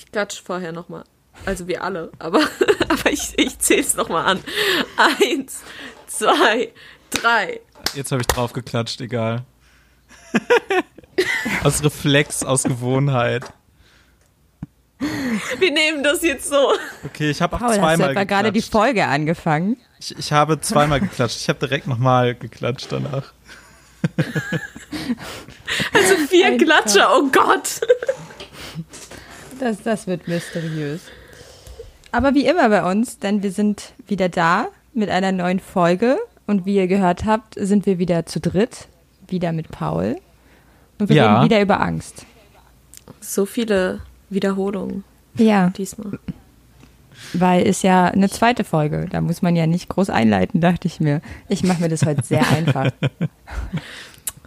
Ich klatsch vorher nochmal. Also wir alle, aber, aber ich, ich zähle es nochmal an. Eins, zwei, drei. Jetzt habe ich drauf geklatscht, egal. aus Reflex, aus Gewohnheit. Wir nehmen das jetzt so. Okay, ich habe auch Paul, zweimal hast du etwa gerade die geklatscht. Folge angefangen? Ich, ich habe zweimal geklatscht. Ich habe direkt nochmal geklatscht danach. Also vier Einfach. Klatscher, oh Gott. Das, das wird mysteriös. Aber wie immer bei uns, denn wir sind wieder da mit einer neuen Folge. Und wie ihr gehört habt, sind wir wieder zu dritt. Wieder mit Paul. Und wir Ja. reden wieder über Angst. So viele Wiederholungen Ja, diesmal. weil ist ja eine zweite Folge. Da muss man ja nicht groß einleiten, dachte ich mir. Ich mache mir das heute sehr einfach.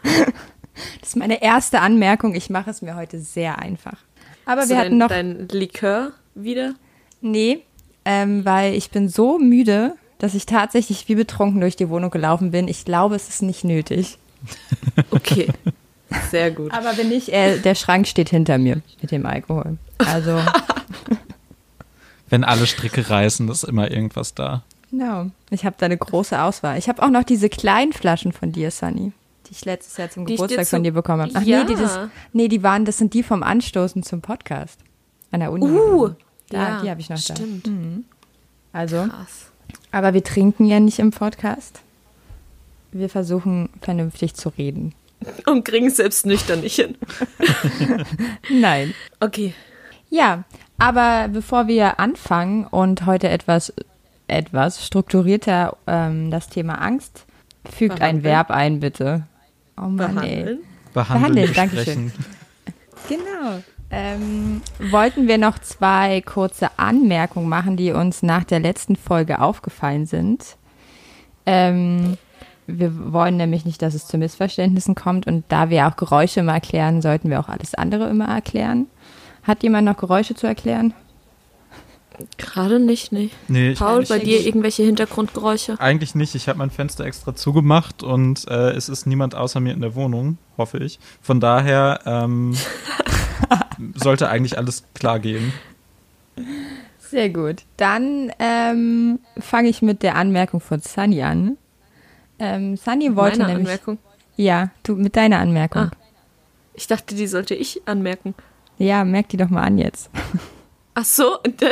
Das ist meine erste Anmerkung. Ich mache es mir heute sehr einfach. Aber Hast wir hatten dein, noch. dein Likör wieder? Nee, ähm, weil ich bin so müde, dass ich tatsächlich wie betrunken durch die Wohnung gelaufen bin. Ich glaube, es ist nicht nötig. Okay. Sehr gut. Aber wenn nicht, äh, der Schrank steht hinter mir mit dem Alkohol. Also, Wenn alle Stricke reißen, ist immer irgendwas da. genau. Ich habe da eine große Auswahl. Ich habe auch noch diese kleinen Flaschen von dir, Sunny, ich letztes Jahr zum Die dir Geburtstag von dir bekommen habe. Ach Ja. nee, die, das, nee, die waren, das sind die vom Anstoßen zum Podcast an der Uni. Uh, da, ja, die habe ich noch da. Stimmt. Also, Krass. aber wir trinken ja nicht im Podcast. Wir versuchen vernünftig zu reden. Und kriegen es selbst nüchtern nicht hin. Nein. Okay. Ja, aber bevor wir anfangen und heute etwas, etwas strukturierter ähm, das Thema Angst, fügt ein Behandeln. Verb ein, bitte. Oh Mann. Behandeln. Behandeln, Behandeln, Dankeschön. besprechen. Genau. Ähm, wollten wir noch zwei kurze Anmerkungen machen, die uns nach der letzten Folge aufgefallen sind. Ähm, wir wollen nämlich nicht, dass es zu Missverständnissen kommt und da wir auch Geräusche immer erklären, sollten wir auch alles andere immer erklären. Hat jemand noch Geräusche zu erklären? Gerade nicht, nee. Nee, Paul, bei dir irgendwelche Hintergrundgeräusche? eigentlich nicht. Ich habe mein Fenster extra zugemacht und äh, es ist niemand außer mir in der Wohnung, hoffe ich. Von daher ähm, sollte eigentlich alles klar gehen. Sehr gut. Dann ähm, fange ich mit der Anmerkung von Sunny an. Ähm, Sunny wollte Meine nämlich. Anmerkung. Ja, du mit deiner Anmerkung. Ah. Ich dachte, die sollte ich anmerken. Ja, merk die doch mal an jetzt. Ach so, du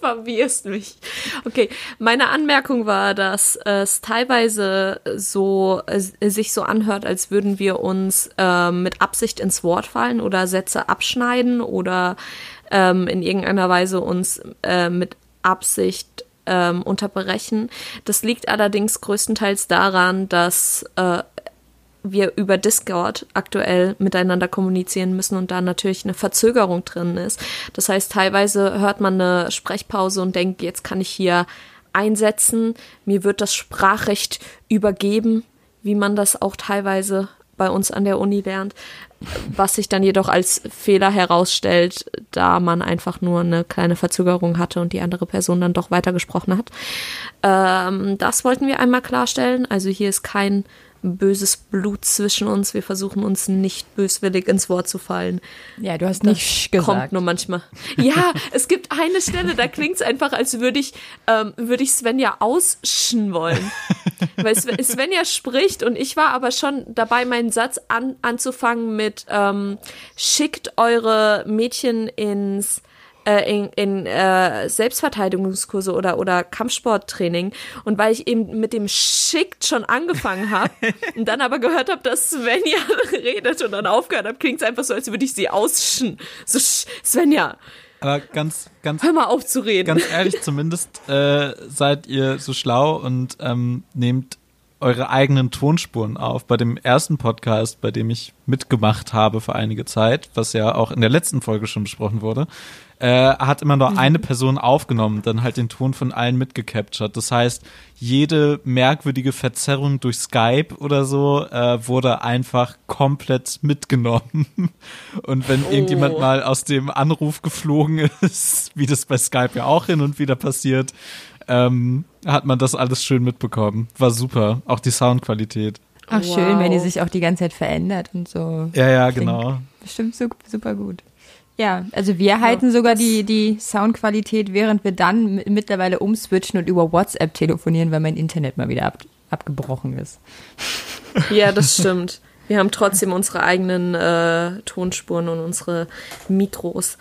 verwirrst mich. Okay, meine Anmerkung war, dass es teilweise so äh, sich so anhört, als würden wir uns äh, mit Absicht ins Wort fallen oder Sätze abschneiden oder ähm, in irgendeiner Weise uns äh, mit Absicht ähm, unterbrechen. Das liegt allerdings größtenteils daran, dass äh, wir über Discord aktuell miteinander kommunizieren müssen und da natürlich eine Verzögerung drin ist. Das heißt, teilweise hört man eine Sprechpause und denkt, jetzt kann ich hier einsetzen. Mir wird das Sprachrecht übergeben, wie man das auch teilweise bei uns an der Uni lernt, was sich dann jedoch als Fehler herausstellt, da man einfach nur eine kleine Verzögerung hatte und die andere Person dann doch weitergesprochen hat. Ähm, das wollten wir einmal klarstellen. Also hier ist kein böses Blut zwischen uns. Wir versuchen uns nicht böswillig ins Wort zu fallen. Ja, du hast nicht sch gesagt. Kommt nur manchmal. Ja, es gibt eine Stelle, da klingt es einfach, als würde ich, ähm, würde ich Svenja ausschen wollen. Weil Sven- Svenja spricht und ich war aber schon dabei, meinen Satz an, anzufangen mit ähm, schickt eure Mädchen ins äh, in, in äh, Selbstverteidigungskurse oder, oder Kampfsporttraining. Und weil ich eben mit dem schickt schon angefangen habe und dann aber gehört habe, dass Svenja redet und dann aufgehört habe, klingt es einfach so, als würde ich sie ausschen. So, Svenja, Aber ganz, ganz, hör mal auf zu reden. ganz ehrlich, zumindest äh, seid ihr so schlau und ähm, nehmt eure eigenen Tonspuren auf. Bei dem ersten Podcast, bei dem ich mitgemacht habe für einige Zeit, was ja auch in der letzten Folge schon besprochen wurde, äh, hat immer nur eine Person aufgenommen, dann halt den Ton von allen mitgecaptured. Das heißt, jede merkwürdige Verzerrung durch Skype oder so äh, wurde einfach komplett mitgenommen. Und wenn irgendjemand mal aus dem Anruf geflogen ist, wie das bei Skype ja auch hin und wieder passiert, ähm, hat man das alles schön mitbekommen. War super. Auch die Soundqualität. Ach, schön, wenn die Wow. sich auch die ganze Zeit verändert und so. Ja, ja, Klingt genau. Bestimmt su super gut. Ja, also wir halten sogar die, die Soundqualität, während wir dann mittlerweile umswitchen und über WhatsApp telefonieren, weil mein Internet mal wieder ab, abgebrochen ist. Ja, das stimmt. Wir haben trotzdem unsere eigenen äh, Tonspuren und unsere Mikros.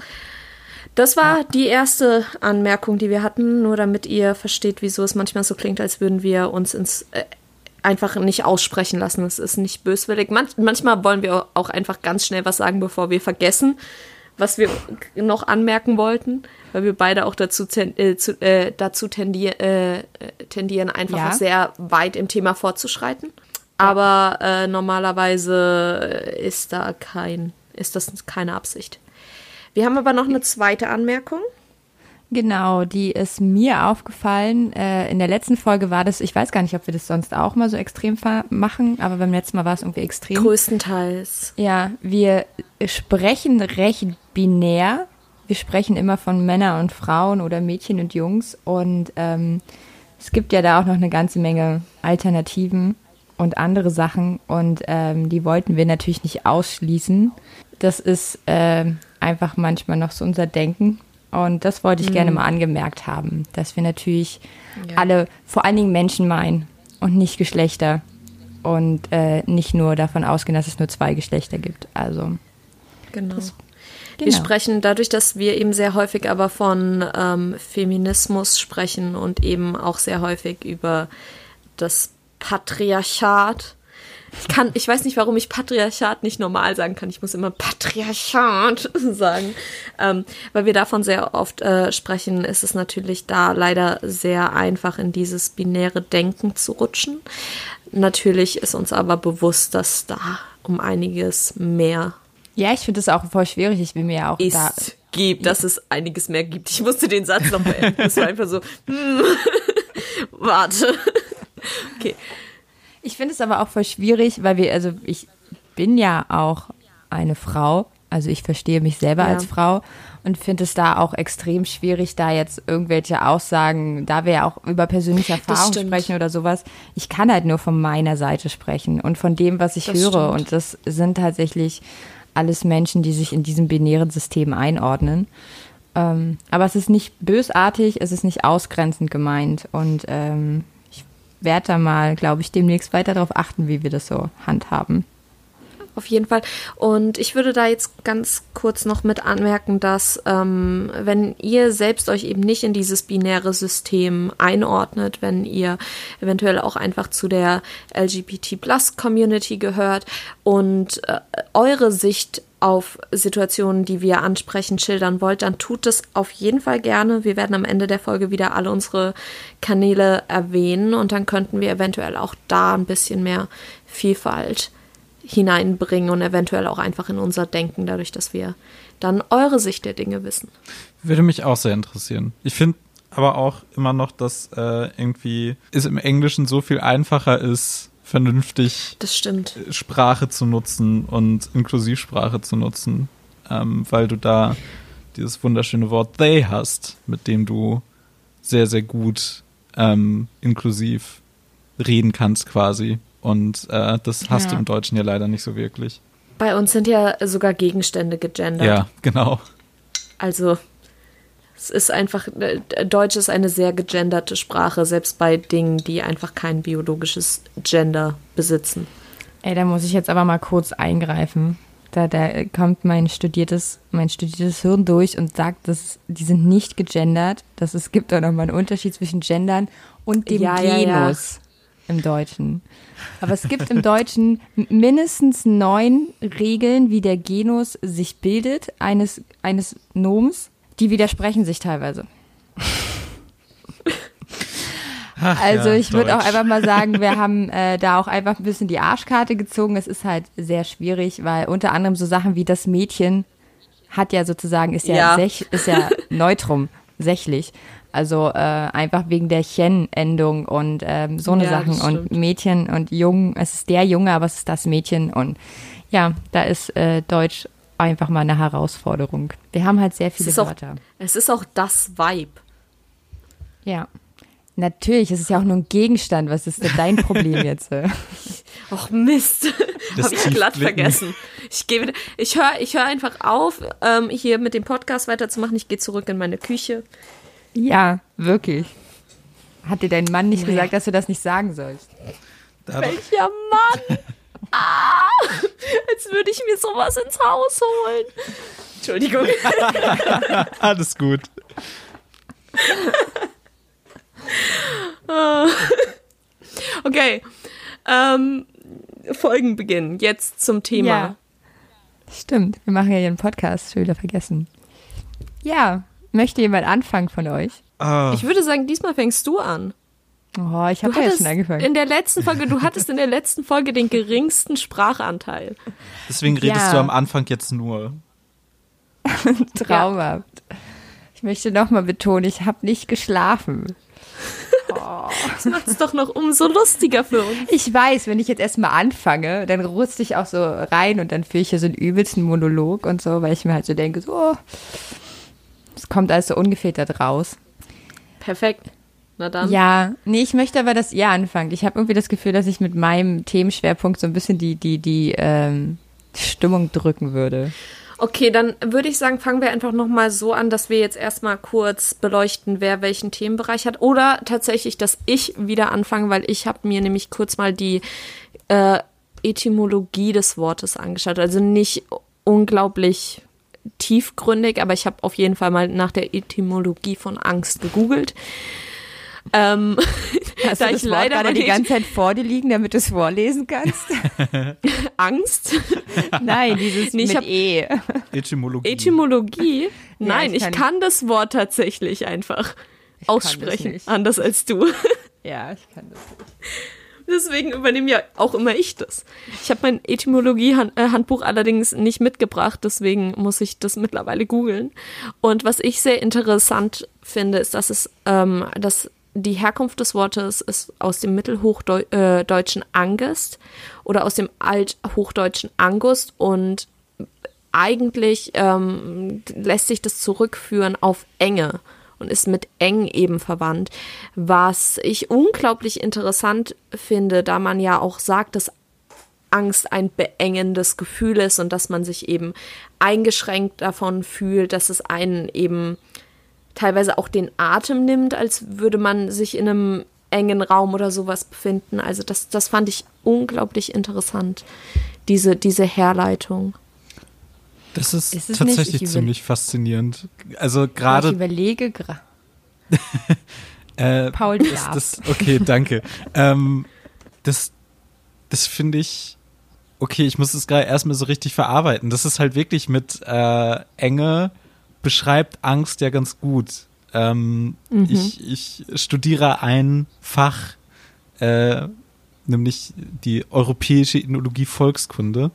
Das war die erste Anmerkung, die wir hatten, nur damit ihr versteht, wieso es manchmal so klingt, als würden wir uns ins äh, einfach nicht aussprechen lassen. Es ist nicht böswillig. Man manchmal wollen wir auch einfach ganz schnell was sagen, bevor wir vergessen was wir noch anmerken wollten, weil wir beide auch dazu, äh, zu, äh, dazu tendier, äh, tendieren, einfach ja. sehr weit im Thema fortzuschreiten. Aber äh, normalerweise ist da kein, ist das keine Absicht. Wir haben aber noch eine zweite Anmerkung. Genau, die ist mir aufgefallen. Äh, in der letzten Folge war das, ich weiß gar nicht, ob wir das sonst auch mal so extrem machen, aber beim letzten Mal war es irgendwie extrem. Größtenteils. Ja, wir sprechen recht binär. Wir sprechen immer von Männern und Frauen oder Mädchen und Jungs und ähm, es gibt ja da auch noch eine ganze Menge Alternativen und andere Sachen und ähm, die wollten wir natürlich nicht ausschließen. Das ist äh, einfach manchmal noch so unser Denken und das wollte ich mhm. gerne mal angemerkt haben, dass wir natürlich ja. alle vor allen Dingen Menschen meinen und nicht Geschlechter und äh, nicht nur davon ausgehen, dass es nur zwei Geschlechter gibt. Also genau. Das, genau. Wir sprechen dadurch, dass wir eben sehr häufig aber von ähm, Feminismus sprechen und eben auch sehr häufig über das Patriarchat ich kann, ich weiß nicht, warum ich Patriarchat nicht normal sagen kann. Ich muss immer Patriarchat sagen. Ähm, weil wir davon sehr oft äh, sprechen, ist es natürlich da leider sehr einfach, in dieses binäre Denken zu rutschen. Natürlich ist uns aber bewusst, dass da um einiges mehr. Ja, ich finde es auch voll schwierig. Ich will mir ja auch ist, da gibt, dass es einiges mehr gibt. Ich musste den Satz noch beenden. Es war einfach so, hm, warte. Okay. Ich finde es aber auch voll schwierig, weil wir, also ich bin ja auch eine Frau, also ich verstehe mich selber ja. als Frau und finde es da auch extrem schwierig, da jetzt irgendwelche Aussagen, da wir ja auch über persönliche Erfahrungen sprechen oder sowas. Ich kann halt nur von meiner Seite sprechen und von dem, was ich das höre. Stimmt. Und das sind tatsächlich alles Menschen, die sich in diesem binären System einordnen. Ähm, aber es ist nicht bösartig, es ist nicht ausgrenzend gemeint. Und ähm, werde da mal, glaube ich, demnächst weiter darauf achten, wie wir das so handhaben. Auf jeden Fall. Und ich würde da jetzt ganz kurz noch mit anmerken, dass ähm, wenn ihr selbst euch eben nicht in dieses binäre System einordnet, wenn ihr eventuell auch einfach zu der LGBT-Plus-Community gehört und äh, eure Sicht auf Situationen, die wir ansprechen, schildern wollt, dann tut es auf jeden Fall gerne. Wir werden am Ende der Folge wieder alle unsere Kanäle erwähnen und dann könnten wir eventuell auch da ein bisschen mehr Vielfalt hineinbringen und eventuell auch einfach in unser Denken, dadurch, dass wir dann eure Sicht der Dinge wissen. Würde mich auch sehr interessieren. Ich finde aber auch immer noch, dass äh, irgendwie es im Englischen so viel einfacher ist, vernünftig Sprache zu nutzen und Inklusivsprache zu nutzen, ähm, weil du da dieses wunderschöne Wort they hast, mit dem du sehr, sehr gut ähm, inklusiv reden kannst quasi. Und äh, das hast ja. du im Deutschen ja leider nicht so wirklich. Bei uns sind ja sogar Gegenstände gegendert. Ja, genau. Also es ist einfach, äh, Deutsch ist eine sehr gegenderte Sprache, selbst bei Dingen, die einfach kein biologisches Gender besitzen. Ey, da muss ich jetzt aber mal kurz eingreifen. Da, da kommt mein studiertes, mein studiertes Hirn durch und sagt, dass die sind nicht gegendert. Dass es gibt auch nochmal einen Unterschied zwischen Gendern und dem ja, Genus ja, ja. im Deutschen. Aber es gibt im Deutschen mindestens neun Regeln, wie der Genus sich bildet eines, eines Noms die widersprechen sich teilweise. Ach, also ja, ich würde auch einfach mal sagen, wir haben äh, da auch einfach ein bisschen die Arschkarte gezogen. Es ist halt sehr schwierig, weil unter anderem so Sachen wie das Mädchen hat ja sozusagen, ist ja, ja. Sech, ist ja Neutrum, sächlich. Also äh, einfach wegen der Chen-Endung und ähm, so eine ja, Sachen. Und Mädchen und Jung, es ist der Junge, aber es ist das Mädchen. Und ja, da ist äh, Deutsch einfach mal eine Herausforderung. Wir haben halt sehr viele es Wörter. Auch, es ist auch das Vibe. Ja. Natürlich, es ist ja auch nur ein Gegenstand. Was ist denn dein Problem jetzt? Och Mist, habe ich glatt vergessen. Ich gehe, wieder- ich höre, ich höre einfach auf, ähm, hier mit dem Podcast weiterzumachen. Ich gehe zurück in meine Küche. Ja, wirklich. Hat dir dein Mann nicht Nee. gesagt, dass du das nicht sagen sollst? Da- Welcher Mann? Ah, als würde ich mir sowas ins Haus holen. Entschuldigung. Alles gut. Okay. Ähm, Folgenbeginn. Jetzt zum Thema. Ja. Stimmt, wir machen ja hier einen Podcast, schon wieder vergessen. Ja, möchte jemand anfangen von euch? Ah, Ich würde sagen, diesmal fängst du an. Oh, ich habe ja schon angefangen. in der letzten Folge, du hattest in der letzten Folge den geringsten Sprachanteil. deswegen redest Ja. du am Anfang jetzt nur. Traumhaft. Ich möchte nochmal betonen, ich habe nicht geschlafen. Das macht es doch noch umso lustiger für uns. Ich weiß, wenn ich jetzt erstmal anfange, dann rutsche ich auch so rein und dann führe ich hier so einen übelsten Monolog und so, weil ich mir halt so denke, so, oh, es kommt alles so ungefiltert raus. Perfekt. Na dann. Ja, nee, ich möchte aber, dass ihr anfangt. Ich habe irgendwie das Gefühl, dass ich mit meinem Themenschwerpunkt so ein bisschen die, die, die ähm, Stimmung drücken würde. Okay, dann würde ich sagen, fangen wir einfach nochmal so an, dass wir jetzt erstmal kurz beleuchten, wer welchen Themenbereich hat. Oder tatsächlich, dass ich wieder anfange, weil ich habe mir nämlich kurz mal die äh, Etymologie des Wortes angeschaut. Also nicht unglaublich tiefgründig, aber ich habe auf jeden Fall mal nach der Etymologie von Angst gegoogelt. Ähm, Hast da du ich das Wort leider gerade die ganze Zeit vor dir liegen, damit du es vorlesen kannst? Angst, Nein, dieses Nee, ich mit E. Etymologie. Etymologie, nein, ich ich kann- kann das Wort tatsächlich einfach aussprechen, nicht. anders als du. Ja, ich kann das. Deswegen übernehme ja auch immer ich das. Ich habe mein Etymologie-Handbuch allerdings nicht mitgebracht, deswegen muss ich das mittlerweile googeln. Und was ich sehr interessant finde, ist, dass es, ähm, dass die Herkunft des Wortes ist aus dem mittelhochdeutschen Angest oder aus dem althochdeutschen Angust und eigentlich ähm, lässt sich das zurückführen auf Enge und ist mit eng eben verwandt, was ich unglaublich interessant finde, da man ja auch sagt, dass Angst ein beengendes Gefühl ist und dass man sich eben eingeschränkt davon fühlt, dass es einen eben teilweise auch den Atem nimmt, als würde man sich in einem engen Raum oder sowas befinden. Also das, das fand ich unglaublich interessant, diese, diese Herleitung. Das ist, Ist tatsächlich? Ich ziemlich faszinierend. Also ich gerade überlege gerade. äh, Paul das, das, okay, danke. ähm, das, das finde ich, okay, ich muss es gerade erstmal so richtig verarbeiten. Das ist halt wirklich mit äh, Enge beschreibt Angst ja ganz gut. Ähm, ich, ich studiere ein Fach, äh, nämlich die europäische Ethnologie Volkskunde.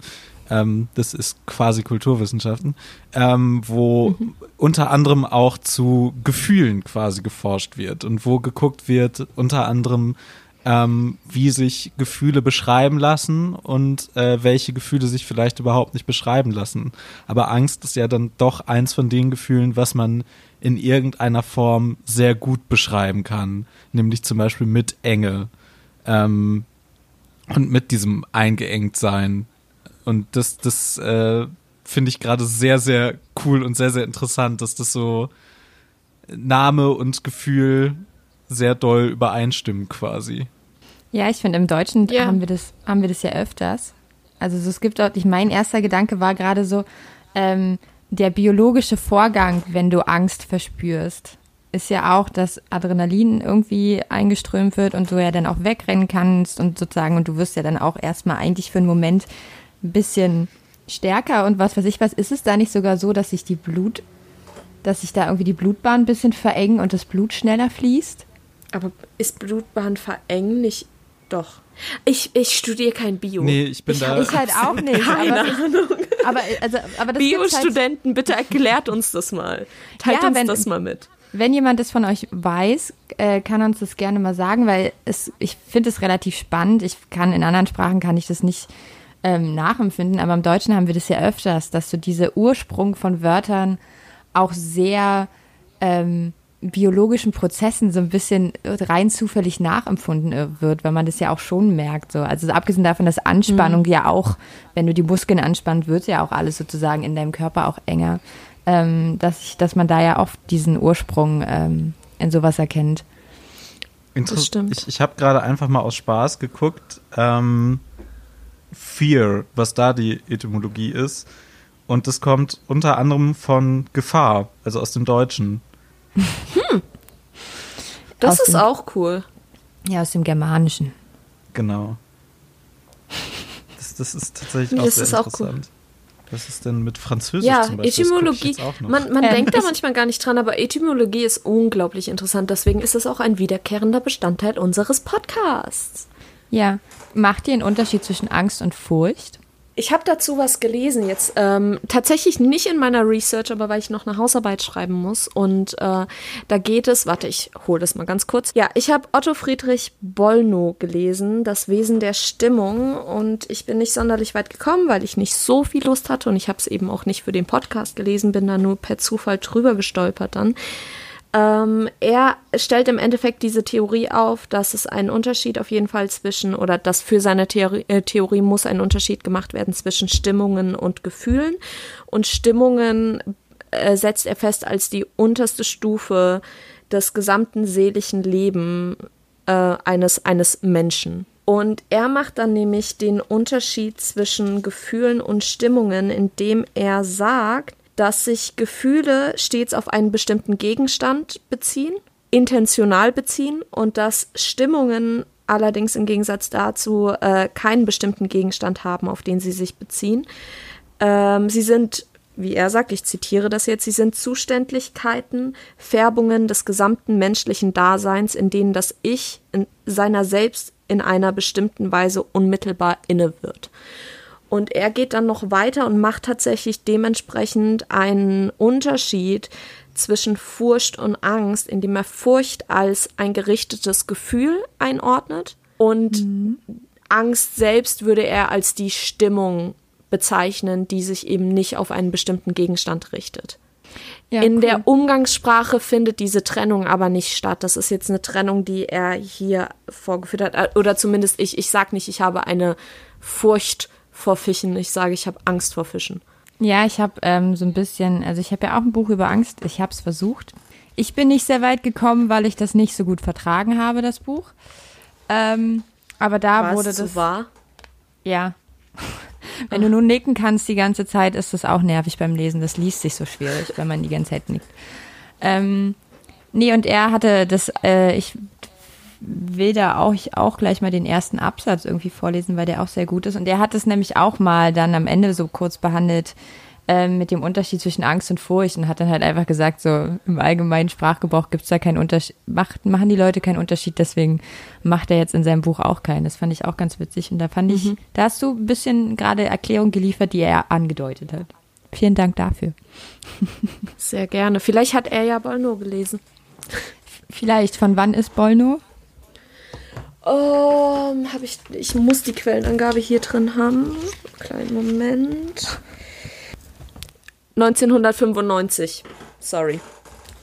Ähm, das ist quasi Kulturwissenschaften, ähm, wo unter anderem auch zu Gefühlen quasi geforscht wird und wo geguckt wird, unter anderem, ähm, wie sich Gefühle beschreiben lassen und äh, welche Gefühle sich vielleicht überhaupt nicht beschreiben lassen. Aber Angst ist ja dann doch eins von den Gefühlen, was man in irgendeiner Form sehr gut beschreiben kann, nämlich zum Beispiel mit Enge ähm, und mit diesem eingeengt sein. Und das, das äh, finde ich gerade sehr, sehr cool und sehr, sehr interessant, dass das so Name und Gefühl sehr doll übereinstimmen quasi. Ja, ich finde, im Deutschen Ja. haben, wir das, haben wir das ja öfters. Also so, es gibt dort, ich, mein erster Gedanke war gerade so, ähm, der biologische Vorgang, wenn du Angst verspürst, ist ja auch, dass Adrenalin irgendwie eingeströmt wird und du ja dann auch wegrennen kannst und sozusagen, und du wirst ja dann auch erstmal eigentlich für einen Moment ein bisschen stärker und was weiß ich was, ist es da nicht sogar so, dass sich die Blut, dass sich da irgendwie die Blutbahn ein bisschen verengen und das Blut schneller fließt? Aber ist Blutbahn verengen nicht? Doch. Ich, ich studiere kein Bio. Nee, ich bin da. Ich halt auch nicht. Keine aber, Ahnung. aber, also, aber halt, Bio-Studenten, bitte erklärt uns das mal. Teilt Ja, uns wenn- das mal mit. wenn jemand das von euch weiß, äh, kann uns das gerne mal sagen, weil es, ich finde es relativ spannend. Ich kann in anderen Sprachen kann ich das nicht ähm, nachempfinden, aber im Deutschen haben wir das ja öfters, dass so dieser Ursprung von Wörtern auch sehr ähm, biologischen Prozessen so ein bisschen rein zufällig nachempfunden äh, wird, weil man das ja auch schon merkt. So. Also so abgesehen davon, dass Anspannung mhm. ja auch, wenn du die Muskeln anspannt, wird ja auch alles sozusagen in deinem Körper auch enger, ähm, dass, ich, dass man da ja oft diesen Ursprung ähm, in sowas erkennt. Das stimmt. Ich, ich habe gerade einfach mal aus Spaß geguckt, ähm, Fear, was da die Etymologie ist. Und das kommt unter anderem von Gefahr, also aus dem Deutschen. Hm. Das aus ist dem, auch cool. Ja, aus dem Germanischen. Genau. Das, das ist tatsächlich auch das sehr interessant. Auch cool. Was ist denn mit Französisch ja, zum Beispiel? Etymologie. Man, man ähm, denkt da manchmal gar nicht dran, aber Etymologie ist unglaublich interessant. Deswegen ist es auch ein wiederkehrender Bestandteil unseres Podcasts. Ja. Macht ihr einen Unterschied zwischen Angst und Furcht? Ich habe dazu was gelesen jetzt. Ähm, tatsächlich nicht in meiner Research, aber weil ich noch eine Hausarbeit schreiben muss. Und äh, da geht es, warte, ich hole das mal ganz kurz. Ja, ich habe Otto Friedrich Bollnow gelesen, Das Wesen der Stimmung. Und ich bin nicht sonderlich weit gekommen, weil ich nicht so viel Lust hatte. Und ich habe es eben auch nicht für den Podcast gelesen, bin da nur per Zufall drüber gestolpert dann. Ähm, er stellt im Endeffekt diese Theorie auf, dass es einen Unterschied auf jeden Fall zwischen, oder dass für seine Theorie, äh, Theorie muss ein Unterschied gemacht werden zwischen Stimmungen und Gefühlen. Und Stimmungen äh, setzt er fest als die unterste Stufe des gesamten seelischen Lebens äh, eines, eines Menschen. Und er macht dann nämlich den Unterschied zwischen Gefühlen und Stimmungen, indem er sagt, dass sich Gefühle stets auf einen bestimmten Gegenstand beziehen, intentional beziehen und dass Stimmungen allerdings im Gegensatz dazu äh, keinen bestimmten Gegenstand haben, auf den sie sich beziehen. Ähm, sie sind, wie er sagt, ich zitiere das jetzt, sie sind Zuständigkeiten, Färbungen des gesamten menschlichen Daseins, in denen das Ich in seiner selbst in einer bestimmten Weise unmittelbar inne wird. Und er geht dann noch weiter und macht tatsächlich dementsprechend einen Unterschied zwischen Furcht und Angst, indem er Furcht als ein gerichtetes Gefühl einordnet und mhm. Angst selbst würde er als die Stimmung bezeichnen, die sich eben nicht auf einen bestimmten Gegenstand richtet. Ja, in cool. der Umgangssprache findet diese Trennung aber nicht statt. Das ist jetzt eine Trennung, die er hier vorgeführt hat. Oder zumindest ich. Ich sage nicht, ich habe eine Furcht vor Fischen. Ich sage, ich habe Angst vor Fischen. Ja, ich habe ähm, so ein bisschen, also ich habe ja auch ein Buch über Angst. Ich habe es versucht. Ich bin nicht sehr weit gekommen, weil ich das nicht so gut vertragen habe, das Buch. Ähm, aber da Was, wurde das. So wahr? Ja. Wenn du nur nicken kannst die ganze Zeit, ist das auch nervig beim Lesen. Das liest sich so schwierig, wenn man die ganze Zeit nickt. Ähm, nee, und er hatte das, äh, ich will da auch, ich auch gleich mal den ersten Absatz irgendwie vorlesen, weil der auch sehr gut ist. Und der hat es nämlich auch mal dann am Ende so kurz behandelt äh, mit dem Unterschied zwischen Angst und Furcht und hat dann halt einfach gesagt, so im allgemeinen Sprachgebrauch gibt es da keinen Unterschied, macht, machen die Leute keinen Unterschied, deswegen macht er jetzt in seinem Buch auch keinen. Das fand ich auch ganz witzig. Und da fand mhm. ich, da hast du ein bisschen gerade Erklärung geliefert, die er angedeutet hat. Vielen Dank dafür. Sehr gerne. Vielleicht hat er ja Bolno gelesen. Vielleicht. Von wann ist Bolno? Um, habe ich. Ich muss die Quellenangabe hier drin haben. Kleinen Moment. 1995. Sorry.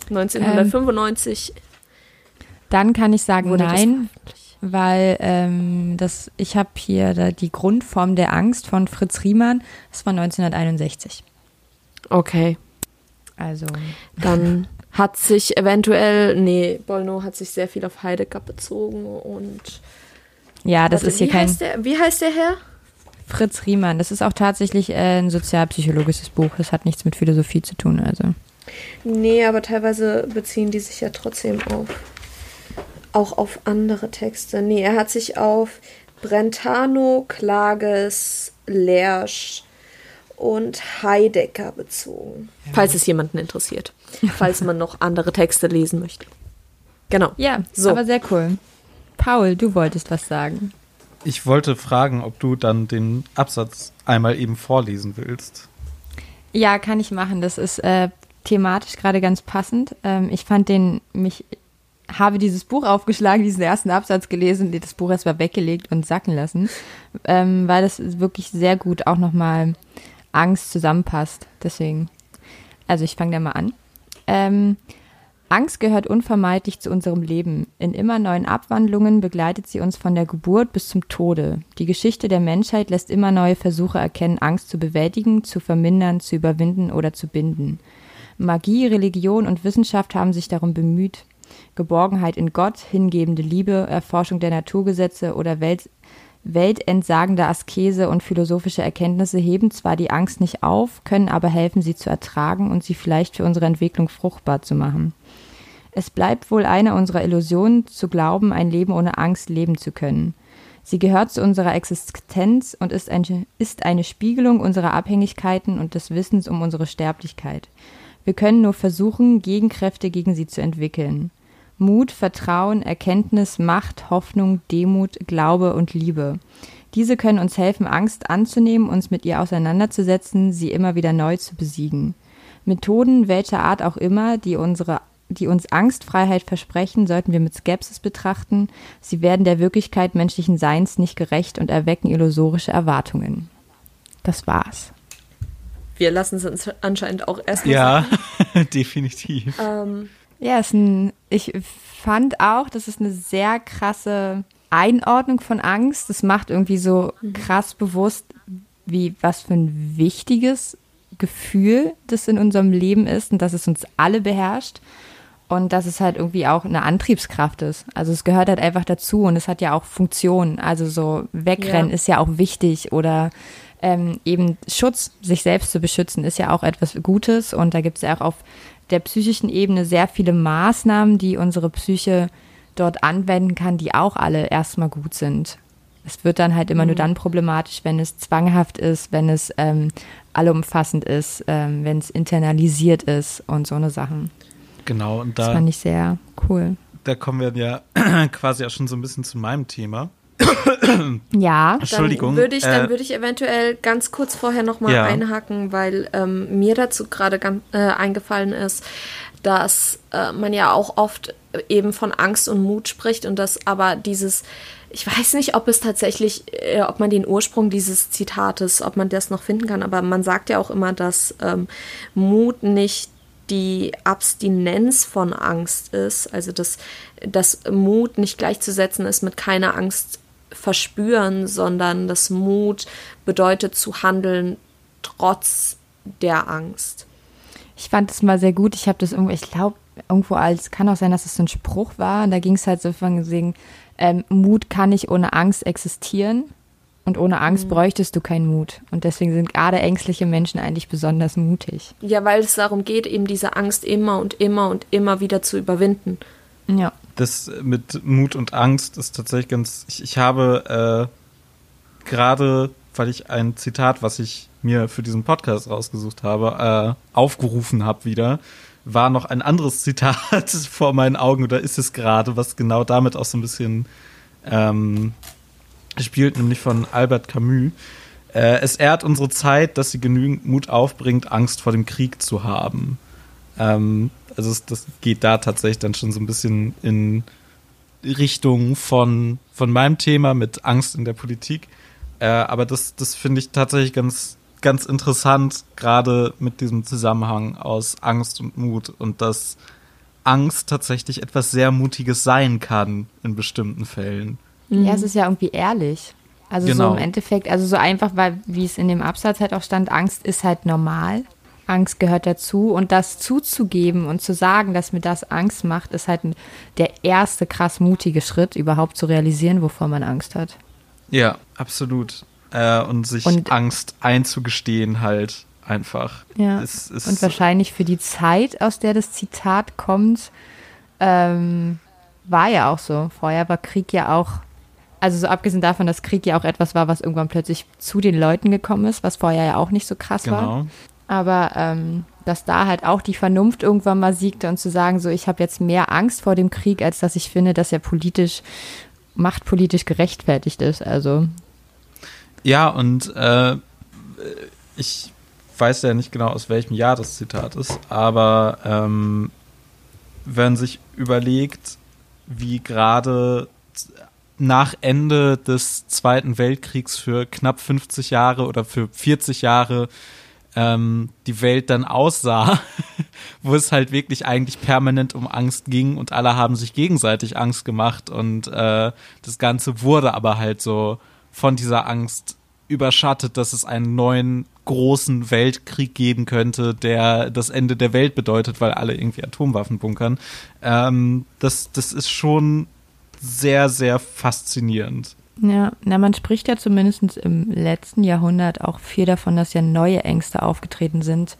1995. Ähm, dann kann ich sagen nein, weil ähm, das, ich habe hier da die Grundform der Angst von Fritz Riemann. Das war 1961. Okay. Also. Dann hat sich eventuell, nee, Bolno hat sich sehr viel auf Heidegger bezogen und. Ja, das warte, ist hier kein. Heißt der, wie heißt der Herr? Fritz Riemann. Das ist auch tatsächlich äh, ein sozialpsychologisches Buch. Das hat nichts mit Philosophie zu tun, also. Nee, aber teilweise beziehen die sich ja trotzdem auf. Auch auf andere Texte. Nee, er hat sich auf Brentano, Klages, Lersch, und Heidegger bezogen. Falls es jemanden interessiert. Falls man noch andere Texte lesen möchte. Genau. Ja, so. aber sehr cool. Paul, du wolltest was sagen. Ich wollte fragen, ob du dann den Absatz einmal eben vorlesen willst. Ja, kann ich machen. Das ist äh, thematisch gerade ganz passend. Ähm, ich fand den, mich, habe dieses Buch aufgeschlagen, diesen ersten Absatz gelesen, das Buch erstmal weggelegt und sacken lassen, ähm, weil das wirklich sehr gut auch nochmal Angst zusammenpasst. Deswegen, also ich fange da mal an. Ähm, Angst gehört unvermeidlich zu unserem Leben. In immer neuen Abwandlungen begleitet sie uns von der Geburt bis zum Tode. Die Geschichte der Menschheit lässt immer neue Versuche erkennen, Angst zu bewältigen, zu vermindern, zu überwinden oder zu binden. Magie, Religion und Wissenschaft haben sich darum bemüht, Geborgenheit in Gott, hingebende Liebe, Erforschung der Naturgesetze oder Welt weltentsagende Askese und philosophische Erkenntnisse heben zwar die Angst nicht auf, können aber helfen, sie zu ertragen und sie vielleicht für unsere Entwicklung fruchtbar zu machen. Es bleibt wohl eine unserer Illusionen, zu glauben, ein Leben ohne Angst leben zu können. Sie gehört zu unserer Existenz und ist, ein, ist eine Spiegelung unserer Abhängigkeiten und des Wissens um unsere Sterblichkeit. Wir können nur versuchen, Gegenkräfte gegen sie zu entwickeln. Mut, Vertrauen, Erkenntnis, Macht, Hoffnung, Demut, Glaube und Liebe. Diese können uns helfen, Angst anzunehmen, uns mit ihr auseinanderzusetzen, sie immer wieder neu zu besiegen. Methoden welcher Art auch immer, die unsere die uns Angstfreiheit versprechen, sollten wir mit Skepsis betrachten. Sie werden der Wirklichkeit menschlichen Seins nicht gerecht und erwecken illusorische Erwartungen. Das war's. Wir lassen es uns anscheinend auch erstmal. Ja, definitiv. Ähm, ja, ist ein, ich fand auch, das ist eine sehr krasse Einordnung von Angst. Das macht irgendwie so krass bewusst, wie was für ein wichtiges Gefühl das in unserem Leben ist und dass es uns alle beherrscht und dass es halt irgendwie auch eine Antriebskraft ist. Also es gehört halt einfach dazu und es hat ja auch Funktionen. Also so wegrennen Ja. ist ja auch wichtig oder ähm, eben Schutz, sich selbst zu beschützen, ist ja auch etwas Gutes und da gibt es ja auch auf der psychischen Ebene sehr viele Maßnahmen, die unsere Psyche dort anwenden kann, die auch alle erstmal gut sind. Es wird dann halt immer nur dann problematisch, wenn es zwanghaft ist, wenn es ähm, allumfassend ist, ähm, wenn es internalisiert ist und so eine Sachen. Genau, und Das da, fand ich sehr cool. da kommen wir ja quasi auch schon so ein bisschen zu meinem Thema. Ja, Entschuldigung. Dann würde ich, dann äh, würde ich eventuell ganz kurz vorher nochmal Ja. einhaken, weil ähm, mir dazu gerade äh, eingefallen ist, dass äh, man ja auch oft eben von Angst und Mut spricht und dass aber dieses, ich weiß nicht, ob es tatsächlich, äh, ob man den Ursprung dieses Zitates, ob man das noch finden kann, aber man sagt ja auch immer, dass ähm, Mut nicht die Abstinenz von Angst ist, also dass, dass Mut nicht gleichzusetzen ist mit keiner Angst verspüren, sondern dass Mut bedeutet zu handeln trotz der Angst. ich fand es mal sehr gut. Ich habe das irgendwo, ich glaube, irgendwo als, kann auch sein, dass es so ein Spruch war. Und da ging es halt so von wegen, ähm, Mut kann nicht ohne Angst existieren. Und ohne Angst Mhm. bräuchtest du keinen Mut. Und deswegen sind gerade ängstliche Menschen eigentlich besonders mutig. Ja, weil es darum geht, eben diese Angst immer und immer und immer wieder zu überwinden. Ja. Das mit Mut und Angst ist tatsächlich ganz. Ich, ich habe äh, gerade, weil ich ein Zitat, was ich mir für diesen Podcast rausgesucht habe, äh, aufgerufen habe wieder, war noch ein anderes Zitat vor meinen Augen oder ist es gerade, was genau damit auch so ein bisschen ähm, spielt, nämlich von Albert Camus. Äh, es ehrt unsere Zeit, dass sie genügend Mut aufbringt, Angst vor dem Krieg zu haben. Ähm, also es, das geht da tatsächlich dann schon so ein bisschen in Richtung von, von meinem Thema mit Angst in der Politik. Äh, aber das, das finde ich tatsächlich ganz, ganz interessant, gerade mit diesem Zusammenhang aus Angst und Mut und dass Angst tatsächlich etwas sehr Mutiges sein kann in bestimmten Fällen. Ja, es ist ja irgendwie ehrlich. Also Genau. so im Endeffekt, also so einfach, weil, wie es in dem Absatz halt auch stand, Angst ist halt normal. Angst gehört dazu und das zuzugeben und zu sagen, dass mir das Angst macht, ist halt der erste krass mutige Schritt, überhaupt zu realisieren, wovor man Angst hat. Ja, absolut. Äh, und sich Und- Angst einzugestehen halt einfach. Ja. Es, es, Und wahrscheinlich für die Zeit, aus der das Zitat kommt, ähm, war ja auch so. Vorher war Krieg ja auch, also so abgesehen davon, dass Krieg ja auch etwas war, was irgendwann plötzlich zu den Leuten gekommen ist, was vorher ja auch nicht so krass war. Aber ähm, dass da halt auch die Vernunft irgendwann mal siegte und zu sagen, so ich habe jetzt mehr Angst vor dem Krieg, als dass ich finde, dass er politisch, machtpolitisch gerechtfertigt ist. Also Ja, und äh, ich weiß ja nicht genau, aus welchem Jahr das Zitat ist, aber ähm, wenn sich überlegt, wie gerade nach Ende des Zweiten Weltkriegs für knapp 50 Jahre oder für 40 Jahre ähm, die Welt dann aussah, wo es halt wirklich eigentlich permanent um Angst ging und alle haben sich gegenseitig Angst gemacht und äh, das Ganze wurde aber halt so von dieser Angst überschattet, dass es einen neuen großen Weltkrieg geben könnte, der das Ende der Welt bedeutet, weil alle irgendwie Atomwaffen bunkern. Ähm, das, das ist schon sehr, sehr faszinierend. Ja, na, man spricht ja zumindest im letzten Jahrhundert auch viel davon, dass ja neue Ängste aufgetreten sind,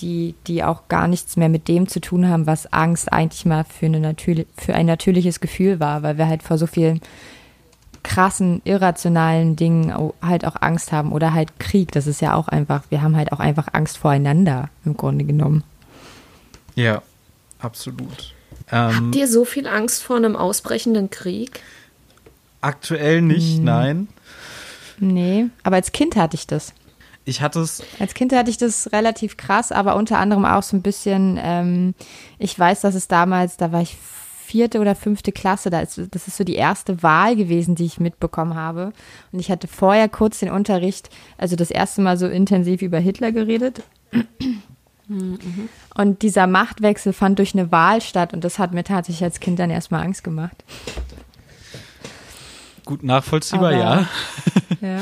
die, die auch gar nichts mehr mit dem zu tun haben, was Angst eigentlich mal für, eine natürlich, für ein natürliches Gefühl war, weil wir halt vor so vielen krassen, irrationalen Dingen halt auch Angst haben oder halt Krieg. Das ist ja auch einfach, wir haben halt auch einfach Angst voreinander im Grunde genommen. Ja, absolut. Ähm, Habt ihr so viel Angst vor einem ausbrechenden Krieg? Aktuell nicht, hm. nein. Nee, aber als Kind hatte ich das. Ich hatte es. Als Kind hatte ich das relativ krass, aber unter anderem auch so ein bisschen, ähm, ich weiß, dass es damals, da war ich vierte oder fünfte Klasse, das ist so die erste Wahl gewesen, die ich mitbekommen habe. Und ich hatte vorher kurz den Unterricht, also das erste Mal so intensiv über Hitler geredet. Mhm. Und dieser Machtwechsel fand durch eine Wahl statt und das hat mir tatsächlich als Kind dann erstmal Angst gemacht. Gut nachvollziehbar, Aber, ja. ja.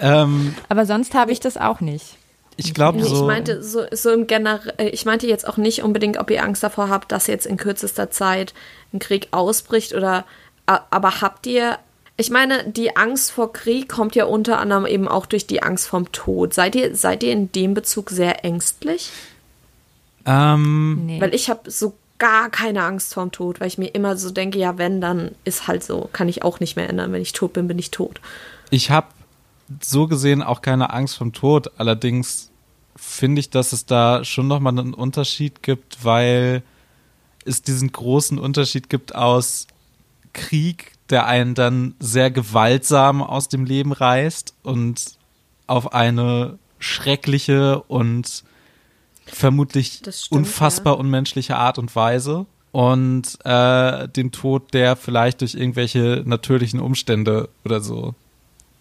ähm, Aber sonst habe ich das auch nicht. Ich glaube so. Ich meinte so, so im Generell, äh, ich meinte jetzt auch nicht unbedingt, ob ihr Angst davor habt, dass jetzt in kürzester Zeit ein Krieg ausbricht oder, aber habt ihr, ich meine, die Angst vor Krieg kommt ja unter anderem eben auch durch die Angst vom Tod. Seid ihr, seid ihr in dem Bezug sehr ängstlich? Ähm, nee. Weil ich habe so gar keine Angst vorm Tod, weil ich mir immer so denke, ja, wenn, dann ist halt so, kann ich auch nicht mehr ändern. Wenn ich tot bin, bin ich tot. Ich habe so gesehen auch keine Angst vom Tod. Allerdings finde ich, dass es da schon nochmal einen Unterschied gibt, weil es diesen großen Unterschied gibt aus Krieg, der einen dann sehr gewaltsam aus dem Leben reißt und auf eine schreckliche und vermutlich stimmt, unfassbar ja. unmenschliche Art und Weise und äh, den Tod, der vielleicht durch irgendwelche natürlichen Umstände oder so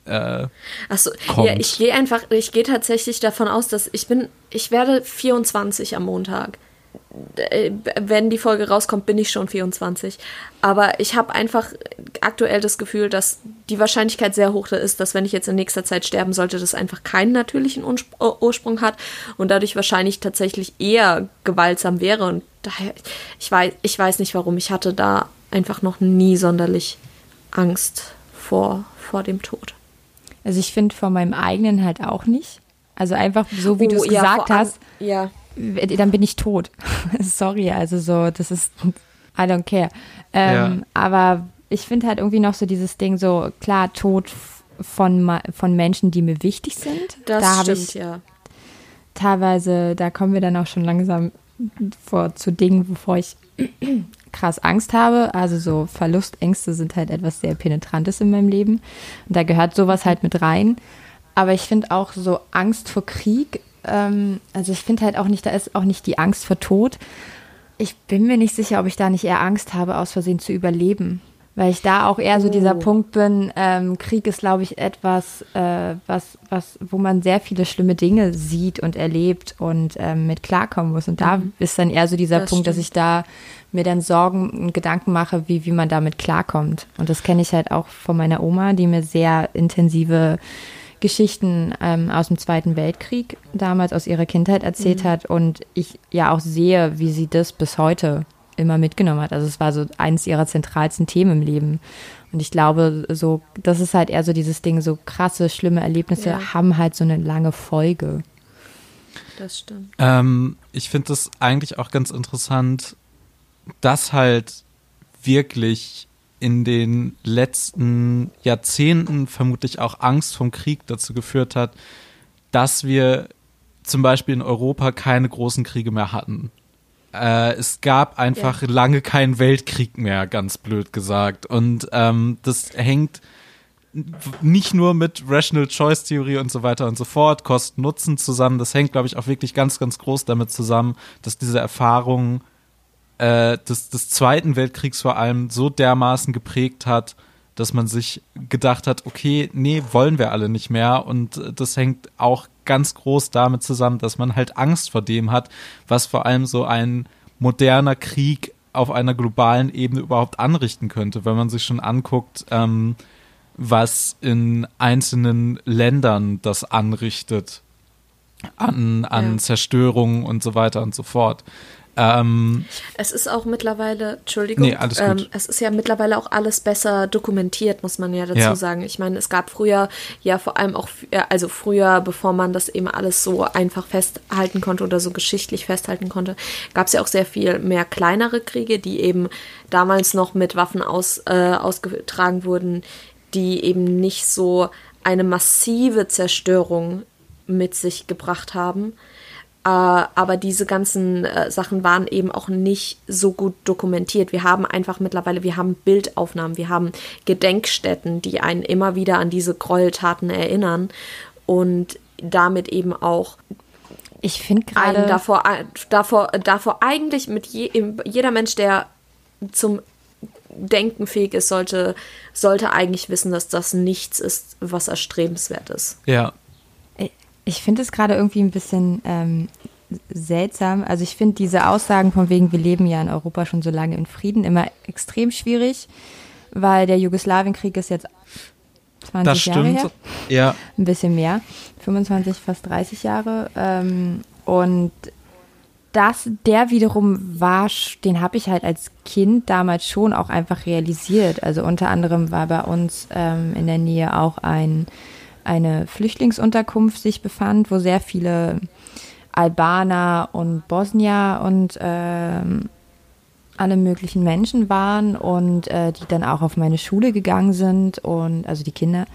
äh, Achso, ja, ich gehe einfach, ich gehe tatsächlich davon aus, dass ich bin, ich werde 24 am Montag. Äh, wenn die Folge rauskommt, bin ich schon 24. Aber ich habe einfach aktuell das Gefühl, dass die Wahrscheinlichkeit sehr hoch ist, dass wenn ich jetzt in nächster Zeit sterben sollte, das einfach keinen natürlichen Ursprung hat und dadurch wahrscheinlich tatsächlich eher gewaltsam wäre. Und daher, ich weiß, ich weiß nicht warum, ich hatte da einfach noch nie sonderlich Angst vor, vor dem Tod. Also ich finde von meinem eigenen halt auch nicht. Also einfach so, wie oh, du es ja, gesagt hast. Ja dann bin ich tot. Sorry, also so, das ist, I don't care. Ähm, ja. Aber ich finde halt irgendwie noch so dieses Ding so, klar, Tod von, von Menschen, die mir wichtig sind. Das da stimmt, ich ja. Teilweise, da kommen wir dann auch schon langsam vor zu Dingen, wovor ich krass Angst habe. Also so Verlustängste sind halt etwas sehr Penetrantes in meinem Leben. Und da gehört sowas halt mit rein. Aber ich finde auch so Angst vor Krieg ähm, also ich finde halt auch nicht, da ist auch nicht die Angst vor Tod. Ich bin mir nicht sicher, ob ich da nicht eher Angst habe, aus Versehen zu überleben. Weil ich da auch eher so dieser oh. Punkt bin, ähm, Krieg ist, glaube ich, etwas, äh, was, was, wo man sehr viele schlimme Dinge sieht und erlebt und ähm, mit klarkommen muss. Und da mhm. ist dann eher so dieser das Punkt, stimmt. dass ich da mir dann Sorgen und Gedanken mache, wie, wie man damit klarkommt. Und das kenne ich halt auch von meiner Oma, die mir sehr intensive Geschichten ähm, aus dem Zweiten Weltkrieg damals aus ihrer Kindheit erzählt mhm. hat und ich ja auch sehe, wie sie das bis heute immer mitgenommen hat. Also es war so eines ihrer zentralsten Themen im Leben. Und ich glaube, so, das ist halt eher so dieses Ding, so krasse, schlimme Erlebnisse ja. haben halt so eine lange Folge. Das stimmt. Ähm, ich finde das eigentlich auch ganz interessant, dass halt wirklich in den letzten Jahrzehnten vermutlich auch Angst vom Krieg dazu geführt hat, dass wir zum Beispiel in Europa keine großen Kriege mehr hatten. Äh, es gab einfach ja. lange keinen Weltkrieg mehr, ganz blöd gesagt. Und ähm, das hängt nicht nur mit Rational Choice Theorie und so weiter und so fort, Kosten-Nutzen zusammen. Das hängt, glaube ich, auch wirklich ganz, ganz groß damit zusammen, dass diese Erfahrungen äh, des, des Zweiten Weltkriegs vor allem so dermaßen geprägt hat, dass man sich gedacht hat, okay, nee, wollen wir alle nicht mehr. Und das hängt auch ganz groß damit zusammen, dass man halt Angst vor dem hat, was vor allem so ein moderner Krieg auf einer globalen Ebene überhaupt anrichten könnte, wenn man sich schon anguckt, ähm, was in einzelnen Ländern das anrichtet an, an ja. Zerstörung und so weiter und so fort. Ähm, es ist auch mittlerweile, Entschuldigung, nee. Ähm, es ist ja mittlerweile auch alles besser dokumentiert, muss man ja dazu ja. sagen. Ich meine, es gab früher ja vor allem auch, also früher, bevor man das eben alles so einfach festhalten konnte oder so geschichtlich festhalten konnte, gab es ja auch sehr viel mehr kleinere Kriege, die eben damals noch mit Waffen aus, äh, ausgetragen wurden, die eben nicht so eine massive Zerstörung mit sich gebracht haben. Äh, aber diese ganzen äh, Sachen waren eben auch nicht so gut dokumentiert. Wir haben einfach mittlerweile, wir haben Bildaufnahmen, wir haben Gedenkstätten, die einen immer wieder an diese Gräueltaten erinnern und damit eben auch ich finde gerade davor, davor, davor eigentlich mit je, jeder Mensch, der zum Denken fähig ist, sollte, sollte eigentlich wissen, dass das nichts ist, was erstrebenswert ist. Ja, ich finde es gerade irgendwie ein bisschen ähm, seltsam. Also ich finde diese Aussagen von wegen, wir leben ja in Europa schon so lange in Frieden, immer extrem schwierig, weil der Jugoslawienkrieg ist jetzt 20 das Jahre stimmt. her. Ja. Ein bisschen mehr. 25, fast 30 Jahre. Ähm, und das, der wiederum war, den habe ich halt als Kind damals schon auch einfach realisiert. Also unter anderem war bei uns ähm, in der Nähe auch ein eine Flüchtlingsunterkunft sich befand, wo sehr viele Albaner und Bosnier und äh, alle möglichen Menschen waren und äh, die dann auch auf meine Schule gegangen sind und also die Kinder.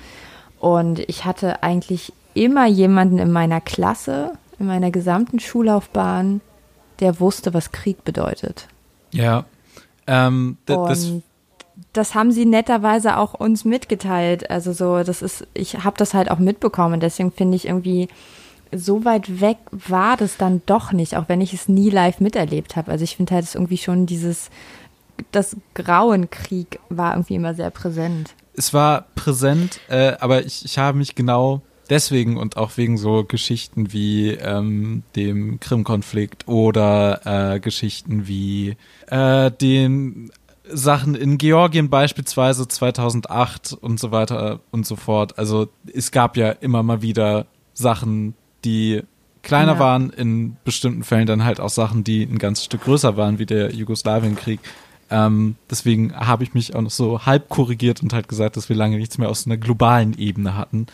Und ich hatte eigentlich immer jemanden in meiner Klasse, in meiner gesamten Schullaufbahn, der wusste, was Krieg bedeutet. Ja. Ähm, das, das haben sie netterweise auch uns mitgeteilt. Also so, das ist, ich habe das halt auch mitbekommen. Deswegen finde ich irgendwie, so weit weg war das dann doch nicht, auch wenn ich es nie live miterlebt habe. Also ich finde halt irgendwie schon dieses, das Grauenkrieg war irgendwie immer sehr präsent. Es war präsent, äh, aber ich, ich habe mich genau deswegen und auch wegen so Geschichten wie ähm, dem Krim-Konflikt oder äh, Geschichten wie äh, den Sachen in Georgien beispielsweise 2008 und so weiter und so fort. Also es gab ja immer mal wieder Sachen, die kleiner ja. waren, in bestimmten Fällen dann halt auch Sachen, die ein ganzes Stück größer waren, wie der Jugoslawienkrieg. Ähm, deswegen habe ich mich auch noch so halb korrigiert und halt gesagt, dass wir lange nichts mehr aus einer globalen Ebene hatten.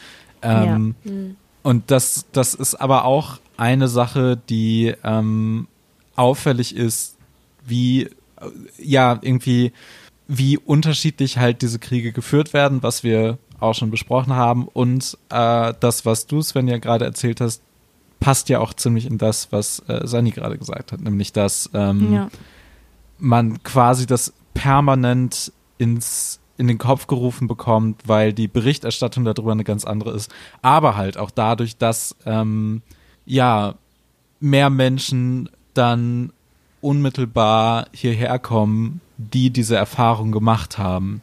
Ähm, ja. mhm. Und das, das ist aber auch eine Sache, die ähm, auffällig ist, wie ja, irgendwie, wie unterschiedlich halt diese Kriege geführt werden, was wir auch schon besprochen haben. Und äh, das, was du, Sven, ja gerade erzählt hast, passt ja auch ziemlich in das, was äh, Sani gerade gesagt hat, nämlich dass ähm, ja. man quasi das permanent ins in den Kopf gerufen bekommt, weil die Berichterstattung darüber eine ganz andere ist. Aber halt auch dadurch, dass ähm, ja mehr Menschen dann unmittelbar hierher kommen, die diese Erfahrung gemacht haben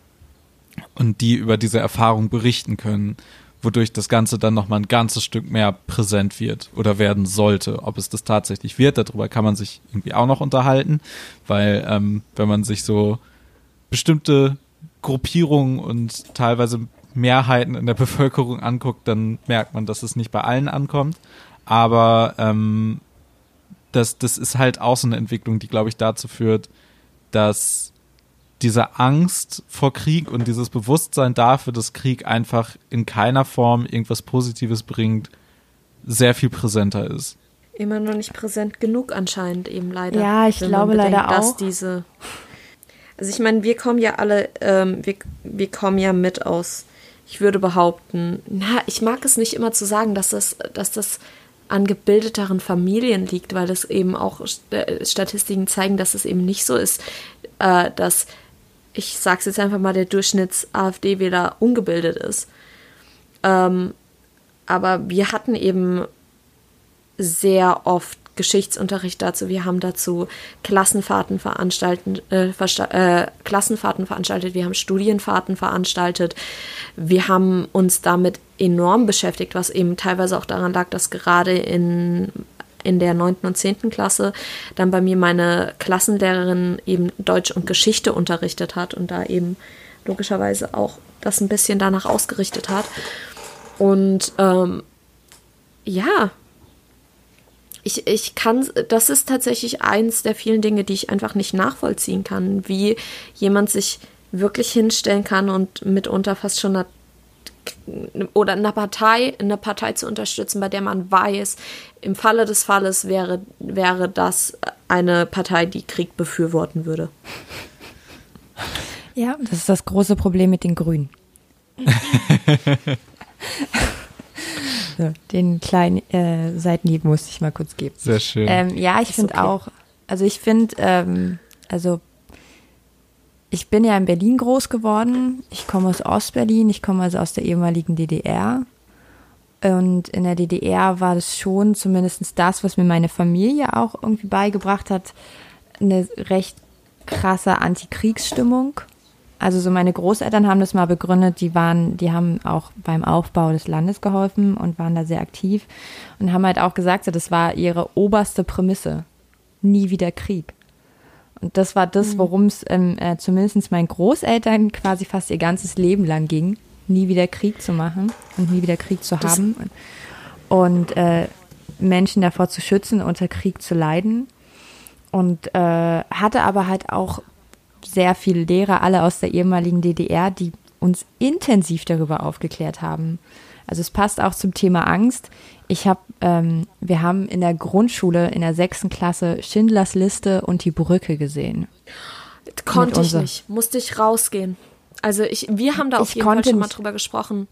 und die über diese Erfahrung berichten können, wodurch das Ganze dann nochmal ein ganzes Stück mehr präsent wird oder werden sollte. Ob es das tatsächlich wird, darüber kann man sich irgendwie auch noch unterhalten, weil ähm, wenn man sich so bestimmte Gruppierungen und teilweise Mehrheiten in der Bevölkerung anguckt, dann merkt man, dass es nicht bei allen ankommt. Aber ähm, das, das ist halt auch so eine Entwicklung, die, glaube ich, dazu führt, dass diese Angst vor Krieg und dieses Bewusstsein dafür, dass Krieg einfach in keiner Form irgendwas Positives bringt, sehr viel präsenter ist. Immer noch nicht präsent genug anscheinend eben leider. Ja, ich glaube bedenkt, leider auch. Dass diese also ich meine, wir kommen ja alle, ähm, wir, wir kommen ja mit aus, ich würde behaupten, na, ich mag es nicht immer zu sagen, dass das, dass das an gebildeteren Familien liegt, weil es eben auch äh, Statistiken zeigen, dass es eben nicht so ist, äh, dass, ich sag's jetzt einfach mal, der Durchschnitts-AfD-Wähler ungebildet ist. Ähm, aber wir hatten eben sehr oft Geschichtsunterricht dazu. Wir haben dazu Klassenfahrten veranstalten, äh, äh, Klassenfahrten veranstaltet. Wir haben Studienfahrten veranstaltet. Wir haben uns damit enorm beschäftigt, was eben teilweise auch daran lag, dass gerade in in der 9. und 10. Klasse dann bei mir meine Klassenlehrerin eben Deutsch und Geschichte unterrichtet hat und da eben logischerweise auch das ein bisschen danach ausgerichtet hat. Und ähm, ja, ich, ich kann, das ist tatsächlich eins der vielen Dinge, die ich einfach nicht nachvollziehen kann, wie jemand sich wirklich hinstellen kann und mitunter fast schon oder eine Partei, eine Partei zu unterstützen, bei der man weiß, im Falle des Falles wäre, wäre das eine Partei, die Krieg befürworten würde. Ja, das ist das große Problem mit den Grünen. so, den kleinen äh, Seitenhieb musste ich mal kurz geben. Sehr schön. Ähm, ja, ich finde okay. auch, also ich finde, ähm, also ich bin ja in Berlin groß geworden. Ich komme aus Ostberlin, ich komme also aus der ehemaligen DDR. Und in der DDR war das schon zumindest das, was mir meine Familie auch irgendwie beigebracht hat, eine recht krasse Antikriegsstimmung. Also so meine Großeltern haben das mal begründet, die waren, die haben auch beim Aufbau des Landes geholfen und waren da sehr aktiv und haben halt auch gesagt, das war ihre oberste Prämisse. Nie wieder Krieg. Und das war das, mhm. worum es ähm, äh, zumindest meinen Großeltern quasi fast ihr ganzes Leben lang ging, nie wieder Krieg zu machen und nie wieder Krieg zu das haben und, und äh, Menschen davor zu schützen, unter Krieg zu leiden. Und äh, hatte aber halt auch sehr viele Lehrer, alle aus der ehemaligen DDR, die uns intensiv darüber aufgeklärt haben. Also es passt auch zum Thema Angst. Ich habe, ähm, wir haben in der Grundschule in der sechsten Klasse Schindlers Liste und die Brücke gesehen. Konnte ich nicht, musste ich rausgehen. Also ich, wir haben da auf jeden Fall schon mal drüber gesprochen.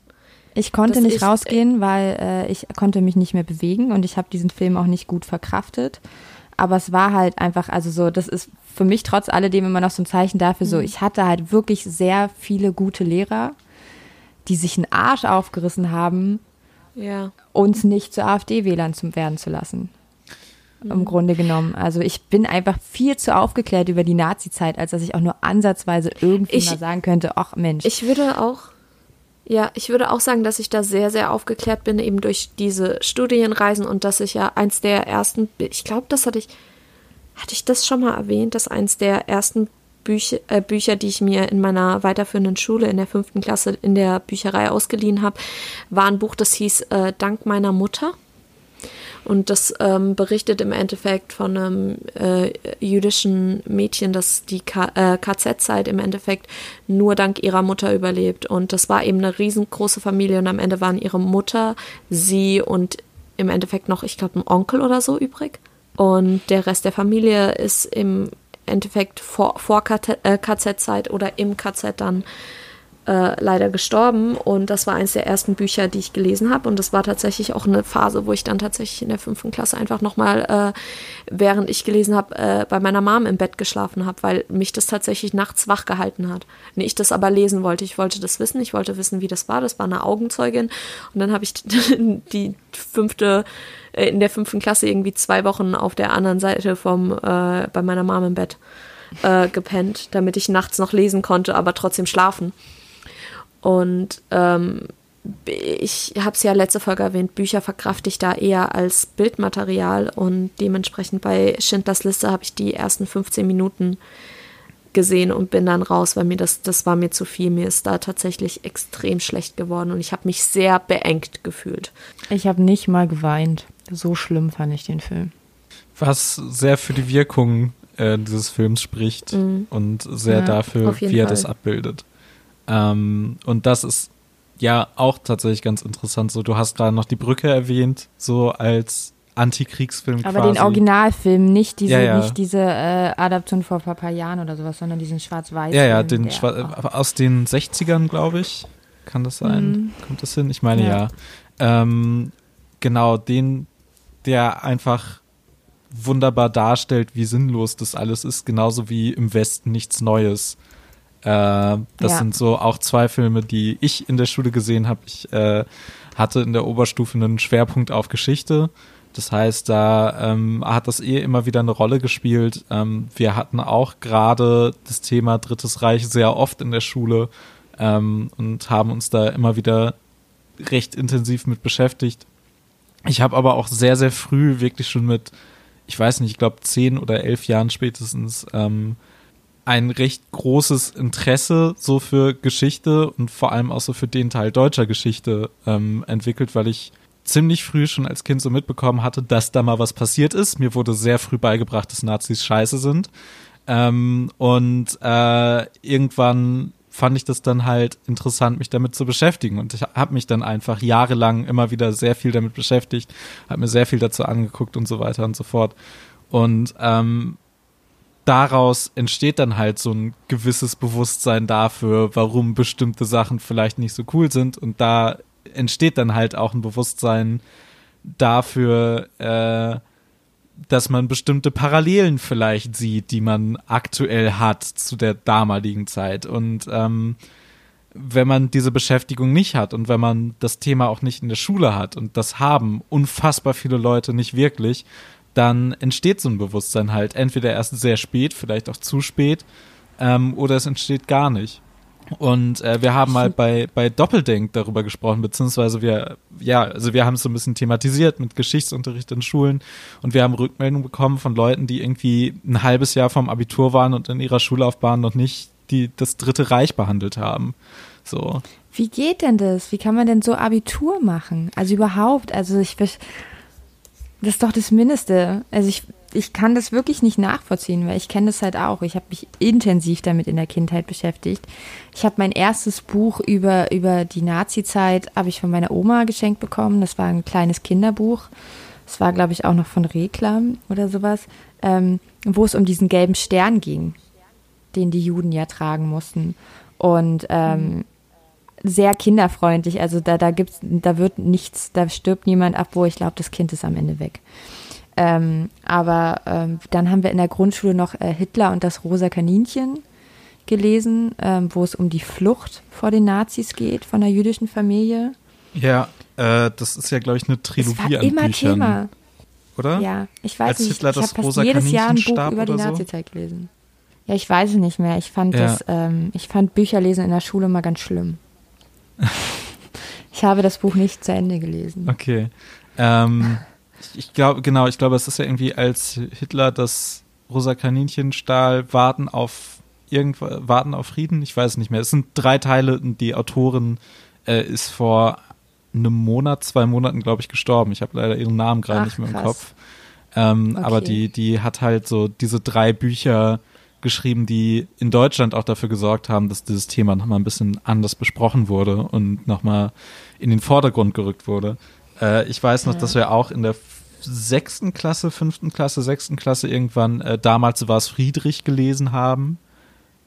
Ich konnte nicht ich, rausgehen, weil äh, ich konnte mich nicht mehr bewegen und ich habe diesen Film auch nicht gut verkraftet. Aber es war halt einfach, also so, das ist für mich trotz alledem immer noch so ein Zeichen dafür, so, mhm. ich hatte halt wirklich sehr viele gute Lehrer, die sich einen Arsch aufgerissen haben, ja. uns nicht zu AfD-Wählern werden zu lassen. Mhm. Im Grunde genommen. Also ich bin einfach viel zu aufgeklärt über die Nazi-Zeit, als dass ich auch nur ansatzweise irgendwie ich, mal sagen könnte, ach Mensch. Ich würde auch, ja, ich würde auch sagen, dass ich da sehr, sehr aufgeklärt bin, eben durch diese Studienreisen und dass ich ja eins der ersten, ich glaube, das hatte ich, hatte ich das schon mal erwähnt, dass eins der ersten Bücher, äh, Bücher, die ich mir in meiner weiterführenden Schule in der fünften Klasse in der Bücherei ausgeliehen habe, war ein Buch, das hieß äh, Dank meiner Mutter. Und das ähm, berichtet im Endeffekt von einem äh, jüdischen Mädchen, das die äh, KZ-Zeit im Endeffekt nur dank ihrer Mutter überlebt. Und das war eben eine riesengroße Familie und am Ende waren ihre Mutter, sie und im Endeffekt noch, ich glaube, ein Onkel oder so übrig. Und der Rest der Familie ist im Endeffekt vor, vor KZ-Zeit äh, oder im KZ dann äh, leider gestorben. Und das war eines der ersten Bücher, die ich gelesen habe. Und das war tatsächlich auch eine Phase, wo ich dann tatsächlich in der fünften Klasse einfach nochmal, äh, während ich gelesen habe, äh, bei meiner Mom im Bett geschlafen habe, weil mich das tatsächlich nachts wach gehalten hat. Und ich das aber lesen wollte. Ich wollte das wissen. Ich wollte wissen, wie das war. Das war eine Augenzeugin. Und dann habe ich die fünfte in der fünften Klasse irgendwie zwei Wochen auf der anderen Seite vom äh, bei meiner Mom im Bett äh, gepennt, damit ich nachts noch lesen konnte, aber trotzdem schlafen. Und ähm, ich habe es ja letzte Folge erwähnt, Bücher verkrafte ich da eher als Bildmaterial und dementsprechend bei Schindlers Liste habe ich die ersten 15 Minuten gesehen und bin dann raus, weil mir das, das war mir zu viel. Mir ist da tatsächlich extrem schlecht geworden und ich habe mich sehr beengt gefühlt. Ich habe nicht mal geweint. So schlimm fand ich den Film. Was sehr für die Wirkung äh, dieses Films spricht mhm. und sehr ja, dafür, wie er Fall. das abbildet. Ähm, und das ist ja auch tatsächlich ganz interessant. So, du hast gerade noch die Brücke erwähnt, so als Antikriegsfilm Aber quasi. den Originalfilm, nicht diese, ja, ja. Nicht diese äh, Adaption vor ein paar Jahren oder sowas, sondern diesen schwarz-weiß. Ja, ja, den Schwa äh, aus den 60ern, glaube ich. Kann das sein? Mhm. Kommt das hin? Ich meine ja. ja. Ähm, genau, den, der einfach wunderbar darstellt, wie sinnlos das alles ist, genauso wie im Westen nichts Neues. Äh, das ja. sind so auch zwei Filme, die ich in der Schule gesehen habe. Ich äh, hatte in der Oberstufe einen Schwerpunkt auf Geschichte. Das heißt, da ähm, hat das eh immer wieder eine Rolle gespielt. Ähm, wir hatten auch gerade das Thema Drittes Reich sehr oft in der Schule ähm, und haben uns da immer wieder recht intensiv mit beschäftigt. Ich habe aber auch sehr, sehr früh wirklich schon mit, ich weiß nicht, ich glaube zehn oder elf Jahren spätestens ähm, ein recht großes Interesse so für Geschichte und vor allem auch so für den Teil deutscher Geschichte ähm, entwickelt, weil ich ziemlich früh schon als Kind so mitbekommen hatte, dass da mal was passiert ist. Mir wurde sehr früh beigebracht, dass Nazis scheiße sind. Ähm, und äh, irgendwann fand ich das dann halt interessant, mich damit zu beschäftigen. Und ich habe mich dann einfach jahrelang immer wieder sehr viel damit beschäftigt, habe mir sehr viel dazu angeguckt und so weiter und so fort. Und ähm, daraus entsteht dann halt so ein gewisses Bewusstsein dafür, warum bestimmte Sachen vielleicht nicht so cool sind. Und da entsteht dann halt auch ein Bewusstsein dafür, äh, dass man bestimmte Parallelen vielleicht sieht, die man aktuell hat zu der damaligen Zeit. Und ähm, wenn man diese Beschäftigung nicht hat und wenn man das Thema auch nicht in der Schule hat und das haben unfassbar viele Leute nicht wirklich, dann entsteht so ein Bewusstsein halt entweder erst sehr spät, vielleicht auch zu spät, ähm, oder es entsteht gar nicht. Und äh, wir haben mal bei, bei Doppeldenk darüber gesprochen, beziehungsweise wir, ja, also wir haben es so ein bisschen thematisiert mit Geschichtsunterricht in Schulen und wir haben Rückmeldungen bekommen von Leuten, die irgendwie ein halbes Jahr vom Abitur waren und in ihrer Schullaufbahn noch nicht die, das Dritte Reich behandelt haben. So. Wie geht denn das? Wie kann man denn so Abitur machen? Also überhaupt, also ich, das ist doch das Mindeste. Also ich, ich kann das wirklich nicht nachvollziehen, weil ich kenne das halt auch. Ich habe mich intensiv damit in der Kindheit beschäftigt. Ich habe mein erstes Buch über, über die Nazi-Zeit, habe ich von meiner Oma geschenkt bekommen. Das war ein kleines Kinderbuch. Das war, glaube ich, auch noch von Reklam oder sowas, ähm, wo es um diesen gelben Stern ging, den die Juden ja tragen mussten. Und ähm, sehr kinderfreundlich. Also da, da gibt's, da wird nichts, da stirbt niemand ab, wo ich glaube, das Kind ist am Ende weg. Ähm, aber ähm, dann haben wir in der Grundschule noch äh, Hitler und das rosa Kaninchen gelesen, ähm, wo es um die Flucht vor den Nazis geht von einer jüdischen Familie. Ja, äh, das ist ja, glaube ich, eine Trilogie das war an immer Büchern. Thema. Oder? Ja, ich weiß Als nicht. Hitler ich habe fast jedes Jahr ein Buch über die so? Nazizeit gelesen. Ja, ich weiß es nicht mehr. Ich fand Ja. das, ähm, ich fand Bücherlesen in der Schule mal ganz schlimm. ich habe das Buch nicht zu Ende gelesen. Okay. Ähm, ich- glaube, genau, ich glaube, es ist ja irgendwie, als Hitler das rosa Kaninchen stahl, warten auf irgendwas, warten auf Frieden, ich weiß es nicht mehr. Es sind drei Teile die Autorin äh, ist vor einem Monat, zwei Monaten, glaube ich, gestorben. Ich habe leider ihren Namen gerade nicht mehr im krass. Kopf. Ähm, Okay. Aber die, die hat halt so diese drei Bücher geschrieben, die in Deutschland auch dafür gesorgt haben, dass dieses Thema nochmal ein bisschen anders besprochen wurde und nochmal in den Vordergrund gerückt wurde. Äh, ich weiß noch, Ja. dass wir auch in der sechsten Klasse, fünften Klasse, sechsten Klasse irgendwann, äh, damals war es Friedrich gelesen haben,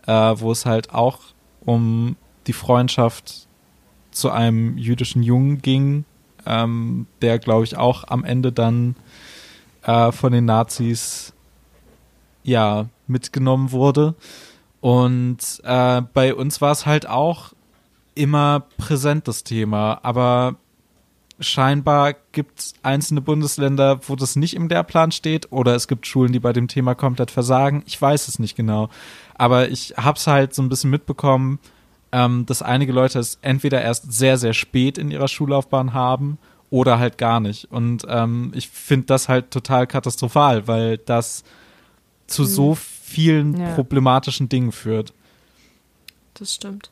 äh, wo es halt auch um die Freundschaft zu einem jüdischen Jungen ging, ähm, der, glaube ich, auch am Ende dann äh, von den Nazis ja mitgenommen wurde. Und äh, bei uns war es halt auch immer präsent, das Thema. Aber scheinbar gibt es einzelne Bundesländer, wo das nicht im Lehrplan steht, oder es gibt Schulen, die bei dem Thema komplett versagen. Ich weiß es nicht genau. Aber ich habe es halt so ein bisschen mitbekommen, ähm, dass einige Leute es entweder erst sehr, sehr spät in ihrer Schullaufbahn haben oder halt gar nicht. Und ähm, ich finde das halt total katastrophal, weil das zu so vielen Ja. problematischen Dingen führt. Das stimmt.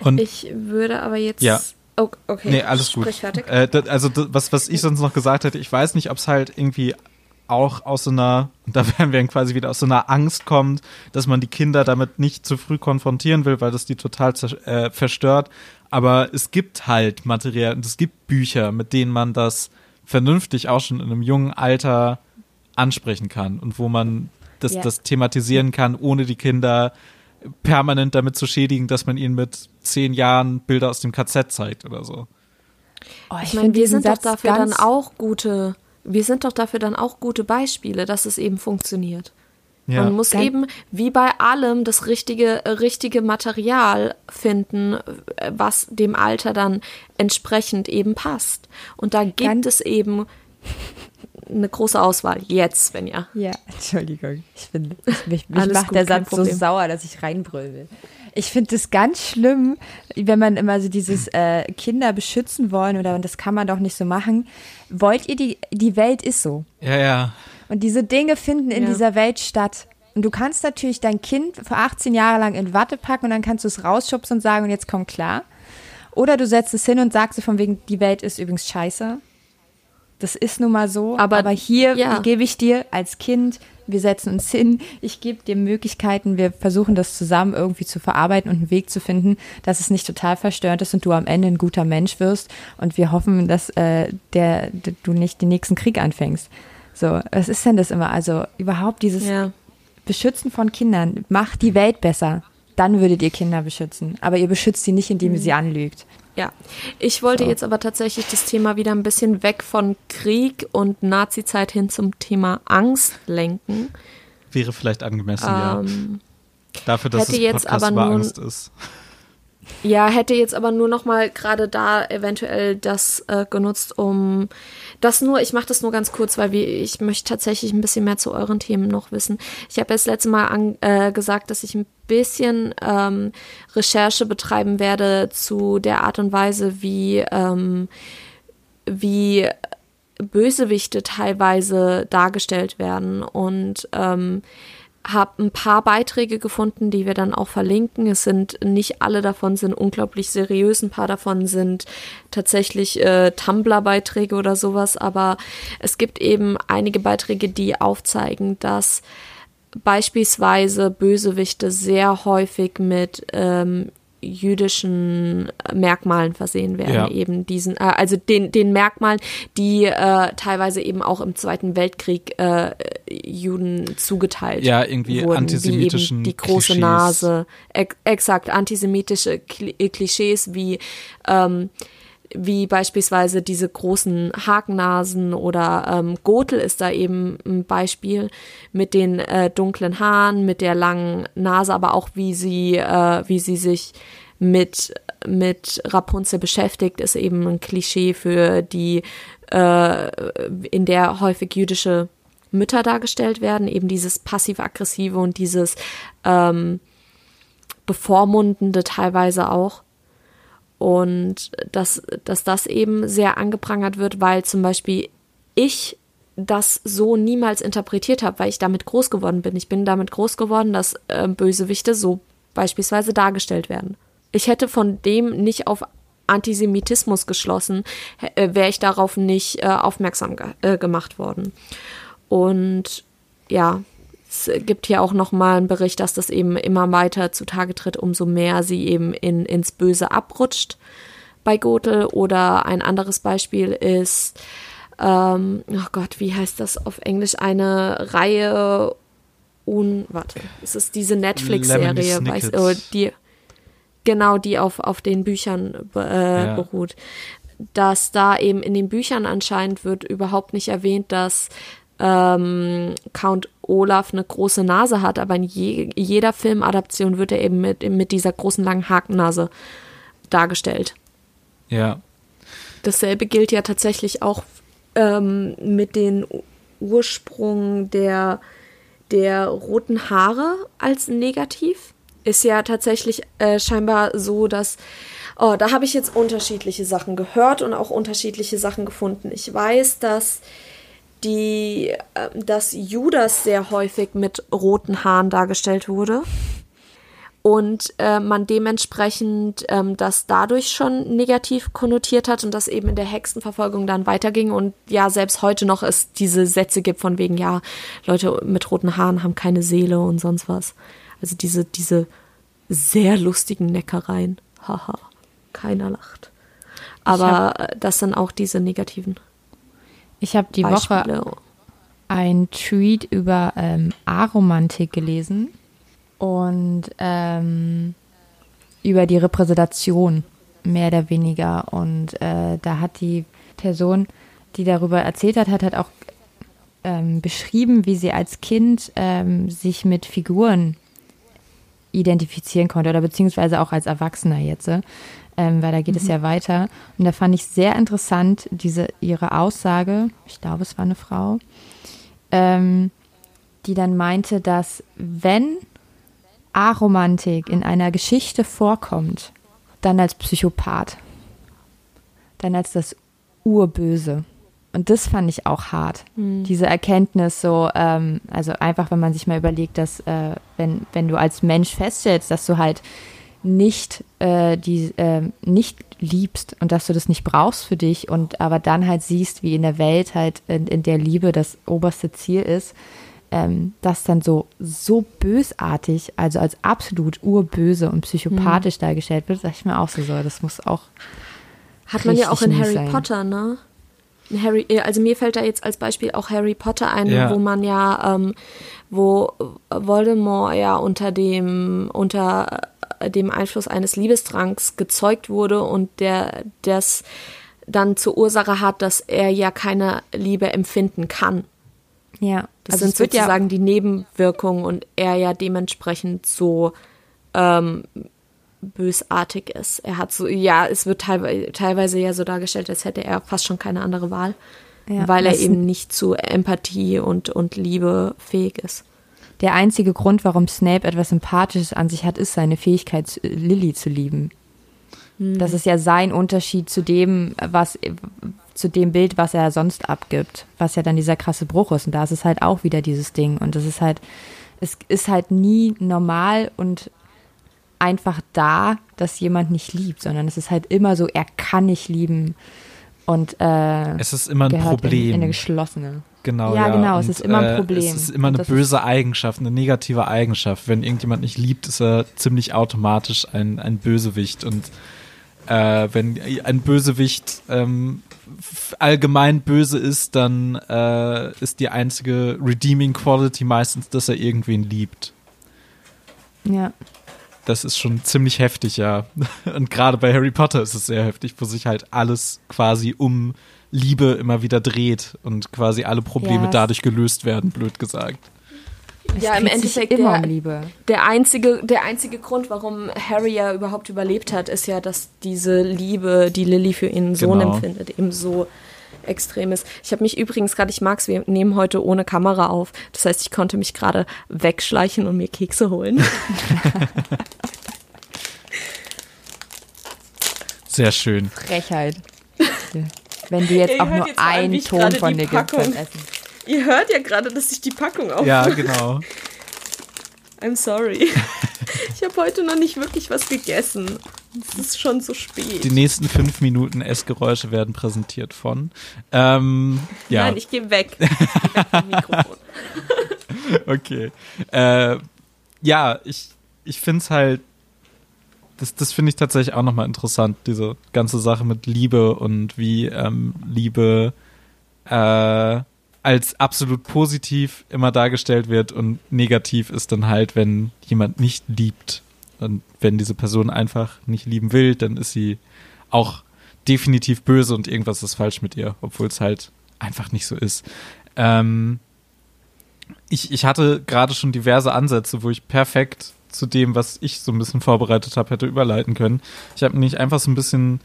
Und Ich würde aber jetzt. Ja. Oh, okay. Nee, alles gut. Äh, das, also das, was, was ich sonst noch gesagt hätte, ich weiß nicht, ob es halt irgendwie auch aus so einer, und da werden wir dann quasi wieder aus so einer Angst kommt, dass man die Kinder damit nicht zu früh konfrontieren will, weil das die total äh, verstört. Aber es gibt halt Material und es gibt Bücher, mit denen man das vernünftig auch schon in einem jungen Alter ansprechen kann und wo man das, Ja. das thematisieren kann, ohne die Kinder permanent damit zu schädigen, dass man ihnen mit zehn Jahren Bilder aus dem KZ zeigt oder so. Oh, Ich find meine, wir sind doch Satz dafür dann auch gute, wir sind doch dafür dann auch gute Beispiele, dass es eben funktioniert. Ja. Man muss Ganz- eben wie bei allem das richtige, richtige Material finden, was dem Alter dann entsprechend eben passt. Und da gibt Ganz- es eben eine große Auswahl. Jetzt, wenn ja. Ja, Entschuldigung. Ich bin, ich, mich, mich macht gut, der Satz so sauer, dass ich reinbrüll will. Ich finde das ganz schlimm, wenn man immer so dieses äh, Kinder beschützen wollen oder das kann man doch nicht so machen. Wollt ihr die, die Welt ist so. Ja, ja. Und diese Dinge finden in Ja. dieser Welt statt. Und du kannst natürlich dein Kind für 18 Jahre lang in Watte packen und dann kannst du es rausschubsen und sagen, und jetzt komm klar. Oder du setzt es hin und sagst so von wegen, die Welt ist übrigens scheiße. Das ist nun mal so. Aber- Aber, hier ja. gebe ich dir als Kind, wir setzen uns hin, ich gebe dir Möglichkeiten, wir versuchen das zusammen irgendwie zu verarbeiten und einen Weg zu finden, dass es nicht total verstörend ist und du am Ende ein guter Mensch wirst. Und wir hoffen, dass äh, der, d- du nicht den nächsten Krieg anfängst. So, was ist denn das immer? Also überhaupt dieses Ja. Beschützen von Kindern macht die Welt besser. Dann würdet ihr Kinder beschützen. Aber ihr beschützt sie nicht, indem ihr sie anlügt. Ja, ich wollte So. jetzt aber tatsächlich das Thema wieder ein bisschen weg von Krieg und Nazi-Zeit hin zum Thema Angst lenken. Wäre vielleicht angemessen, Ähm, ja. Dafür, dass es jetzt Podcast aber über nun- Angst ist. Ja, hätte jetzt aber nur noch mal gerade da eventuell das äh, genutzt, um das nur, ich mache das nur ganz kurz, weil wir, ich möchte tatsächlich ein bisschen mehr zu euren Themen noch wissen. Ich habe das letzte Mal an, äh, gesagt, dass ich ein bisschen ähm, Recherche betreiben werde zu der Art und Weise, wie, ähm, wie Bösewichte teilweise dargestellt werden und ähm, habe ein paar Beiträge gefunden, die wir dann auch verlinken. Es sind nicht alle davon sind unglaublich seriös, ein paar davon sind tatsächlich äh, Tumblr-Beiträge oder sowas, aber es gibt eben einige Beiträge, die aufzeigen, dass beispielsweise Bösewichte sehr häufig mit ähm, jüdischen Merkmalen versehen werden, Ja. eben diesen, äh, also den, den Merkmalen, die äh, teilweise eben auch im Zweiten Weltkrieg äh, Juden zugeteilt Ja, irgendwie wurden, antisemitischen die große Klischees. Nase, ex exakt antisemitische Kli äh, Klischees wie ähm, wie beispielsweise diese großen Hakennasen oder ähm, Gotel ist da eben ein Beispiel mit den äh, dunklen Haaren, mit der langen Nase, aber auch wie sie, äh, wie sie sich mit mit Rapunzel beschäftigt, ist eben ein Klischee für die, äh, in der häufig jüdische Mütter dargestellt werden, eben dieses passiv-aggressive und dieses ähm, bevormundende teilweise auch. Und dass, dass das eben sehr angeprangert wird, weil zum Beispiel ich das so niemals interpretiert habe, weil ich damit groß geworden bin. Ich bin damit groß geworden, dass äh, Bösewichte so beispielsweise dargestellt werden. Ich hätte von dem nicht auf Antisemitismus geschlossen, äh, wäre ich darauf nicht äh, aufmerksam ge äh, gemacht worden. Und ja, es gibt hier auch noch mal einen Bericht, dass das eben immer weiter zutage tritt, umso mehr sie eben in, ins Böse abrutscht bei Gotel. Oder ein anderes Beispiel ist, ähm, oh Gott, wie heißt das auf Englisch? Eine Reihe un, warte, es ist diese Netflix-Serie, oh, die, genau, die auf, auf den Büchern äh, Ja. beruht. Dass da eben in den Büchern anscheinend wird überhaupt nicht erwähnt, dass ähm, Count Olaf eine große Nase hat, aber in je, jeder Filmadaption wird er eben mit, mit dieser großen langen Hakennase dargestellt. Ja. Dasselbe gilt ja tatsächlich auch ähm, mit den Ursprung der, der roten Haare als negativ. Ist ja tatsächlich äh, scheinbar so, dass. Oh, da habe ich jetzt unterschiedliche Sachen gehört und auch unterschiedliche Sachen gefunden. Ich weiß, dass die, äh, dass Judas sehr häufig mit roten Haaren dargestellt wurde. Und äh, man dementsprechend ähm, das dadurch schon negativ konnotiert hat und das eben in der Hexenverfolgung dann weiterging. Und ja selbst heute noch es diese Sätze gibt von wegen ja Leute mit roten Haaren haben keine Seele und sonst was. Also diese diese sehr lustigen Neckereien. Haha. Keiner lacht. Aber das sind auch diese negativen Ich habe die Woche Beispiele ein Tweet über ähm, Aromantik gelesen und ähm, über die Repräsentation mehr oder weniger. Und äh, da hat die Person, die darüber erzählt hat, hat halt auch ähm, beschrieben, wie sie als Kind ähm, sich mit Figuren identifizieren konnte oder beziehungsweise auch als Erwachsener jetzt, ähm, weil da geht es ja weiter. Und da fand ich sehr interessant diese ihre Aussage. Ich glaube, es war eine Frau, ähm, die dann meinte, dass wenn Aromantik in einer Geschichte vorkommt, dann als Psychopath. Dann als das Urböse. Und das fand ich auch hart. Mhm. Diese Erkenntnis so, ähm, also einfach, wenn man sich mal überlegt, dass äh, wenn, wenn du als Mensch feststellst, dass du halt nicht äh, die äh, nicht liebst und dass du das nicht brauchst für dich und aber dann halt siehst, wie in der Welt halt in, in der Liebe das oberste Ziel ist, ähm, das dann so so bösartig, also als absolut urböse und psychopathisch mhm. dargestellt wird, sag ich mir auch so, so das muss auch hat man ja auch in Harry sein. Potter, ne? Harry, äh, also mir fällt da jetzt als Beispiel auch Harry Potter ein, ja. wo man ja, ähm, wo Voldemort ja unter dem, unter dem Einfluss eines Liebesdranks gezeugt wurde und der das dann zur Ursache hat, dass er ja keine Liebe empfinden kann. Ja. Das also sind sozusagen ja die Nebenwirkungen und er ja dementsprechend so ähm, bösartig ist. Er hat so, ja, es wird teilweise, teilweise ja so dargestellt, als hätte er fast schon keine andere Wahl, ja, weil er eben nicht zu Empathie und, und Liebe fähig ist. Der einzige Grund, warum Snape etwas Sympathisches an sich hat, ist seine Fähigkeit, Lilly zu lieben. Hm. Das ist ja sein Unterschied zu dem, was, zu dem Bild, was er sonst abgibt, was ja dann dieser krasse Bruch ist. Und da ist es halt auch wieder dieses Ding. Und das ist halt, es ist halt nie normal und einfach da, dass jemand nicht liebt, sondern es ist halt immer so, er kann nicht lieben. Und äh, es ist immer ein Problem. In, in eine geschlossene. Genau. Ja, ja. genau, und, es ist immer ein Problem. Äh, es ist immer eine böse Eigenschaft, eine negative Eigenschaft. Wenn irgendjemand nicht liebt, ist er ziemlich automatisch ein, ein Bösewicht. Und äh, wenn ein Bösewicht ähm, allgemein böse ist, dann äh, ist die einzige redeeming quality meistens, dass er irgendwen liebt. Ja das ist schon ziemlich heftig, ja. Und gerade bei Harry Potter ist es sehr heftig, wo sich halt alles quasi um Liebe immer wieder dreht und quasi alle Probleme ja. dadurch gelöst werden, blöd gesagt. Es ja, im Endeffekt immer der, um Liebe. Der einzige, der einzige Grund, warum Harry ja überhaupt überlebt hat, ist ja, dass diese Liebe, die Lily für ihren Sohn genau. empfindet, eben so extrem ist. Ich habe mich übrigens gerade, ich mag es, wir nehmen heute ohne Kamera auf. Das heißt, ich konnte mich gerade wegschleichen und mir Kekse holen. Sehr schön. Frechheit. Wenn du jetzt auch nur einen Ton von dir gibst beim Essen. Ihr hört ja gerade, dass ich die Packung aufmache. Ja, genau. I'm sorry. Ich habe heute noch nicht wirklich was gegessen. Es ist schon so spät. Die nächsten fünf Minuten Essgeräusche werden präsentiert von. Ähm, ja. Nein, ich gehe weg. Ich geh weg vom Mikrofon. okay. Äh, ja, ich, ich finde es halt. Das, das finde ich tatsächlich auch nochmal interessant, diese ganze Sache mit Liebe und wie ähm, Liebe äh, als absolut positiv immer dargestellt wird und negativ ist dann halt, wenn jemand nicht liebt. Und wenn diese Person einfach nicht lieben will, dann ist sie auch definitiv böse und irgendwas ist falsch mit ihr, obwohl es halt einfach nicht so ist. Ähm, ich, ich hatte gerade schon diverse Ansätze, wo ich perfekt zu dem, was ich so ein bisschen vorbereitet habe, hätte überleiten können. Ich habe nämlich einfach so ein bisschen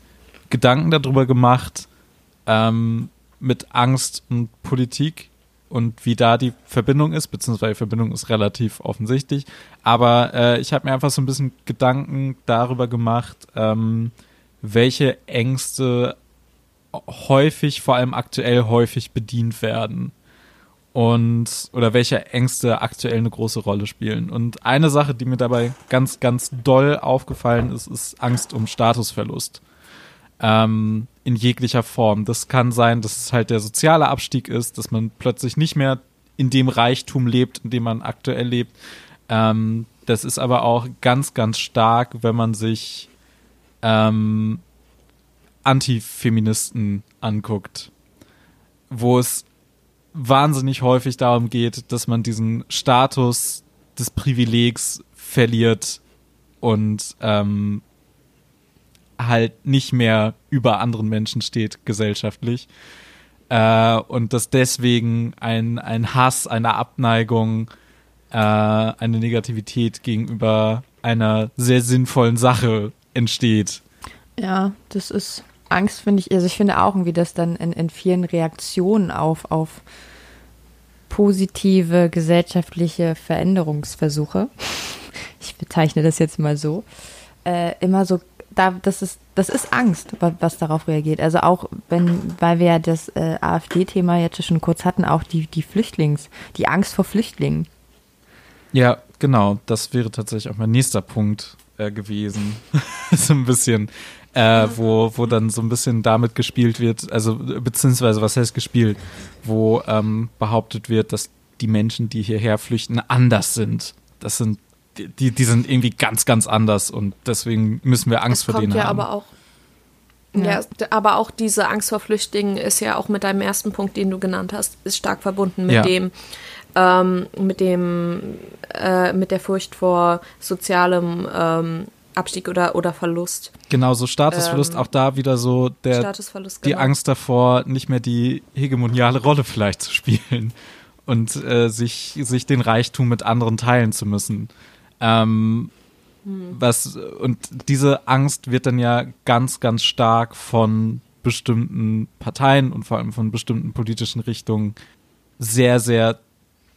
Gedanken darüber gemacht, ähm, mit Angst und Politik und wie da die Verbindung ist, beziehungsweise die Verbindung ist relativ offensichtlich. Aber äh, ich habe mir einfach so ein bisschen Gedanken darüber gemacht, ähm, welche Ängste häufig, vor allem aktuell häufig bedient werden. Und oder welche Ängste aktuell eine große Rolle spielen. Und eine Sache, die mir dabei ganz, ganz doll aufgefallen ist, ist Angst um Statusverlust ähm, in jeglicher Form. Das kann sein, dass es halt der soziale Abstieg ist, dass man plötzlich nicht mehr in dem Reichtum lebt, in dem man aktuell lebt. Ähm, das ist aber auch ganz, ganz stark, wenn man sich ähm, Antifeministen anguckt, wo es wahnsinnig häufig darum geht, dass man diesen Status des Privilegs verliert und ähm, halt nicht mehr über anderen Menschen steht gesellschaftlich. Äh, und dass deswegen ein, ein Hass, eine Abneigung, äh, eine Negativität gegenüber einer sehr sinnvollen Sache entsteht. Ja, das ist Angst, finde ich. Also ich finde auch irgendwie, dass dann in, in vielen Reaktionen auf, auf positive gesellschaftliche Veränderungsversuche ich bezeichne das jetzt mal so, äh, immer so, da, das ist, das ist Angst, was, darauf reagiert. Also auch wenn, weil wir ja das äh, AfD-Thema jetzt schon kurz hatten, auch die, die Flüchtlings, die Angst vor Flüchtlingen. Ja, genau, das wäre tatsächlich auch mein nächster Punkt äh, gewesen. so ein bisschen, äh, wo, wo dann so ein bisschen damit gespielt wird, also beziehungsweise was heißt gespielt, wo ähm, behauptet wird, dass die Menschen, die hierher flüchten, anders sind. Das sind die, die sind irgendwie ganz, ganz anders und deswegen müssen wir Angst das vor denen ja haben. Aber auch, Ja. ja. aber auch diese Angst vor Flüchtlingen ist ja auch mit deinem ersten Punkt, den du genannt hast, ist stark verbunden mit Ja. dem, ähm, mit dem, äh, mit der Furcht vor sozialem ähm, Abstieg oder, oder Verlust. Genau, so Statusverlust, Ähm, auch da wieder so der, Statusverlust. die genau. Angst davor, nicht mehr die hegemoniale Rolle vielleicht zu spielen und äh, sich, sich den Reichtum mit anderen teilen zu müssen. Ähm, was, und diese Angst wird dann ja ganz, ganz stark von bestimmten Parteien und vor allem von bestimmten politischen Richtungen sehr, sehr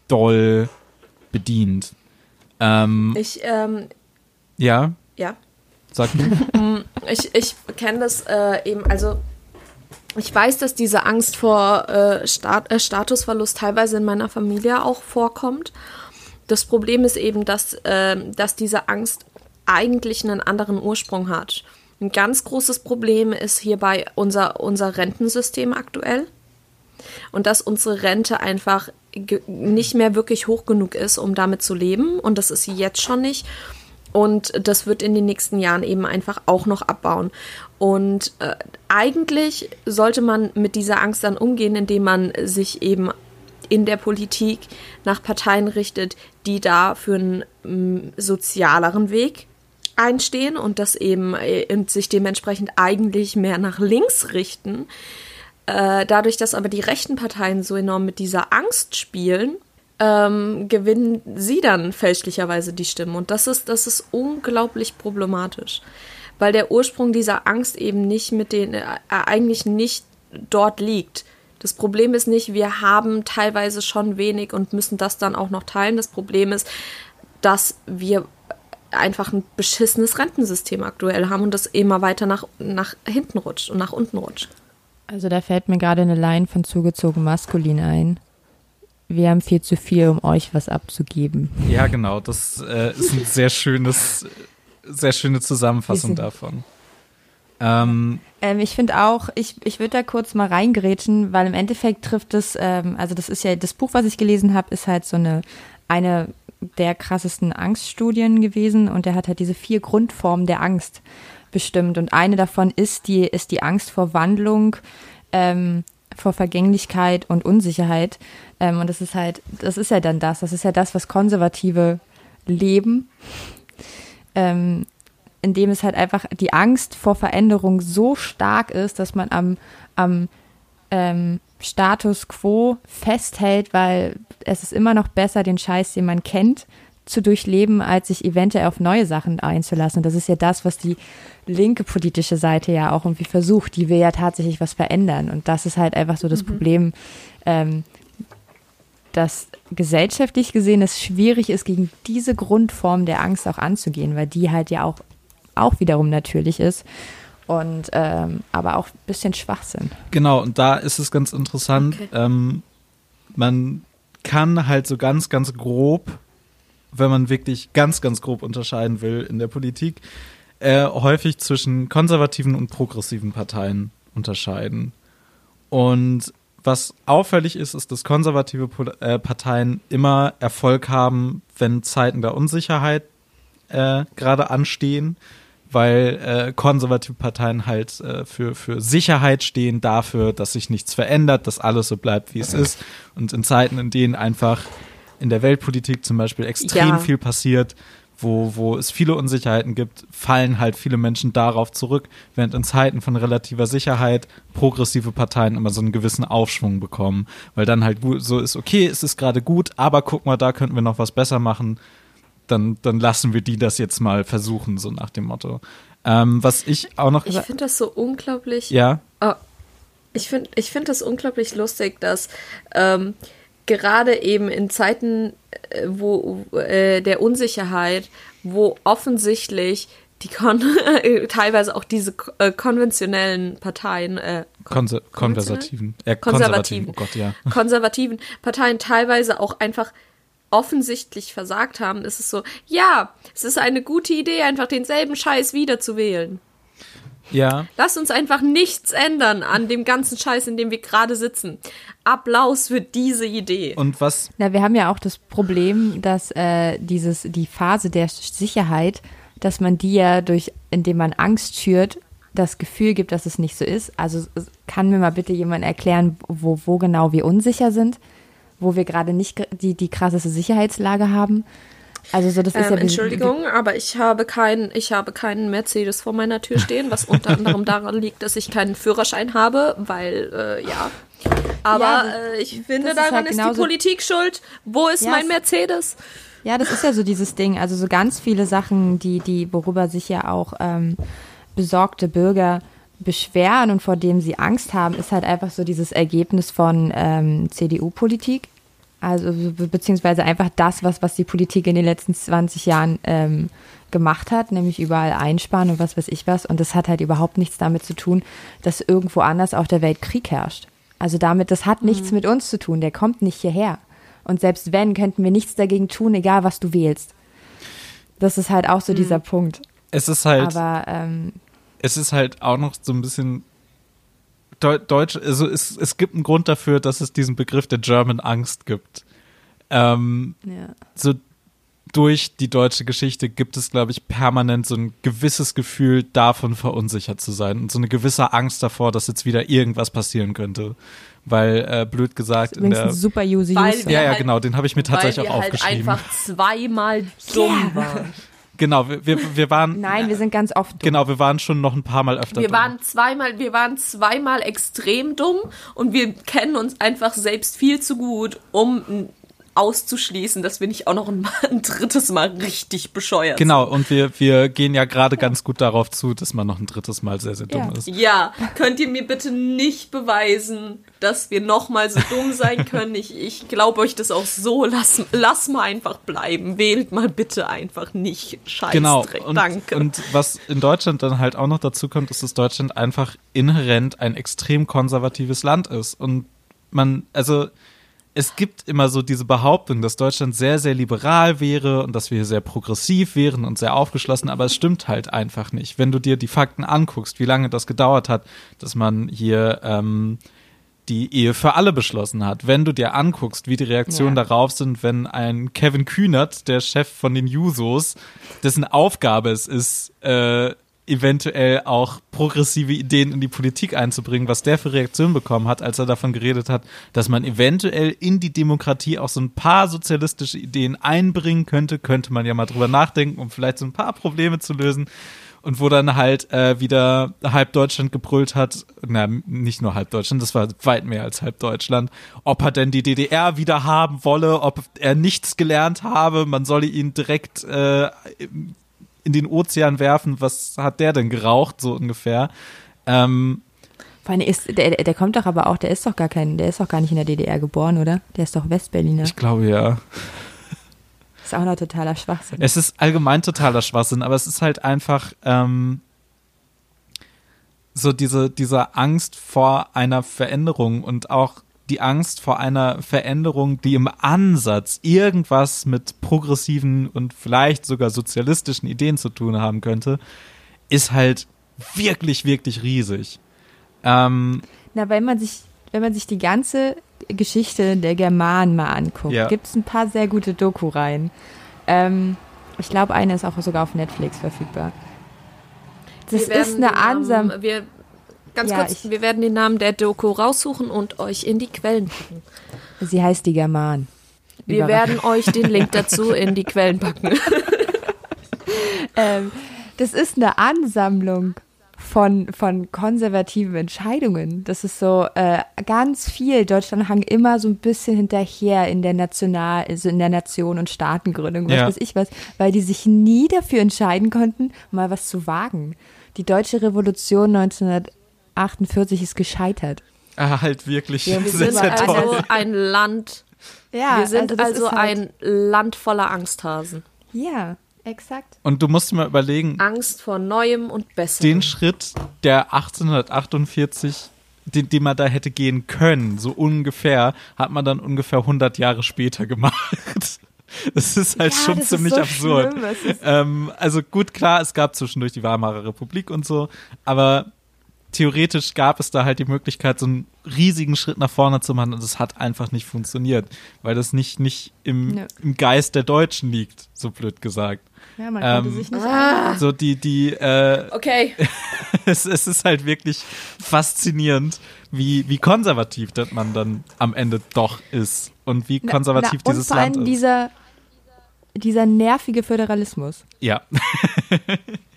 doll bedient. Ähm, Ich, ähm, ja, ja. sag du. Ich, ich kenne das äh, eben, also ich weiß, dass diese Angst vor äh, Stat äh, Statusverlust teilweise in meiner Familie auch vorkommt. Das Problem ist eben, dass, ähm, dass diese Angst eigentlich einen anderen Ursprung hat. Ein ganz großes Problem ist hierbei unser, unser Rentensystem aktuell. Und dass unsere Rente einfach nicht mehr wirklich hoch genug ist, um damit zu leben. Und das ist sie jetzt schon nicht. Und das wird in den nächsten Jahren eben einfach auch noch abbauen. Und äh, eigentlich sollte man mit dieser Angst dann umgehen, indem man sich eben in der Politik nach Parteien richtet, die da für einen mm, sozialeren Weg einstehen und das eben äh, und sich dementsprechend eigentlich mehr nach links richten. Äh, dadurch, dass aber die rechten Parteien so enorm mit dieser Angst spielen, ähm, gewinnen sie dann fälschlicherweise die Stimmen. Und das ist, das ist unglaublich problematisch. Weil der Ursprung dieser Angst eben nicht mit den, äh, eigentlich nicht dort liegt. Das Problem ist nicht, wir haben teilweise schon wenig und müssen das dann auch noch teilen. Das Problem ist, dass wir einfach ein beschissenes Rentensystem aktuell haben und das immer weiter nach, nach hinten rutscht und nach unten rutscht. Also da fällt mir gerade eine Line von zugezogen maskulin ein. Wir haben viel zu viel, um euch was abzugeben. Ja, genau. Das äh, ist ein sehr schönes, sehr schöne Zusammenfassung davon. Ähm, Ähm, ich finde auch, ich, ich würde da kurz mal reingrätschen, weil im Endeffekt trifft es, ähm, also das ist ja, das Buch, was ich gelesen habe, ist halt so eine, eine der krassesten Angststudien gewesen und der hat halt diese vier Grundformen der Angst bestimmt und eine davon ist die, ist die Angst vor Wandlung, ähm, vor Vergänglichkeit und Unsicherheit. Ähm, und das ist halt, das ist ja dann das, das ist ja das, was Konservative leben. Ähm, indem es halt einfach die Angst vor Veränderung so stark ist, dass man am, am ähm, Status quo festhält, weil es ist immer noch besser, den Scheiß, den man kennt, zu durchleben, als sich eventuell auf neue Sachen einzulassen. Und das ist ja das, was die linke politische Seite ja auch irgendwie versucht. Die will ja tatsächlich was verändern. Und das ist halt einfach so das Problem, ähm, dass gesellschaftlich gesehen es schwierig ist, gegen diese Grundform der Angst auch anzugehen, weil die halt ja auch, auch wiederum natürlich ist und ähm, aber auch ein bisschen Schwachsinn. genau, und da ist es ganz interessant. Okay. Ähm, man kann halt so ganz, ganz grob, wenn man wirklich ganz, ganz grob unterscheiden will in der Politik, äh, häufig zwischen konservativen und progressiven Parteien unterscheiden. Und was auffällig ist, ist, dass konservative äh, Parteien immer Erfolg haben, wenn Zeiten der Unsicherheit äh, gerade anstehen, weil äh, konservative Parteien halt äh, für, für Sicherheit stehen, dafür, dass sich nichts verändert, dass alles so bleibt, wie es ist. Und in Zeiten, in denen einfach in der Weltpolitik zum Beispiel extrem Ja. viel passiert, wo, wo es viele Unsicherheiten gibt, fallen halt viele Menschen darauf zurück, während in Zeiten von relativer Sicherheit progressive Parteien immer so einen gewissen Aufschwung bekommen, weil dann halt gut, so ist, okay, es ist gerade gut, aber guck mal, da könnten wir noch was besser machen, dann, dann lassen wir die das jetzt mal versuchen, so nach dem Motto. Ähm, was ich auch noch Ich finde das so unglaublich. ja, Oh, ich finde ich find das unglaublich lustig, dass ähm, gerade eben in Zeiten äh, wo äh, der Unsicherheit, wo offensichtlich die kon teilweise auch diese äh, konventionellen Parteien, äh, Konse konversativen, äh, konservativen, konservativen, oh Gott, ja. konservativen Parteien teilweise auch einfach offensichtlich versagt haben, ist es so, ja, es ist eine gute Idee, einfach denselben Scheiß wieder zu wählen. Ja, Lass uns einfach nichts ändern an dem ganzen Scheiß, in dem wir gerade sitzen. Applaus für diese Idee. und was, Na, wir haben ja auch das Problem, dass äh, dieses, die Phase der Sicherheit, dass man die ja durch, indem man Angst schürt, das Gefühl gibt, dass es nicht so ist. Also kann mir mal bitte jemand erklären, wo, wo genau wir unsicher sind, wo wir gerade nicht die, die krasseste Sicherheitslage haben. Also so, das ist Ähm, ja Entschuldigung, aber ich habe keinen, ich habe keinen Mercedes vor meiner Tür stehen, was unter anderem daran liegt, dass ich keinen Führerschein habe, weil äh, ja. Aber Ja, äh, ich finde, ist daran halt ist die Politik schuld. Wo ist Ja, mein es- Mercedes? Ja, das ist ja so dieses Ding. Also so ganz viele Sachen, die, die, worüber sich ja auch ähm, besorgte Bürger beschweren und vor dem sie Angst haben, ist halt einfach so dieses Ergebnis von ähm, CDU-Politik. Also be- beziehungsweise einfach das, was, was die Politik in den letzten 20 Jahren ähm, gemacht hat, nämlich überall einsparen und was weiß ich was. Und das hat halt überhaupt nichts damit zu tun, dass irgendwo anders auf der Welt Krieg herrscht. Also damit, das hat nichts mit uns zu tun. Der kommt nicht hierher. Und selbst wenn, könnten wir nichts dagegen tun, egal was du wählst. Das ist halt auch so dieser Punkt. es ist halt, Aber ähm, es ist halt auch noch so ein bisschen Deutsch, also es, es gibt einen Grund dafür, dass es diesen Begriff der German Angst gibt. Ähm, ja. so durch die deutsche Geschichte gibt es, glaube ich, permanent so ein gewisses Gefühl davon verunsichert zu sein und so eine gewisse Angst davor, dass jetzt wieder irgendwas passieren könnte. Weil, äh, blöd gesagt, in der. ein super Weil wir Ja, ja, halt- genau, den habe ich mir tatsächlich weil wir auch halt aufgeschrieben. einfach zweimal dumm waren. Genau, wir, wir, wir waren. Nein, wir sind ganz oft dumm. Genau, wir waren schon noch ein paar Mal öfter Wir dumm. waren zweimal, wir waren zweimal extrem dumm und wir kennen uns einfach selbst viel zu gut, um auszuschließen, dass wir nicht auch noch ein, ein drittes Mal richtig bescheuert Genau, und wir, wir gehen ja gerade ganz gut darauf zu, dass man noch ein drittes Mal sehr, sehr dumm Ja. ist. sind. Ja, könnt ihr mir bitte nicht beweisen, dass wir noch mal so dumm sein können? Ich, ich glaube euch das auch so. Lass, lass mal einfach bleiben. Wählt mal bitte einfach nicht. Scheißdreck. Genau, und, Danke. und was in Deutschland dann halt auch noch dazu kommt, ist, dass Deutschland einfach inhärent ein extrem konservatives Land ist. Und man, also es gibt immer so diese Behauptung, dass Deutschland sehr, sehr liberal wäre und dass wir sehr progressiv wären und sehr aufgeschlossen, aber es stimmt halt einfach nicht. Wenn du dir die Fakten anguckst, wie lange das gedauert hat, dass man hier ähm, die Ehe für alle beschlossen hat. Wenn du dir anguckst, wie die Reaktionen Ja. darauf sind, wenn ein Kevin Kühnert, der Chef von den Jusos, dessen Aufgabe es ist, äh, eventuell auch progressive Ideen in die Politik einzubringen, was der für Reaktionen bekommen hat, als er davon geredet hat, dass man eventuell in die Demokratie auch so ein paar sozialistische Ideen einbringen könnte, könnte man ja mal drüber nachdenken, um vielleicht so ein paar Probleme zu lösen. Und wo dann halt äh, wieder halb Deutschland gebrüllt hat, na, nicht nur halb Deutschland, das war weit mehr als halb Deutschland, ob er denn die DDR wieder haben wolle, ob er nichts gelernt habe, man solle ihn direkt äh, in den Ozean werfen, was hat der denn geraucht, so ungefähr. Ähm, Vor allem ist, der, der kommt doch aber auch, der ist doch gar kein, der ist doch gar nicht in der DDR geboren, oder? Der ist doch Westberliner. ich glaube ja. Ist auch noch totaler Schwachsinn. Es ist allgemein totaler Schwachsinn, aber es ist halt einfach ähm, so diese, diese Angst vor einer Veränderung und auch die Angst vor einer Veränderung, die im Ansatz irgendwas mit progressiven und vielleicht sogar sozialistischen Ideen zu tun haben könnte, ist halt wirklich, wirklich riesig. Ähm, Na, wenn man sich, wenn man sich die ganze Geschichte der Germanen mal anguckt, Ja. gibt es ein paar sehr gute Doku-Reihen. Ähm, ich glaube, eine ist auch sogar auf Netflix verfügbar. Das Wir werden ist eine den Namen- ansam. Wir, ganz Ja, kurz, ich- wir werden den Namen der Doku raussuchen und euch in die Quellen packen. Sie heißt die Germanen. Wir werden euch den Link dazu in die Quellen packen. Ähm, das ist eine Ansammlung von, von konservativen Entscheidungen. Das ist so äh, ganz viel. Deutschland hang immer so ein bisschen hinterher in der National, also in der Nation- und Staatengründung, was Ja. weiß ich was, weil die sich nie dafür entscheiden konnten, mal was zu wagen. Die deutsche Revolution 1948 ist gescheitert. ah, halt wirklich Ja, wir sind also ein Land Ja, Wir sind also, ist halt- ein Land voller Angsthasen. Ja, exakt. Und du musst dir mal überlegen, Angst vor Neuem und Besserem. den Schritt, der 1848, den, den man da hätte gehen können, so ungefähr, hat man dann ungefähr 100 Jahre später gemacht. Das ist halt Ja, schon das ist ziemlich so absurd. Ähm, also gut, klar, es gab zwischendurch die Weimarer Republik und so, aber theoretisch gab es da halt die Möglichkeit, so einen riesigen Schritt nach vorne zu machen und es hat einfach nicht funktioniert, weil das nicht, nicht im, Nö. im Geist der Deutschen liegt, so blöd gesagt. Ja, man Ähm, konnte sich nicht So die, die, äh, Okay, es, es ist halt wirklich faszinierend, wie, wie konservativ das man dann am Ende doch ist und wie konservativ na, dieses und vor Land allem ist. dieser, dieser nervige Föderalismus. ja,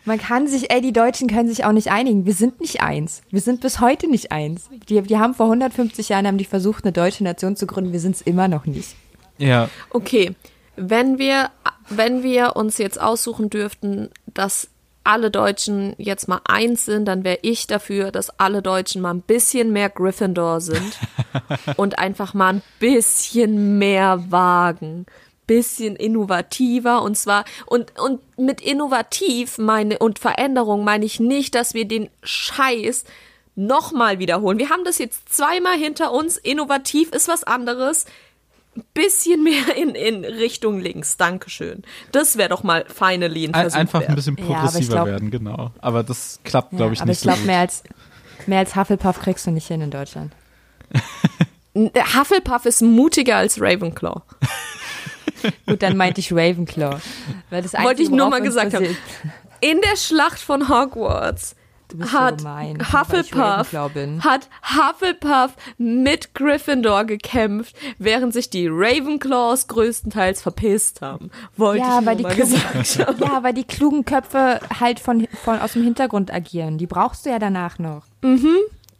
Man kann sich, ey, die Deutschen können sich auch nicht einigen. Wir sind nicht eins. Wir sind bis heute nicht eins. Die, die haben vor 150 Jahren haben die versucht, eine deutsche Nation zu gründen. Wir sind es immer noch nicht. ja. okay. Wenn wir, wenn wir uns jetzt aussuchen dürften, dass alle Deutschen jetzt mal eins sind, dann wäre ich dafür, dass alle Deutschen mal ein bisschen mehr Gryffindor sind und einfach mal ein bisschen mehr wagen. Bisschen innovativer und zwar und und mit innovativ meine und Veränderung meine ich nicht, dass wir den Scheiß nochmal wiederholen. Wir haben das jetzt zweimal hinter uns. Innovativ ist was anderes. Bisschen mehr in, in Richtung links. Dankeschön. Das wäre doch mal finally ein Ein, Versuch einfach ein wert. bisschen Ja, aber ich progressiver glaub- werden, genau. Aber das klappt, glaube ich, aber nicht ich glaube, so gut. mehr als, mehr als Hufflepuff kriegst du nicht hin in Deutschland. Der Hufflepuff ist mutiger als Ravenclaw. Gut, dann meinte ich Ravenclaw. Weil das Wollte ich nur mal uns gesagt haben. In der Schlacht von Hogwarts Du bist so hat gemein, weil ich Hufflepuff hat Hufflepuff mit Gryffindor gekämpft, während sich die Ravenclaws größtenteils verpisst haben. Wollte Ja, ich weil die, mal gesagt haben. ja, weil die klugen Köpfe halt von, von aus dem Hintergrund agieren. Die brauchst du ja danach noch.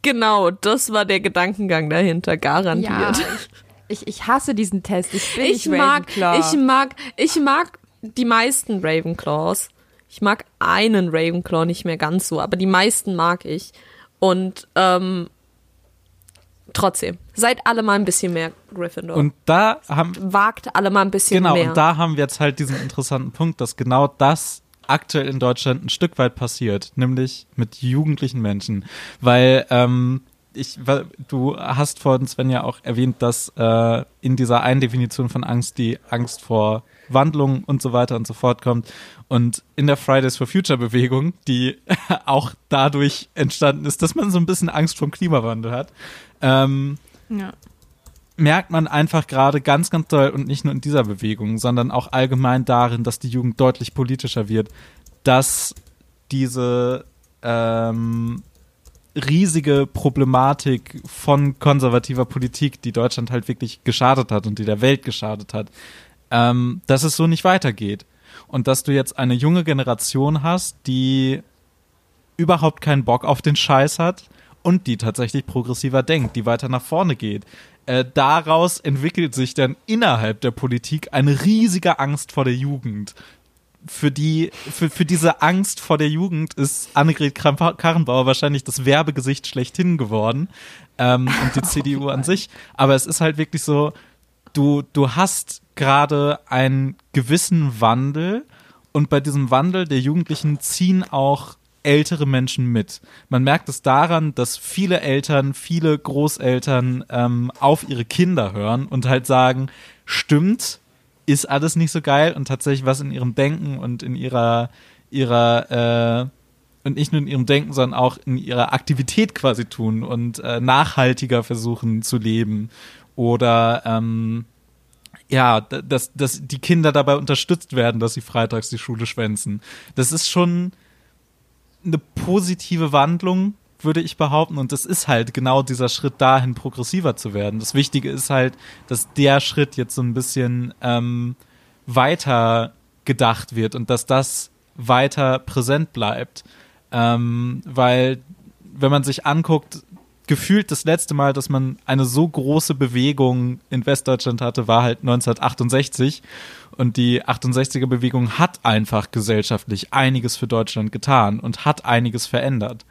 Genau, das war der Gedankengang dahinter, garantiert. ich, ich hasse diesen Test. Ich bin Ich nicht mag, Ravenclaw. ich mag, ich mag die meisten Ravenclaws. Ich mag einen Ravenclaw nicht mehr ganz so, aber die meisten mag ich. Und ähm, trotzdem, seid alle mal ein bisschen mehr Gryffindor. Und da haben, Wagt alle mal ein bisschen genau, mehr. und da haben wir jetzt halt diesen interessanten Punkt, dass genau das aktuell in Deutschland ein Stück weit passiert, nämlich mit jugendlichen Menschen. Weil, ähm, ich, du hast vorhin, Sven, ja auch erwähnt, dass äh, in dieser einen Definition von Angst die Angst vor Wandlung und so weiter und so fort kommt. Und in der Fridays for Future Bewegung, die auch dadurch entstanden ist, dass man so ein bisschen Angst vor dem Klimawandel hat, ähm, ja. merkt man einfach gerade ganz, ganz doll und nicht nur in dieser Bewegung, sondern auch allgemein darin, dass die Jugend deutlich politischer wird, dass diese ähm, riesige Problematik von konservativer Politik, die Deutschland halt wirklich geschadet hat und die der Welt geschadet hat, ähm, dass es so nicht weitergeht. Und dass du jetzt eine junge Generation hast, die überhaupt keinen Bock auf den Scheiß hat und die tatsächlich progressiver denkt, die weiter nach vorne geht. Äh, daraus entwickelt sich dann innerhalb der Politik eine riesige Angst vor der Jugend. Für die, für, für diese Angst vor der Jugend ist Annegret Kramp-Karrenbauer wahrscheinlich das Werbegesicht schlechthin geworden ähm, und die CDU an sich. Aber es ist halt wirklich so, du, du hast gerade einen gewissen Wandel und bei diesem Wandel der Jugendlichen ziehen auch ältere Menschen mit. Man merkt es daran, dass viele Eltern, viele Großeltern ähm, auf ihre Kinder hören und halt sagen, stimmt, ist alles nicht so geil und tatsächlich was in ihrem Denken und in ihrer, ihrer, äh, und nicht nur in ihrem Denken, sondern auch in ihrer Aktivität quasi tun und äh, nachhaltiger versuchen zu leben oder ähm, ja, dass, dass die Kinder dabei unterstützt werden, dass sie freitags die Schule schwänzen. Das ist schon eine positive Wandlung, würde ich behaupten. Und das ist halt genau dieser Schritt dahin, progressiver zu werden. Das Wichtige ist halt, dass der Schritt jetzt so ein bisschen ähm, weiter gedacht wird und dass das weiter präsent bleibt. Ähm, weil, wenn man sich anguckt, gefühlt das letzte Mal, dass man eine so große Bewegung in Westdeutschland hatte, war halt 1968. Und die 68er Bewegung hat einfach gesellschaftlich einiges für Deutschland getan und hat einiges verändert.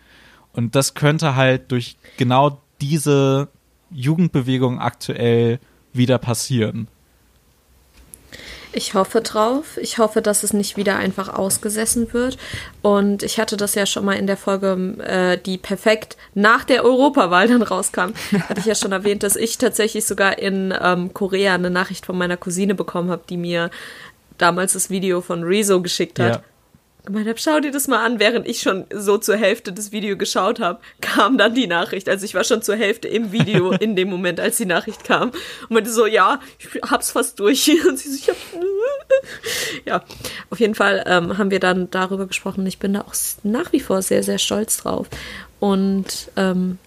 Und das könnte halt durch genau diese Jugendbewegung aktuell wieder passieren? Ich hoffe drauf. Ich hoffe, dass es nicht wieder einfach ausgesessen wird. Und ich hatte das ja schon mal in der Folge, äh, die perfekt nach der Europawahl dann rauskam, hatte ich ja schon erwähnt, dass ich tatsächlich sogar in ähm, Korea eine Nachricht von meiner Cousine bekommen habe, die mir damals das Video von Rezo geschickt hat. Ja. Gemeint habe, schau dir das mal an, während ich schon so zur Hälfte das Video geschaut habe, kam dann die Nachricht. Also ich war schon zur Hälfte im Video in dem Moment, als die Nachricht kam. Und meinte so, ja, ich hab's fast durch. Und sie so, ich hab, ja, auf jeden Fall ähm, haben wir dann darüber gesprochen. Ich bin da auch nach wie vor sehr, sehr stolz drauf. Und ähm,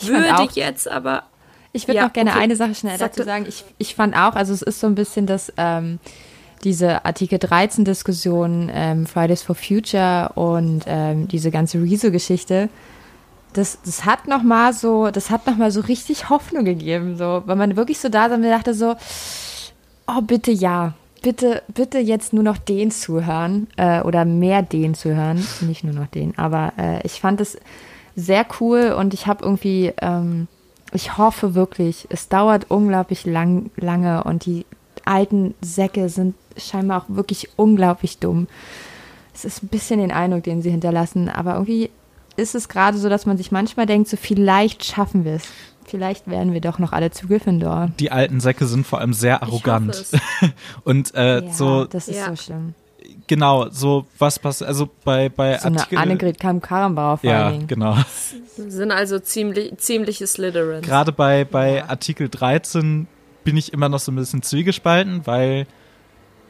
Ich fand würde auch- jetzt aber Ich würde Ja, noch gerne okay. eine Sache schnell Sag dazu sagen. Ich, ich fand auch, also es ist so ein bisschen das, ähm, diese Artikel 13 Diskussion, ähm, Fridays for Future und ähm, diese ganze Rezo-Geschichte, das, das hat noch mal so, das hat noch mal so richtig Hoffnung gegeben, so, weil man wirklich so da saß und dachte so, oh bitte ja, bitte, bitte jetzt nur noch den zuhören äh, oder mehr den zuhören, nicht nur noch den, aber äh, ich fand es sehr cool und ich habe irgendwie, ähm, ich hoffe wirklich, es dauert unglaublich lang, lange und die alten Säcke sind scheinbar auch wirklich unglaublich dumm. Es ist ein bisschen den Eindruck, den sie hinterlassen, aber irgendwie ist es gerade so, dass man sich manchmal denkt, so vielleicht schaffen wir es. Vielleicht werden wir doch noch alle zu Gryffindor. Die alten Säcke sind vor allem sehr ich hoffe arrogant. es. Und äh, Ja, so, das ist Ja. so schlimm. genau, so was passiert, also bei, bei So eine Artikel. Annegret Kamm-Karrenbauer vor ja, allen Dingen. genau. sind also ziemlich, ziemliche Slytherins. Gerade bei, bei Artikel 13 bin ich immer noch so ein bisschen zwiegespalten, weil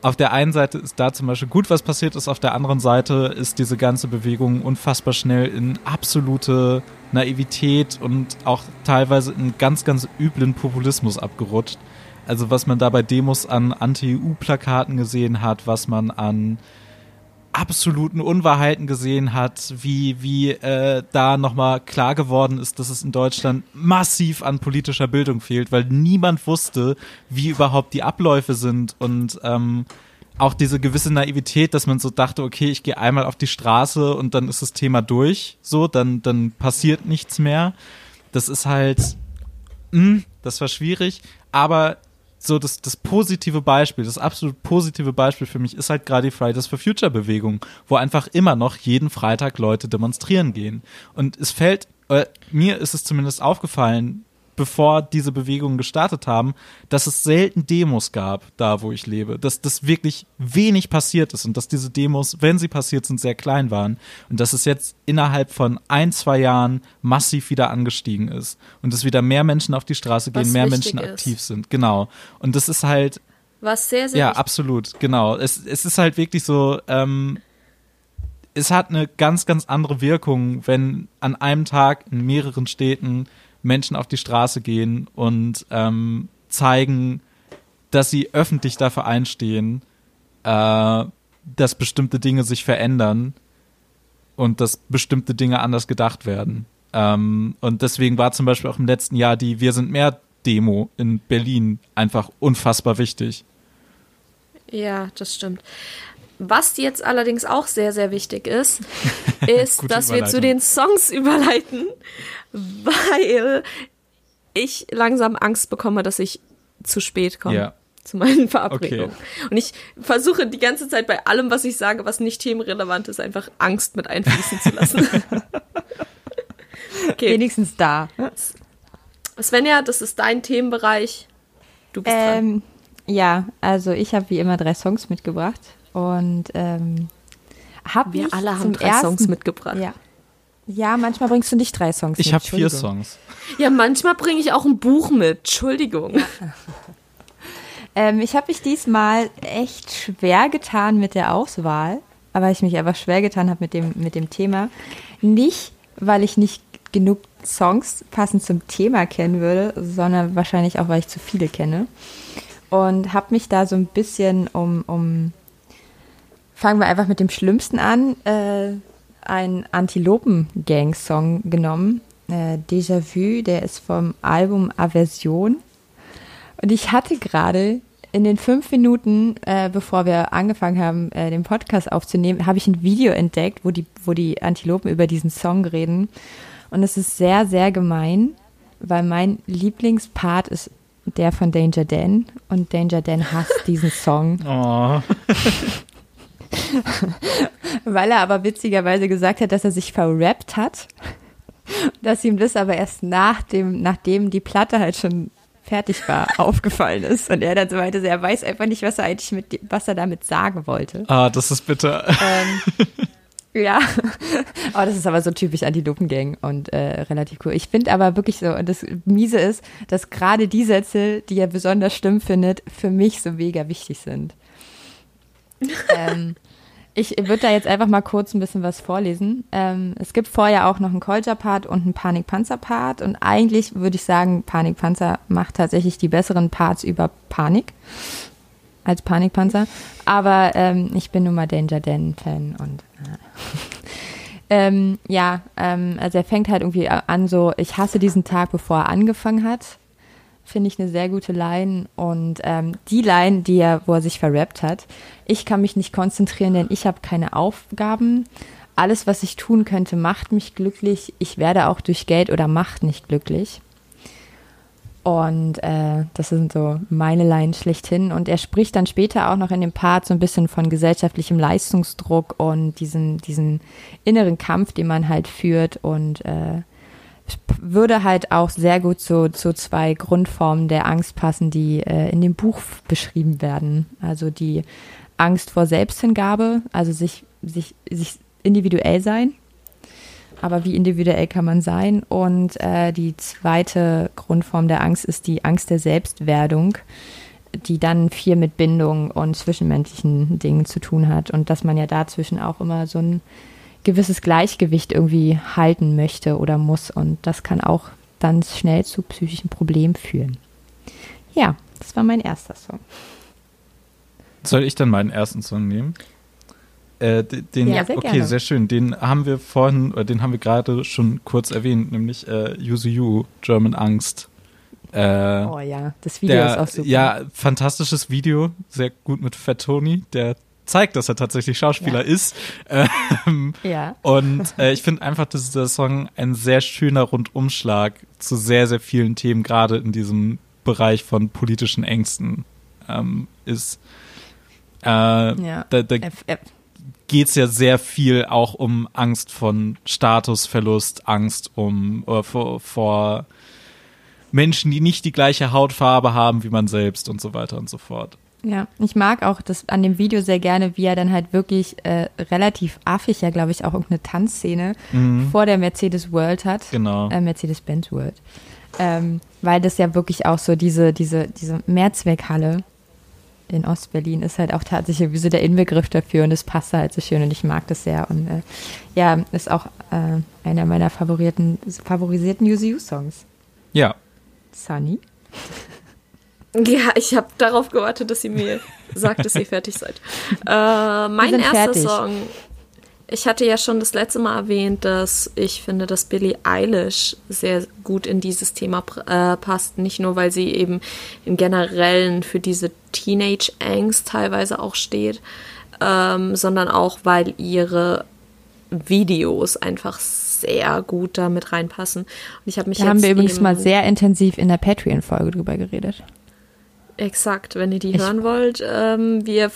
auf der einen Seite ist da zum Beispiel gut, was passiert ist, auf der anderen Seite ist diese ganze Bewegung unfassbar schnell in absolute Naivität und auch teilweise in ganz, ganz üblen Populismus abgerutscht. Also was man da bei Demos an Anti-EU-Plakaten gesehen hat, was man an absoluten Unwahrheiten gesehen hat, wie, wie äh, da nochmal klar geworden ist, dass es in Deutschland massiv an politischer Bildung fehlt, weil niemand wusste, wie überhaupt die Abläufe sind und ähm, auch diese gewisse Naivität, dass man so dachte, okay, ich gehe einmal auf die Straße und dann ist das Thema durch, so, dann, dann passiert nichts mehr. Das ist halt, mh, das war schwierig, aber so das, das positive Beispiel, das absolut positive Beispiel für mich ist halt gerade die Fridays for Future Bewegung, wo einfach immer noch jeden Freitag Leute demonstrieren gehen. Und es fällt, äh, mir ist es zumindest aufgefallen, bevor diese Bewegungen gestartet haben, dass es selten Demos gab, da wo ich lebe, dass das wirklich wenig passiert ist und dass diese Demos, wenn sie passiert sind, sehr klein waren und dass es jetzt innerhalb von ein, zwei Jahren massiv wieder angestiegen ist und dass wieder mehr Menschen auf die Straße gehen, Was mehr Menschen ist. aktiv sind, genau. Und das ist halt, Was sehr, sehr ja, absolut, genau. Es, es ist halt wirklich so, ähm, es hat eine ganz, ganz andere Wirkung, wenn an einem Tag in mehreren Städten Menschen auf die Straße gehen und ähm, zeigen, dass sie öffentlich dafür einstehen, äh, dass bestimmte Dinge sich verändern und dass bestimmte Dinge anders gedacht werden. Ähm, und deswegen war zum Beispiel auch im letzten Jahr die Wir sind mehr Demo in Berlin einfach unfassbar wichtig. Ja, das stimmt. Was jetzt allerdings auch sehr, sehr wichtig ist, ist, dass wir zu den Songs überleiten, weil ich langsam Angst bekomme, dass ich zu spät komme. Ja. Zu meinen Verabredungen. Okay. Und ich versuche die ganze Zeit bei allem, was ich sage, was nicht themenrelevant ist, einfach Angst mit einfließen zu lassen. okay. Wenigstens da. Svenja, das ist dein Themenbereich. Du bist dran. Ähm, ja, also ich habe wie immer drei Songs mitgebracht und ähm, habe Wir ich alle haben zum drei ersten, Songs mitgebracht. Ja. ja, manchmal bringst du nicht drei Songs Ich mit. habe vier. Songs. Ja, manchmal bringe ich auch ein Buch mit. Entschuldigung. Ähm, ich habe mich diesmal echt schwer getan mit der Auswahl, aber ich mich einfach schwer getan habe mit dem, mit dem Thema. Nicht, weil ich nicht genug Songs passend zum Thema kennen würde, sondern wahrscheinlich auch, weil ich zu viele kenne. Und habe mich da so ein bisschen um, um fangen wir einfach mit dem Schlimmsten an, äh, einen Antilopen-Gang-Song genommen. Äh, Déjà Vu, der ist vom Album Aversion. Und ich hatte gerade in den fünf Minuten, äh, bevor wir angefangen haben, äh, den Podcast aufzunehmen, habe ich ein Video entdeckt, wo die, wo die Antilopen über diesen Song reden. Und es ist sehr, sehr gemein, weil mein Lieblingspart ist der von Danger Dan. Und Danger Dan hasst diesen Song. Oh. Weil er aber witzigerweise gesagt hat, dass er sich verrappt hat. Dass ihm das aber erst nach dem, nachdem die Platte halt schon fertig war, aufgefallen ist. Und er dann so meinte, er weiß einfach nicht, was er eigentlich mit, was er damit sagen wollte. Ah, das ist bitter. Ähm, ja, aber das ist aber so typisch Antilopen-Gang und äh, relativ cool. Ich finde aber wirklich so, und das Miese ist, dass gerade die Sätze, die er besonders schlimm findet, für mich so mega wichtig sind. Ähm, ich würde da jetzt einfach mal kurz ein bisschen was vorlesen. Ähm, es gibt vorher auch noch einen Kolja-Part und einen Panik-Panzer-Part. Und eigentlich würde ich sagen, Panik-Panzer macht tatsächlich die besseren Parts über Panik als Panikpanzer. Aber ähm, ich bin nun mal Danger Dan-Fan und äh. ähm, ja, ähm, also er fängt halt irgendwie an so, ich hasse diesen Tag, bevor er angefangen hat finde ich eine sehr gute Line. Und ähm, die Line, die er, wo er sich verrappt hat, ich kann mich nicht konzentrieren, denn ich habe keine Aufgaben. Alles, was ich tun könnte, macht mich glücklich. Ich werde auch durch Geld oder Macht nicht glücklich. Und äh, das sind so meine Lines schlechthin. Und er spricht dann später auch noch in dem Part so ein bisschen von gesellschaftlichem Leistungsdruck und diesen, diesen inneren Kampf, den man halt führt und äh, würde halt auch sehr gut zu, zu zwei Grundformen der Angst passen, die äh, in dem Buch beschrieben werden. Also die Angst vor Selbsthingabe, also sich, sich, sich individuell sein. Aber wie individuell kann man sein? Und äh, die zweite Grundform der Angst ist die Angst der Selbstwerdung, die dann viel mit Bindung und zwischenmenschlichen Dingen zu tun hat. Und dass man ja dazwischen auch immer so ein gewisses Gleichgewicht irgendwie halten möchte oder muss. Und das kann auch dann schnell zu psychischen Problemen führen. Ja, das war mein erster Song. Soll ich dann meinen ersten Song nehmen? Äh, den, ja, sehr okay, gerne. sehr schön. Den haben wir vorhin, oder den haben wir gerade schon kurz erwähnt, nämlich äh, Yuzu Yu, German Angst. Äh, oh ja, das Video der, ist auch super. Ja, fantastisches Video, sehr gut mit Fat Tony, der zeigt, dass er tatsächlich Schauspieler ja. ist. Ähm, ja. Und äh, ich finde einfach, dass dieser Song ein sehr schöner Rundumschlag zu sehr, sehr vielen Themen, gerade in diesem Bereich von politischen Ängsten ähm, ist. Äh, ja. Da, da geht es ja sehr viel auch um Angst von Statusverlust, Angst um äh, vor, vor Menschen, die nicht die gleiche Hautfarbe haben wie man selbst und so weiter und so fort. Ja, ich mag auch das an dem Video sehr gerne, wie er dann halt wirklich äh, relativ affig, ja, glaube ich, auch irgendeine Tanzszene mhm. vor der Mercedes World hat. Genau. Äh, Mercedes-Benz World. Ähm, weil das ja wirklich auch so diese, diese, diese Mehrzweckhalle in Ostberlin ist halt auch tatsächlich wie so der Inbegriff dafür und es passt halt so schön und ich mag das sehr. Und äh, ja, ist auch äh, einer meiner favorierten, favorisierten UCU-Songs. Ja. Sunny. Ja, ich habe darauf gewartet, dass sie mir sagt, dass ihr fertig seid. Äh, mein erster fertig. Song. Ich hatte ja schon das letzte Mal erwähnt, dass ich finde, dass Billie Eilish sehr gut in dieses Thema äh, passt. Nicht nur, weil sie eben im Generellen für diese Teenage-Angst teilweise auch steht, ähm, sondern auch, weil ihre Videos einfach sehr gut da mit reinpassen. Und ich habe mich da haben wir übrigens mal sehr intensiv in der Patreon-Folge drüber geredet. Exakt, wenn ihr die ich hören wollt, ähm, wir,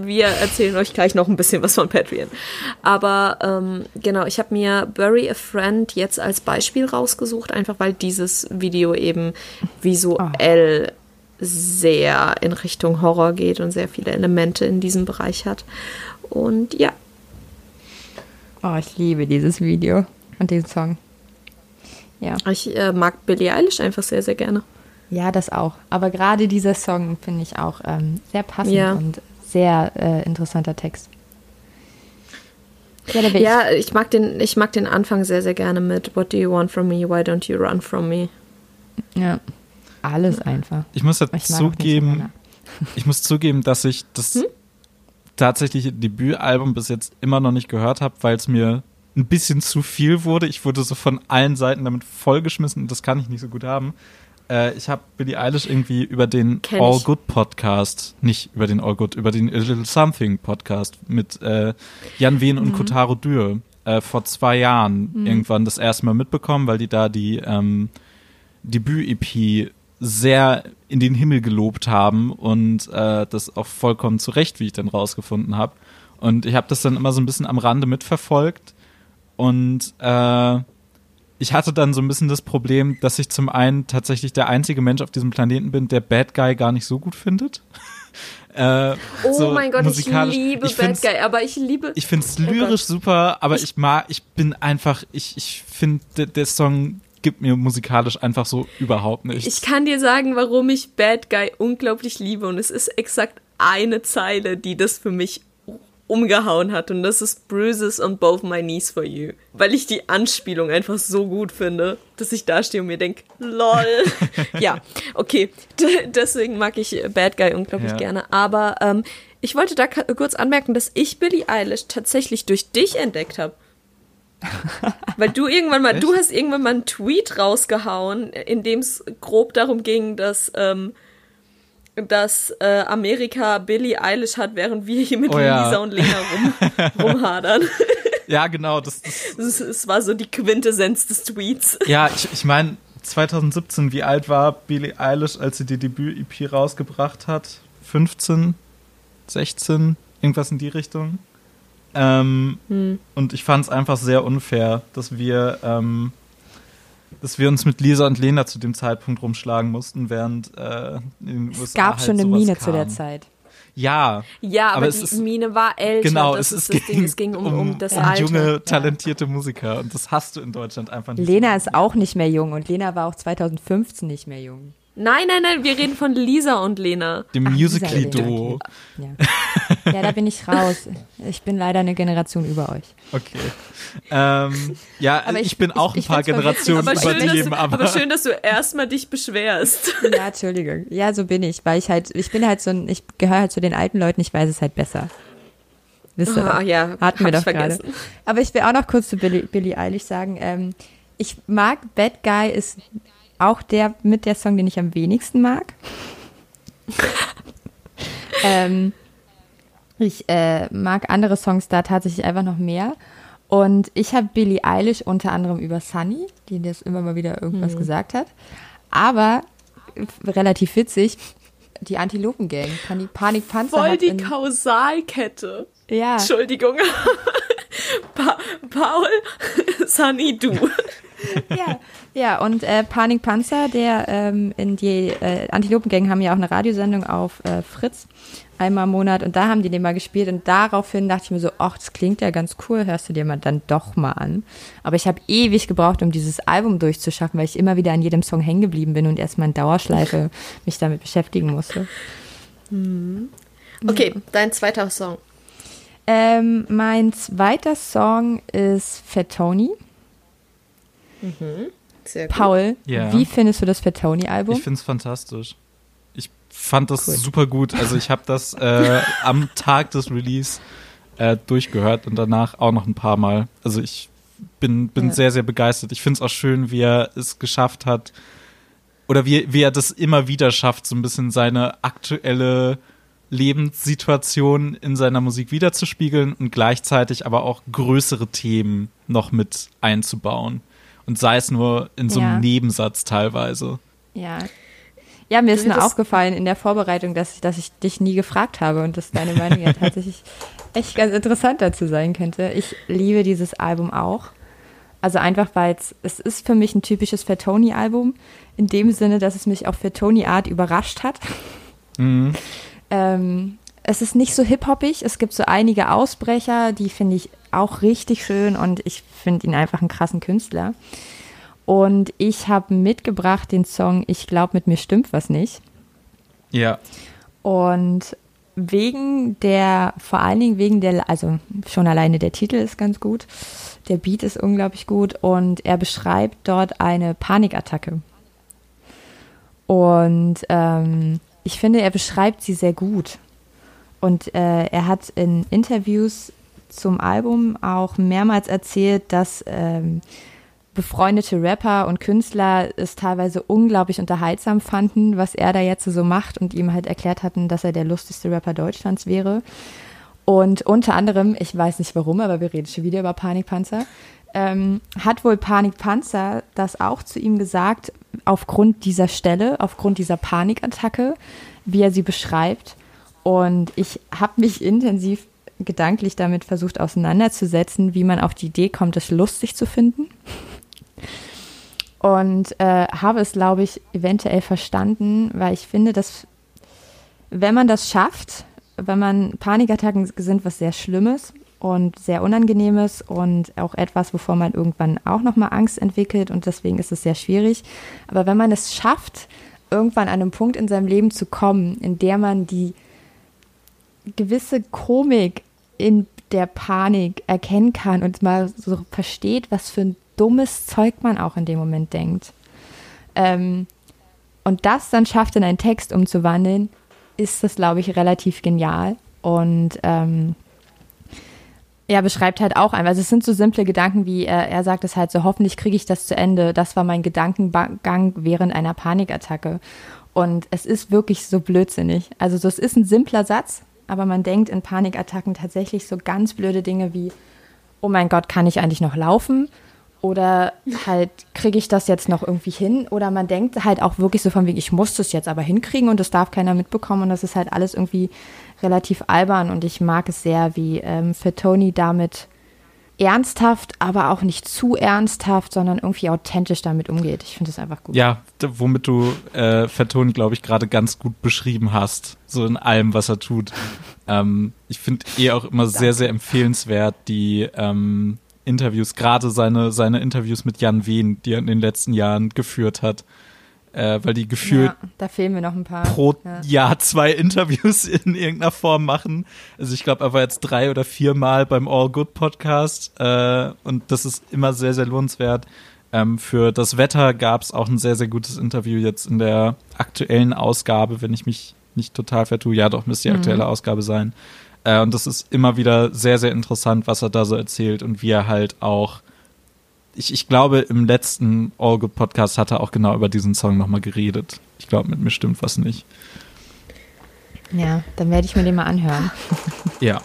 wir erzählen euch gleich noch ein bisschen was von Patreon. Aber ähm, genau, ich habe mir Bury a Friend jetzt als Beispiel rausgesucht, einfach weil dieses Video eben visuell oh. sehr in Richtung Horror geht und sehr viele Elemente in diesem Bereich hat. Und ja. Oh, ich liebe dieses Video und diesen Song. Ja. Ich äh, mag Billie Eilish einfach sehr, sehr gerne. Ja, das auch. Aber gerade dieser Song finde ich auch ähm, sehr passend ja. und sehr äh, interessanter Text. Ja, ja ich. ich. mag den, ich mag den Anfang sehr, sehr gerne mit What do you want from me? Why don't you run from me? Ja, alles einfach. Ich muss jetzt ich zugeben, ich muss zugeben, dass ich das hm? tatsächliche Debütalbum bis jetzt immer noch nicht gehört habe, weil es mir ein bisschen zu viel wurde. Ich wurde so von allen Seiten damit vollgeschmissen und das kann ich nicht so gut haben. Äh, ich habe Billie Eilish irgendwie über den Kenn All ich. Good Podcast, nicht über den All Good, über den A Little Something Podcast mit äh, Jan Wien und mhm. Kotaro Dürr äh, vor zwei Jahren mhm. irgendwann das erste Mal mitbekommen, weil die da die ähm, Debüt-EP sehr in den Himmel gelobt haben und äh, das auch vollkommen zu Recht, wie ich dann rausgefunden habe. Und ich habe das dann immer so ein bisschen am Rande mitverfolgt und äh, ich hatte dann so ein bisschen das Problem, dass ich zum einen tatsächlich der einzige Mensch auf diesem Planeten bin, der Bad Guy gar nicht so gut findet. äh, oh so mein Gott, ich liebe ich Bad Guy, aber ich liebe. Ich finde es oh lyrisch oh super, aber ich, ich, mag, ich bin einfach, ich, ich finde, der, der Song gibt mir musikalisch einfach so überhaupt nichts. Ich kann dir sagen, warum ich Bad Guy unglaublich liebe und es ist exakt eine Zeile, die das für mich umgehauen hat und das ist Bruises on both my knees for you. Weil ich die Anspielung einfach so gut finde, dass ich da stehe und mir denke, lol. ja, okay. D deswegen mag ich Bad Guy unglaublich ja. gerne. Aber ähm, ich wollte da kurz anmerken, dass ich Billie Eilish tatsächlich durch dich entdeckt habe. Weil du irgendwann mal, Echt? du hast irgendwann mal einen Tweet rausgehauen, in dem es grob darum ging, dass ähm, dass äh, Amerika Billie Eilish hat, während wir hier mit oh, ja. Lisa und Lena rum, rumhadern. ja, genau. Das, das, das, das, war so die Quintessenz des Tweets. Ja, ich, ich meine, 2017, wie alt war Billie Eilish, als sie die Debüt-EP rausgebracht hat? 15, 16, irgendwas in die Richtung. Ähm, hm. Und ich fand es einfach sehr unfair, dass wir ähm, dass wir uns mit Lisa und Lena zu dem Zeitpunkt rumschlagen mussten, während äh, in den USA Es gab halt schon eine Mine kam. zu der Zeit. Ja. Ja, aber, aber die ist, Mine war älter. Genau, es, ist das Ding. es ging um, um, um das um Alter. junge, talentierte ja. Musiker. Und das hast du in Deutschland einfach nicht. Lena ist auch nicht mehr jung und Lena war auch 2015 nicht mehr jung. Nein, nein, nein, wir reden von Lisa und Lena. Dem Musical-Duo. Ja. ja, da bin ich raus. Ich bin leider eine Generation über euch. Okay. Ähm, ja, aber ich, ich bin auch ich, ein paar Generationen über schön, dem, aber, aber schön, dass du erstmal dich beschwerst. Ja, Entschuldigung. Ja, so bin ich, weil ich halt, ich bin halt so ein, ich gehöre halt zu den alten Leuten, ich weiß es halt besser. Wisst ihr oh, ja, hatten wir doch gerade. Aber ich will auch noch kurz zu Billie, Billie Eilish sagen, ähm, ich mag Bad Guy ist auch der mit der Song, den ich am wenigsten mag. ähm, ich äh, mag andere Songs da tatsächlich einfach noch mehr. Und ich habe Billie Eilish unter anderem über Sunny, die das immer mal wieder irgendwas mhm. gesagt hat. Aber relativ witzig, die Antilopen-Gang, Panik, Panik Panzer. Voll die Kausalkette. Ja. Entschuldigung. pa Paul, Sunny, du. ja, ja, und äh, Panik Panzer, der ähm, in die äh, Antilopengang haben ja auch eine Radiosendung auf äh, Fritz einmal im Monat und da haben die den mal gespielt und daraufhin dachte ich mir so, ach, das klingt ja ganz cool, hörst du dir mal dann doch mal an. Aber ich habe ewig gebraucht, um dieses Album durchzuschaffen, weil ich immer wieder an jedem Song hängen geblieben bin und erstmal in Dauerschleife mich damit beschäftigen musste. Mhm. Okay, ja. dein zweiter Song. Ähm, mein zweiter Song ist Fettoni. Mhm. Paul, ja. wie findest du das Fettoni-Album? Ich finde es fantastisch. Ich fand das cool. super gut. Also ich habe das äh, am Tag des Release äh, durchgehört und danach auch noch ein paar Mal. Also ich bin, bin ja. sehr, sehr begeistert. Ich finde es auch schön, wie er es geschafft hat, oder wie, wie er das immer wieder schafft, so ein bisschen seine aktuelle Lebenssituation in seiner Musik wiederzuspiegeln und gleichzeitig aber auch größere Themen noch mit einzubauen. Und sei es nur in so einem ja. Nebensatz teilweise. Ja. Ja, mir ist nur aufgefallen in der Vorbereitung, dass ich, dass ich dich nie gefragt habe und dass deine Meinung ja tatsächlich echt ganz interessant dazu sein könnte. Ich liebe dieses Album auch. Also einfach, weil es ist für mich ein typisches Fatoni-Album, in dem Sinne, dass es mich auf Fatoni-Art überrascht hat. Mhm. ähm, es ist nicht so hip-hoppig, es gibt so einige Ausbrecher, die finde ich auch richtig schön und ich finde ihn einfach einen krassen Künstler. Und ich habe mitgebracht den Song Ich glaube, mit mir stimmt was nicht. Ja. Und wegen der, vor allen Dingen wegen der, also schon alleine der Titel ist ganz gut, der Beat ist unglaublich gut und er beschreibt dort eine Panikattacke. Und ähm, ich finde, er beschreibt sie sehr gut. Und äh, er hat in Interviews zum Album auch mehrmals erzählt, dass ähm, befreundete Rapper und Künstler es teilweise unglaublich unterhaltsam fanden, was er da jetzt so macht und ihm halt erklärt hatten, dass er der lustigste Rapper Deutschlands wäre. Und unter anderem, ich weiß nicht warum, aber wir reden schon wieder über Panikpanzer, ähm, hat wohl Panikpanzer das auch zu ihm gesagt, aufgrund dieser Stelle, aufgrund dieser Panikattacke, wie er sie beschreibt. Und ich habe mich intensiv gedanklich damit versucht auseinanderzusetzen, wie man auf die Idee kommt, es lustig zu finden. Und äh, habe es, glaube ich, eventuell verstanden, weil ich finde, dass wenn man das schafft, wenn man Panikattacken sind was sehr Schlimmes und sehr Unangenehmes und auch etwas, wovor man irgendwann auch nochmal Angst entwickelt und deswegen ist es sehr schwierig. Aber wenn man es schafft, irgendwann an einem Punkt in seinem Leben zu kommen, in der man die gewisse Komik in der Panik erkennen kann und mal so versteht, was für ein dummes Zeug man auch in dem Moment denkt. Ähm, und das dann schafft, in einen Text umzuwandeln, ist das, glaube ich, relativ genial. Und ähm, ja, beschreibt halt auch einfach. Also es sind so simple Gedanken wie, er, er sagt es halt so, hoffentlich kriege ich das zu Ende. Das war mein Gedankengang während einer Panikattacke. Und es ist wirklich so blödsinnig. Also so, es ist ein simpler Satz, aber man denkt in Panikattacken tatsächlich so ganz blöde Dinge wie, oh mein Gott, kann ich eigentlich noch laufen? Oder halt, kriege ich das jetzt noch irgendwie hin? Oder man denkt halt auch wirklich so von wegen, ich muss das jetzt aber hinkriegen und das darf keiner mitbekommen. Und das ist halt alles irgendwie relativ albern. Und ich mag es sehr, wie ähm, für Tony damit ernsthaft, aber auch nicht zu ernsthaft, sondern irgendwie authentisch damit umgeht. Ich finde das einfach gut. Ja, womit du äh, Fettoni, glaube ich, gerade ganz gut beschrieben hast, so in allem, was er tut. ähm, ich finde eh auch immer sehr, sehr empfehlenswert, die ähm, Interviews, gerade seine, seine Interviews mit Jan Wehn, die er in den letzten Jahren geführt hat. Äh, weil die gefühlt ja, da fehlen mir noch ein paar. pro ja. Jahr zwei Interviews in irgendeiner Form machen. Also ich glaube, er war jetzt drei oder vier Mal beim All Good Podcast äh, und das ist immer sehr, sehr lohnenswert. Ähm, für das Wetter gab es auch ein sehr, sehr gutes Interview jetzt in der aktuellen Ausgabe, wenn ich mich nicht total vertue. Ja, doch, müsste die mhm. aktuelle mhm. Ausgabe sein. Äh, und das ist immer wieder sehr, sehr interessant, was er da so erzählt und wie er halt auch. Ich, ich glaube, im letzten All Good Podcast hat er auch genau über diesen Song nochmal geredet. Ich glaube, mit mir stimmt was nicht. Ja, dann werde ich mir den mal anhören. ja.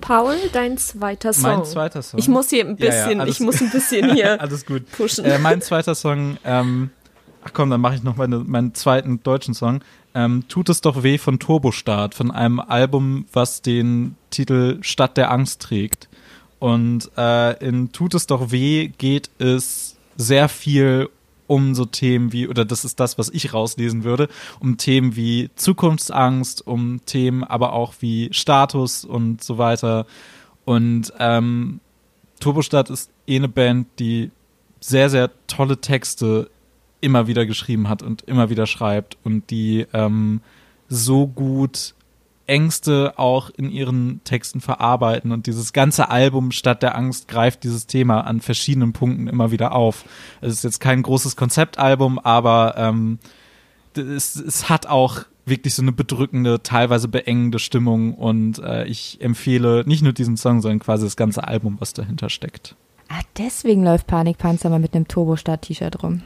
Paul, dein zweiter Song. Mein zweiter Song. Ich muss hier ein bisschen, ja, ja, ich muss ein bisschen hier alles gut. pushen. Äh, mein zweiter Song, ähm, ach komm, dann mache ich noch meine, meinen zweiten deutschen Song ähm, Tut es doch weh von Turbostart, von einem Album, was den Titel Stadt der Angst trägt. Und äh, in Tut es doch weh geht es sehr viel um so Themen wie, oder das ist das, was ich rauslesen würde, um Themen wie Zukunftsangst, um Themen aber auch wie Status und so weiter. Und ähm, Turbostadt ist eh eine Band, die sehr, sehr tolle Texte immer wieder geschrieben hat und immer wieder schreibt und die ähm, so gut Ängste auch in ihren Texten verarbeiten und dieses ganze Album statt der Angst greift dieses Thema an verschiedenen Punkten immer wieder auf. Es ist jetzt kein großes Konzeptalbum, aber ähm, es, es hat auch wirklich so eine bedrückende, teilweise beengende Stimmung und äh, ich empfehle nicht nur diesen Song, sondern quasi das ganze Album, was dahinter steckt. Ah, deswegen läuft Panikpanzer mal mit einem Turbo-Start-T-Shirt rum.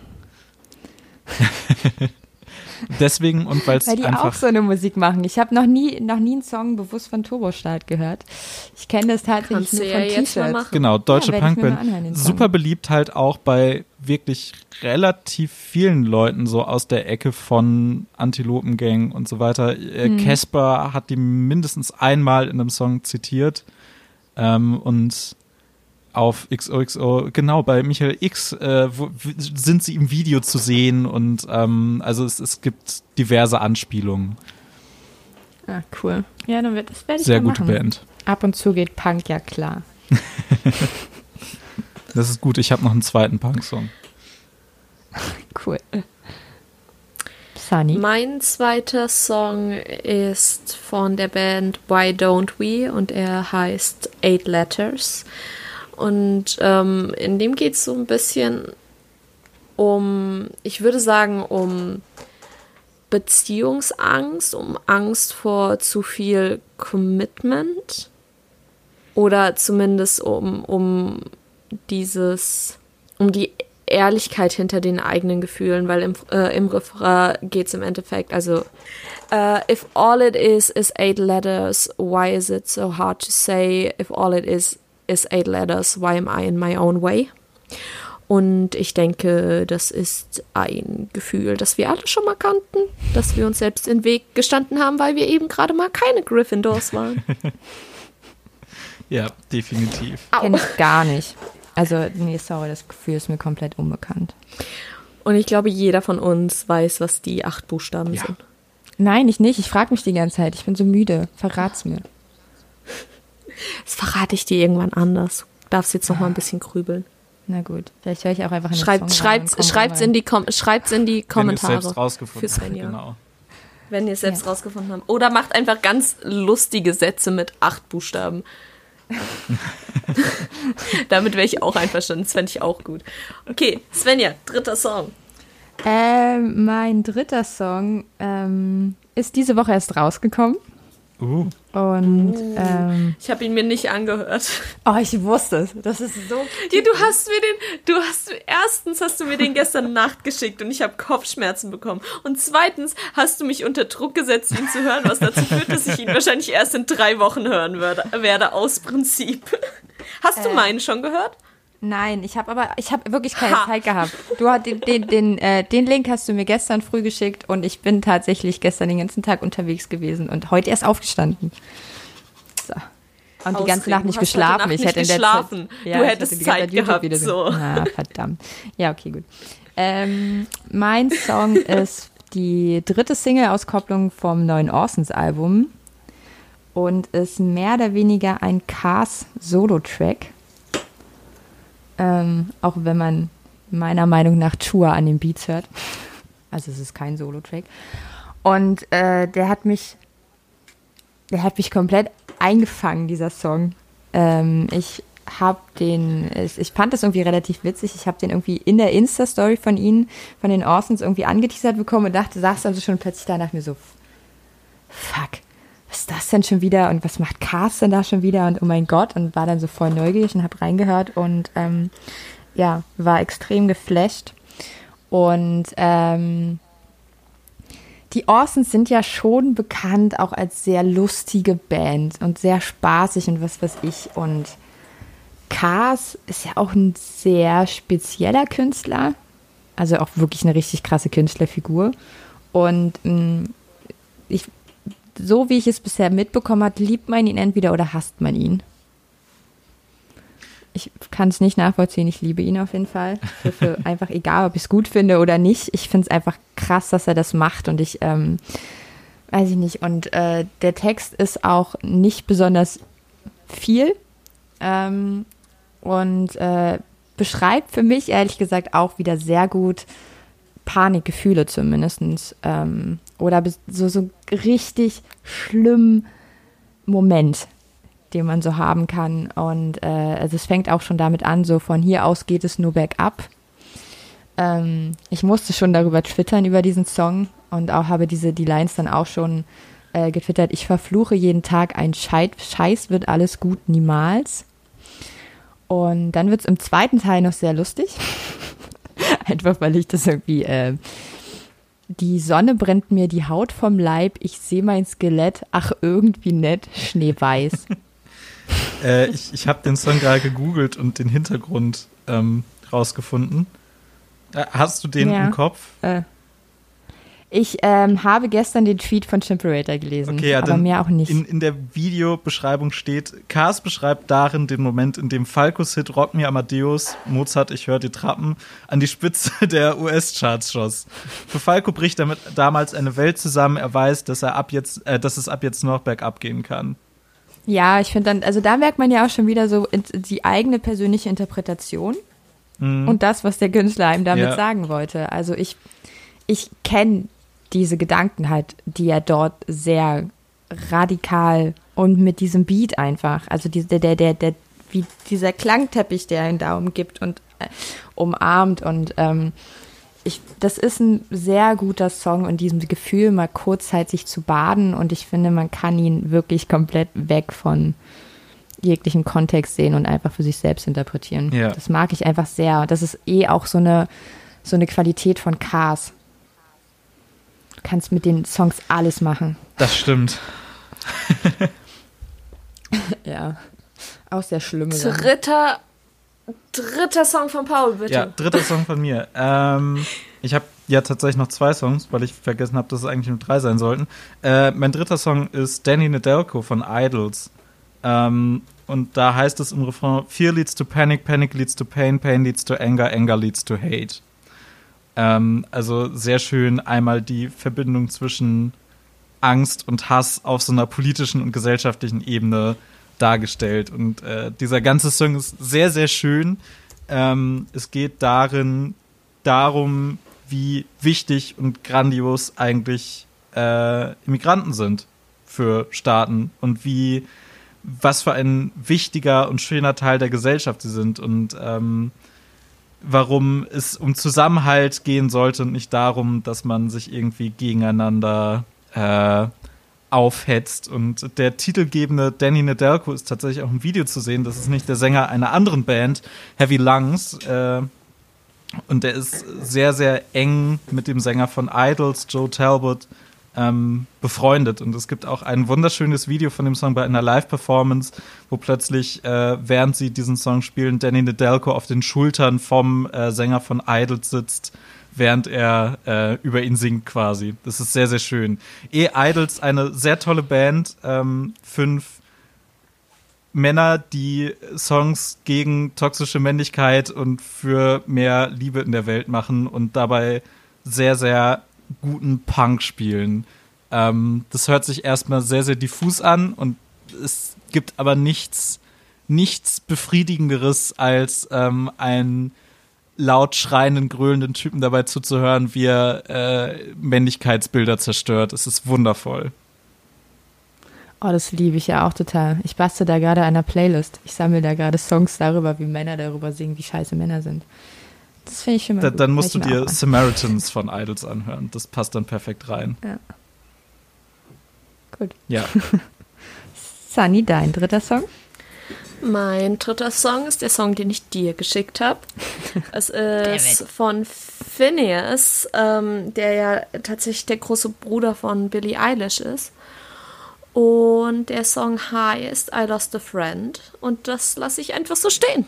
Deswegen und weil's Weil die einfach auch so eine Musik machen. Ich habe noch nie, noch nie einen Song bewusst von Turbostart gehört. Ich kenne das tatsächlich Kannst nur von ja jetzt mal T-Shirts. Genau, deutsche Ja, Punkband. Super beliebt halt auch bei wirklich relativ vielen Leuten so aus der Ecke von Antilopengang und so weiter. Äh, Mhm. Casper hat die mindestens einmal in einem Song zitiert. Ähm, und auf XOXO, genau, bei Michael X äh, wo, sind sie im Video zu sehen und ähm, also es, es gibt diverse Anspielungen. Ah, cool. Ja, dann wird, das werde ich Sehr gute machen. Band. Ab und zu geht Punk, ja klar. Das ist gut, ich habe noch einen zweiten Punk-Song. Cool. Sunny. Mein zweiter Song ist von der Band Why Don't We und er heißt Eight Letters. Und ähm, in dem geht es so ein bisschen um, ich würde sagen, um Beziehungsangst, um Angst vor zu viel Commitment oder zumindest um, um dieses, um die Ehrlichkeit hinter den eigenen Gefühlen, weil im, äh, im Refrain geht es im Endeffekt, also uh, if all it is is eight letters, why is it so hard to say? If all it is ist Eight Letters, Why Am I in My Own Way. Und ich denke, das ist ein Gefühl, das wir alle schon mal kannten, dass wir uns selbst in den Weg gestanden haben, weil wir eben gerade mal keine Gryffindors waren. ja, definitiv. Kenne ich gar nicht. Also, nee, sorry, das Gefühl ist mir komplett unbekannt. Und ich glaube, jeder von uns weiß, was die acht Buchstaben ja. sind. Nein, ich nicht. Ich frage mich die ganze Zeit. Ich bin so müde. Verrat's mir. Das verrate ich dir irgendwann anders. Du darfst jetzt noch mal ein bisschen grübeln. Na gut, vielleicht höre ich auch einfach in Schreibt, schreibt, schreibt's in die schreibt's in die Kommentare. Wenn ihr es selbst rausgefunden habt, genau. Wenn ihr es selbst ja. rausgefunden habt. Oder macht einfach ganz lustige Sätze mit acht Buchstaben. Damit wäre ich auch einverstanden. Das fände ich auch gut. Okay, Svenja, dritter Song. Ähm, mein dritter Song ähm, ist diese Woche erst rausgekommen. Uh. Und uh. Ähm, ich habe ihn mir nicht angehört. Oh, ich wusste es. Das ist so. Ja, du hast mir den, du hast erstens hast du mir den gestern Nacht geschickt und ich habe Kopfschmerzen bekommen. Und zweitens hast du mich unter Druck gesetzt, ihn zu hören, was dazu führt, dass ich ihn wahrscheinlich erst in drei Wochen hören werde, werde aus Prinzip. Hast du äh. meinen schon gehört? Nein, ich habe aber, ich habe wirklich keine ha. Zeit gehabt. Du hast den, den, den, äh, den Link hast du mir gestern früh geschickt und ich bin tatsächlich gestern den ganzen Tag unterwegs gewesen und heute erst aufgestanden. So. Und Ausreden. die ganze Nacht nicht geschlafen. Nacht ich hätte nicht geschlafen. in der Zeit, ja, du hättest Zeit gehabt. So. Ah, verdammt. Ja, okay, gut. Ähm, mein Song ist die dritte Single-Auskopplung vom neuen Orsons-Album und ist mehr oder weniger ein Cars-Solo-Track ähm, auch wenn man meiner Meinung nach Chua an den Beats hört. Also es ist kein Solo-Track. Und äh, der hat mich, der hat mich komplett eingefangen, dieser Song. Ähm, ich habe den, ich fand das irgendwie relativ witzig. Ich habe den irgendwie in der Insta-Story von ihnen, von den Orsons, irgendwie angeteasert bekommen und dachte, saß dann so schon plötzlich da nach mir so, fuck, ist das denn schon wieder und was macht Carsten da schon wieder? Und oh mein Gott und war dann so voll neugierig und habe reingehört und ähm, ja, war extrem geflasht. Und ähm, die Orsons sind ja schon bekannt auch als sehr lustige Band und sehr spaßig und was weiß ich. Und Cars ist ja auch ein sehr spezieller Künstler, also auch wirklich eine richtig krasse Künstlerfigur. Und mh, mm, ich so wie ich es bisher mitbekommen habe, liebt man ihn entweder oder hasst man ihn. Ich kann es nicht nachvollziehen. Ich liebe ihn auf jeden Fall. Einfach egal, ob ich es gut finde oder nicht. Ich finde es einfach krass, dass er das macht und ich ähm, weiß ich nicht. Und äh, der Text ist auch nicht besonders viel ähm, und äh, beschreibt für mich ehrlich gesagt auch wieder sehr gut Panikgefühle zumindest. Ähm, oder so, so richtig schlimmen Moment, den man so haben kann. Und äh, also es fängt auch schon damit an, so von hier aus geht es nur bergab. Ähm, ich musste schon darüber twittern, über diesen Song und auch habe diese, die Lines dann auch schon äh, getwittert. Ich verfluche jeden Tag ein Scheit, Scheiß wird alles gut, niemals. Und dann wird es im zweiten Teil noch sehr lustig. Einfach weil ich das irgendwie, äh, die Sonne brennt mir die Haut vom Leib, ich sehe mein Skelett, ach irgendwie nett, schneeweiß. äh, ich ich habe den Song gerade gegoogelt und den Hintergrund ähm, rausgefunden. Äh, hast du den ja. im Kopf? Äh, ich ähm, habe gestern den Tweet von Chimperator gelesen, okay, ja, aber mehr auch nicht. In, in der Videobeschreibung steht, Cars beschreibt darin den Moment, in dem Falcos Hit Rock Me Amadeus, Mozart, ich höre die Trappen, an die Spitze der US-Charts schoss. Für Falco bricht damit damals eine Welt zusammen, er weiß, dass, er ab jetzt, äh, dass es ab jetzt noch bergab gehen kann. Ja, ich finde dann, also da merkt man ja auch schon wieder so die eigene persönliche Interpretation mhm. und das, was der Künstler einem damit ja. sagen wollte. Also ich, ich kenne diese Gedanken halt, die er dort sehr radikal und mit diesem Beat einfach, also die, der, der, der, der, wie dieser Klangteppich, der ihn da umgibt und äh, umarmt und ähm, ich, das ist ein sehr guter Song und diesem Gefühl, mal kurzzeitig zu baden und ich finde, man kann ihn wirklich komplett weg von jeglichen Kontext sehen und einfach für sich selbst interpretieren. Ja. Das mag ich einfach sehr. Das ist eh auch so eine, so eine Qualität von Cars kannst mit den Songs alles machen. Das stimmt. ja. Auch sehr schlimme. Dritter, dritter Song von Paul, bitte. Ja, dritter Song von mir. Ähm, ich habe ja tatsächlich noch zwei Songs, weil ich vergessen habe, dass es eigentlich nur drei sein sollten. Äh, mein dritter Song ist Danny Nedelko von Idols. Ähm, und da heißt es im Refrain: Fear leads to panic, panic leads to pain, pain leads to anger, anger leads to hate. Ähm, also sehr schön einmal die Verbindung zwischen Angst und Hass auf so einer politischen und gesellschaftlichen Ebene dargestellt. Und äh, dieser ganze Song ist sehr, sehr schön. Ähm, es geht darin darum, wie wichtig und grandios eigentlich äh, Immigranten sind für Staaten und wie was für ein wichtiger und schöner Teil der Gesellschaft sie sind und ähm, warum es um Zusammenhalt gehen sollte und nicht darum, dass man sich irgendwie gegeneinander äh, aufhetzt. Und der titelgebende Danny Nedelko ist tatsächlich auch im Video zu sehen. Das ist nicht der Sänger einer anderen Band, Heavy Lungs. Äh, und der ist sehr, sehr eng mit dem Sänger von Idols, Joe Talbot, ähm, befreundet. Und es gibt auch ein wunderschönes Video von dem Song bei einer Live-Performance, wo plötzlich, äh, während sie diesen Song spielen, Danny Nedelko auf den Schultern vom äh, Sänger von Idols sitzt, während er äh, über ihn singt quasi. Das ist sehr, sehr schön. E Idols, eine sehr tolle Band, ähm, fünf Männer, die Songs gegen toxische Männlichkeit und für mehr Liebe in der Welt machen und dabei sehr, sehr guten Punk spielen. Ähm, das hört sich erstmal sehr, sehr diffus an und es gibt aber nichts, nichts Befriedigenderes als ähm, einen laut schreienden, gröhlenden Typen dabei zuzuhören, wie er äh, Männlichkeitsbilder zerstört. Es ist wundervoll. Oh, das liebe ich ja auch total. Ich bastel da gerade einer Playlist. Ich sammle da gerade Songs darüber, wie Männer darüber singen, wie scheiße Männer sind. Das finde ich mal da, gut. Dann musst du dir Samaritans von Idols anhören. Das passt dann perfekt rein. Ja. Gut. Ja. Sunny, dein dritter Song? Mein dritter Song ist der Song, den ich dir geschickt habe. Es ist von Phineas, ähm, der ja tatsächlich der große Bruder von Billie Eilish ist. Und der Song heißt I Lost a Friend. Und das lasse ich einfach so stehen.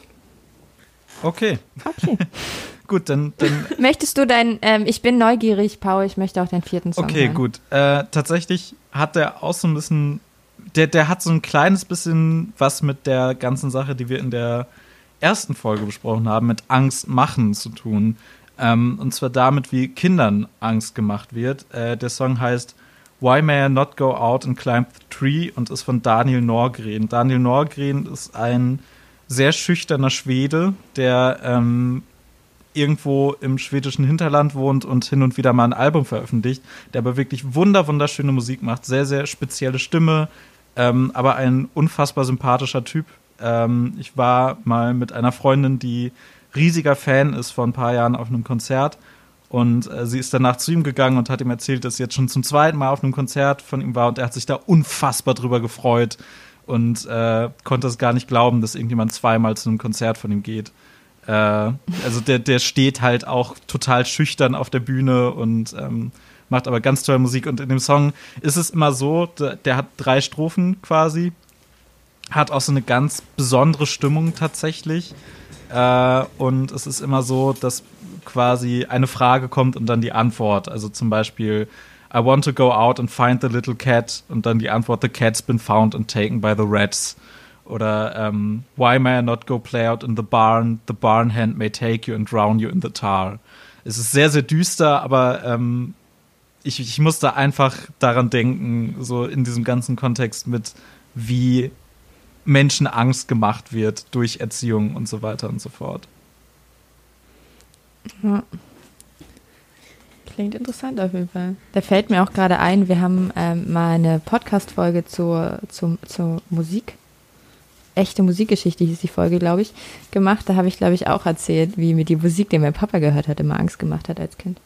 Okay. Okay. gut, dann, dann. Möchtest du dein, ähm, ich bin neugierig, Paul, ich möchte auch deinen vierten Song Okay, hören. gut. Äh, tatsächlich hat der auch so ein bisschen, der, der hat so ein kleines bisschen was mit der ganzen Sache, die wir in der ersten Folge besprochen haben, mit Angst machen zu tun. Ähm, und zwar damit, wie Kindern Angst gemacht wird. Äh, der Song heißt Why May I Not Go Out and Climb the Tree und ist von Daniel Norgren. Daniel Norgren ist ein sehr schüchterner Schwede, der ähm, irgendwo im schwedischen Hinterland wohnt und hin und wieder mal ein Album veröffentlicht, der aber wirklich wunder wunderschöne Musik macht, sehr sehr spezielle Stimme, ähm, aber ein unfassbar sympathischer Typ. Ähm, ich war mal mit einer Freundin, die riesiger Fan ist, vor ein paar Jahren auf einem Konzert und äh, sie ist danach zu ihm gegangen und hat ihm erzählt, dass sie jetzt schon zum zweiten Mal auf einem Konzert von ihm war und er hat sich da unfassbar drüber gefreut und äh, konnte es gar nicht glauben, dass irgendjemand zweimal zu einem Konzert von ihm geht. Äh, also der, der steht halt auch total schüchtern auf der Bühne und ähm, macht aber ganz tolle Musik. Und in dem Song ist es immer so, der, der hat drei Strophen quasi, hat auch so eine ganz besondere Stimmung tatsächlich. Äh, und es ist immer so, dass quasi eine Frage kommt und dann die Antwort. Also zum Beispiel I want to go out and find the little cat und dann die Antwort, the cat's been found and taken by the rats. Oder ähm, why may I not go play out in the barn? The barn hand may take you and drown you in the tar. Es ist sehr, sehr düster, aber ähm, ich, ich musste einfach daran denken, so in diesem ganzen Kontext mit, wie Menschen Angst gemacht wird durch Erziehung und so weiter und so fort. Ja. Klingt interessant auf jeden Fall. Da fällt mir auch gerade ein, wir haben ähm, mal eine Podcast-Folge zur, zur, zur Musik, echte Musikgeschichte hieß die Folge, glaube ich, gemacht. Da habe ich, glaube ich, auch erzählt, wie mir die Musik, die mein Papa gehört hat, immer Angst gemacht hat als Kind.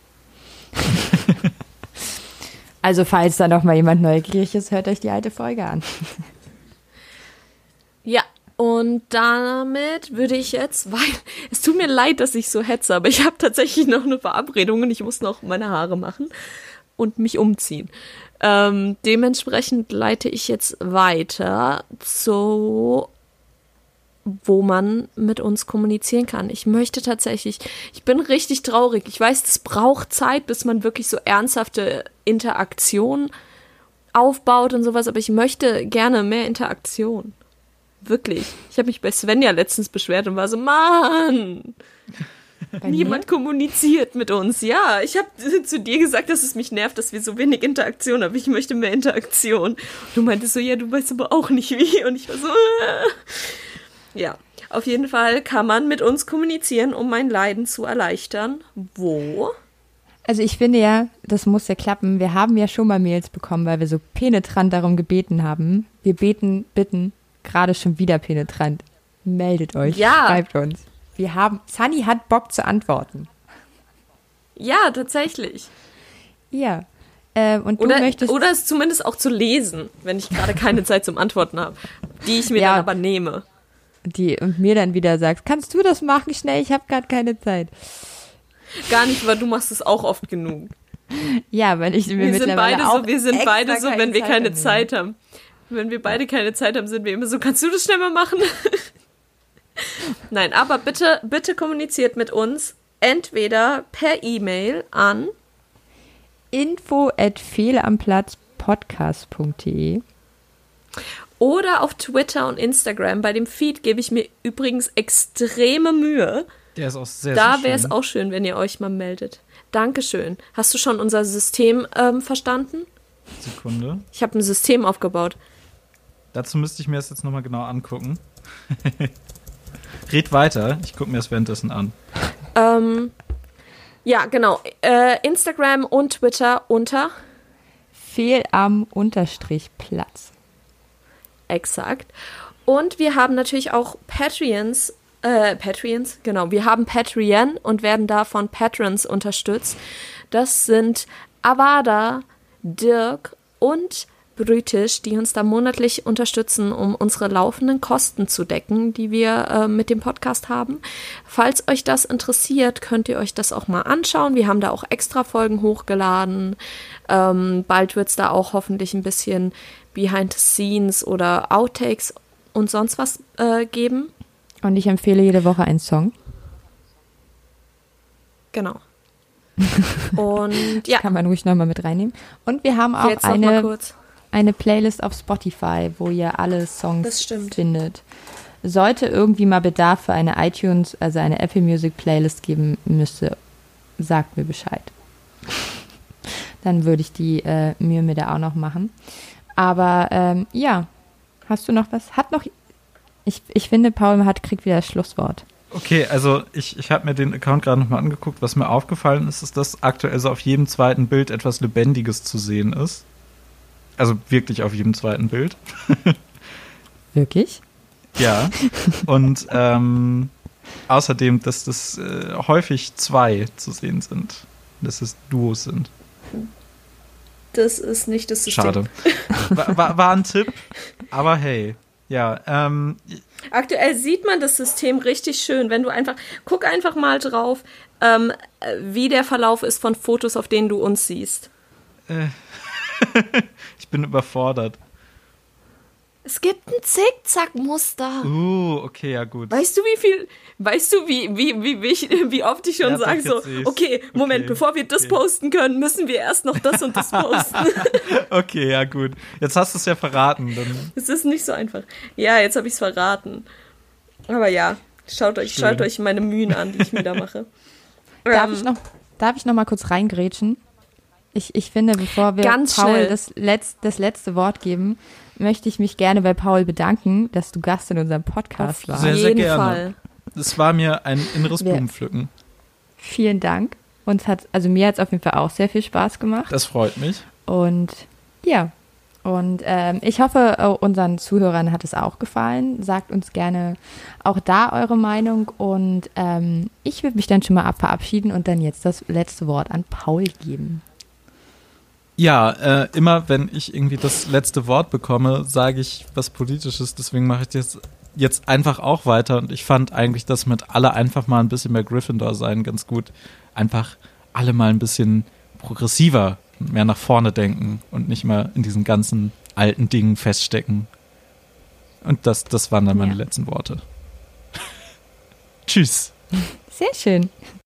also falls da noch mal jemand neugierig ist, hört euch die alte Folge an. Ja, und damit würde ich jetzt, weil es tut mir leid, dass ich so hetze, aber ich habe tatsächlich noch eine Verabredung und ich muss noch meine Haare machen und mich umziehen. Ähm, dementsprechend leite ich jetzt weiter zu wo man mit uns kommunizieren kann. Ich möchte tatsächlich, ich bin richtig traurig. Ich weiß, es braucht Zeit, bis man wirklich so ernsthafte Interaktion aufbaut und sowas, aber ich möchte gerne mehr Interaktion. Wirklich. Ich habe mich bei Svenja letztens beschwert und war so, Mann, bei niemand mir? kommuniziert mit uns. Ja, ich habe zu dir gesagt, dass es mich nervt, dass wir so wenig Interaktion haben. Ich möchte mehr Interaktion. Du meintest so, ja, du weißt aber auch nicht wie. Und ich war so, äh. Ja, auf jeden Fall kann man mit uns kommunizieren, um mein Leiden zu erleichtern. Wo? Also ich finde ja, das muss ja klappen. Wir haben ja schon mal Mails bekommen, weil wir so penetrant darum gebeten haben. Wir beten, bitten, gerade schon wieder penetrant. Meldet euch, ja. schreibt uns. Wir haben, Sunny hat Bock zu antworten. Ja, tatsächlich. Ja. Äh, und du oder, möchtest oder es zumindest auch zu lesen, wenn ich gerade keine Zeit zum Antworten habe, die ich mir ja. dann aber nehme die und mir dann wieder sagst, kannst du das machen schnell, ich habe gerade keine Zeit. Gar nicht, weil du machst es auch oft genug. Ja, weil ich mir wir mittlerweile sind beide auch so, wir sind beide so, wenn wir keine Zeit haben. Wenn wir beide keine Zeit haben, sind wir immer so, kannst du das schnell mal machen? Nein, aber bitte, bitte kommuniziert mit uns entweder per E-Mail an info at fehlamplatz.podcast.de oder auf Twitter und Instagram. Bei dem Feed gebe ich mir übrigens extreme Mühe. Der ist auch sehr, Da wäre es auch schön, wenn ihr euch mal meldet. Dankeschön. Hast du schon unser System ähm, verstanden? Sekunde. Ich habe ein System aufgebaut. Dazu müsste ich mir das jetzt nochmal genau angucken. Red weiter, ich gucke mir das währenddessen an. Ähm, ja, genau. Äh, Instagram und Twitter unter Fehl am Unterstrich Platz. Exakt. Und wir haben natürlich auch Patreons, äh, Patreons, genau. Wir haben Patreon und werden da von Patrons unterstützt. Das sind Avada, Dirk und Brütisch, die uns da monatlich unterstützen, um unsere laufenden Kosten zu decken, die wir äh, mit dem Podcast haben. Falls euch das interessiert, könnt ihr euch das auch mal anschauen. Wir haben da auch extra Folgen hochgeladen. Ähm, bald wird es da auch hoffentlich ein bisschen Behind the Scenes oder Outtakes und sonst was äh, geben. Und ich empfehle jede Woche einen Song. Genau. und ja. Kann man ruhig nochmal mit reinnehmen. Und wir haben auch eine, eine Playlist auf Spotify, wo ihr alle Songs findet. Sollte irgendwie mal Bedarf für eine iTunes, also eine Apple Music Playlist geben müsste, sagt mir Bescheid. Dann würde ich die äh, Mühe mir da auch noch machen. Aber ähm, ja, hast du noch was? Hat noch. Ich, ich finde, Paul hat, kriegt wieder das Schlusswort. Okay, also ich, ich habe mir den Account gerade nochmal angeguckt. Was mir aufgefallen ist, ist, dass aktuell so auf jedem zweiten Bild etwas Lebendiges zu sehen ist. Also wirklich auf jedem zweiten Bild. wirklich? Ja. Und ähm, außerdem, dass das äh, häufig zwei zu sehen sind. Dass es Duos sind. Das ist nicht das System. Schade. War, war, war ein Tipp, aber hey. Ja, ähm. Aktuell sieht man das System richtig schön, wenn du einfach, guck einfach mal drauf, ähm, wie der Verlauf ist von Fotos, auf denen du uns siehst. Äh, bin überfordert. Es gibt ein Zickzack-Muster. Uh, okay, ja gut. Weißt du, wie viel, weißt du, wie, wie, wie, wie, wie oft ich schon ja, sage, so, okay, Moment, okay, bevor wir das okay. posten können, müssen wir erst noch das und das posten. okay, ja gut. Jetzt hast du es ja verraten. Dann. Es ist nicht so einfach. Ja, jetzt habe ich es verraten. Aber ja, schaut euch, schaut euch meine Mühen an, die ich mir da mache. Darf, ähm, ich noch, darf ich noch mal kurz reingrätschen? Ich, ich finde, bevor wir Paul das, Letz-, das letzte Wort geben, möchte ich mich gerne bei Paul bedanken, dass du Gast in unserem Podcast warst. Sehr, sehr gerne. Fall. Es war mir ein inneres Blumenpflücken. Vielen Dank. Uns hat, also mir hat es auf jeden Fall auch sehr viel Spaß gemacht. Das freut mich. Und ja, und ähm, ich hoffe, äh, unseren Zuhörern hat es auch gefallen. Sagt uns gerne auch da eure Meinung. Und ähm, ich würde mich dann schon mal verabschieden und dann jetzt das letzte Wort an Paul geben. Ja, äh, immer wenn ich irgendwie das letzte Wort bekomme, sage ich was Politisches. Deswegen mache ich das jetzt einfach auch weiter. Und ich fand eigentlich, dass mit alle einfach mal ein bisschen mehr Gryffindor sein ganz gut. Einfach alle mal ein bisschen progressiver, mehr nach vorne denken und nicht mal in diesen ganzen alten Dingen feststecken. Und das, das waren dann meine ja. letzten Worte. Tschüss. Sehr schön.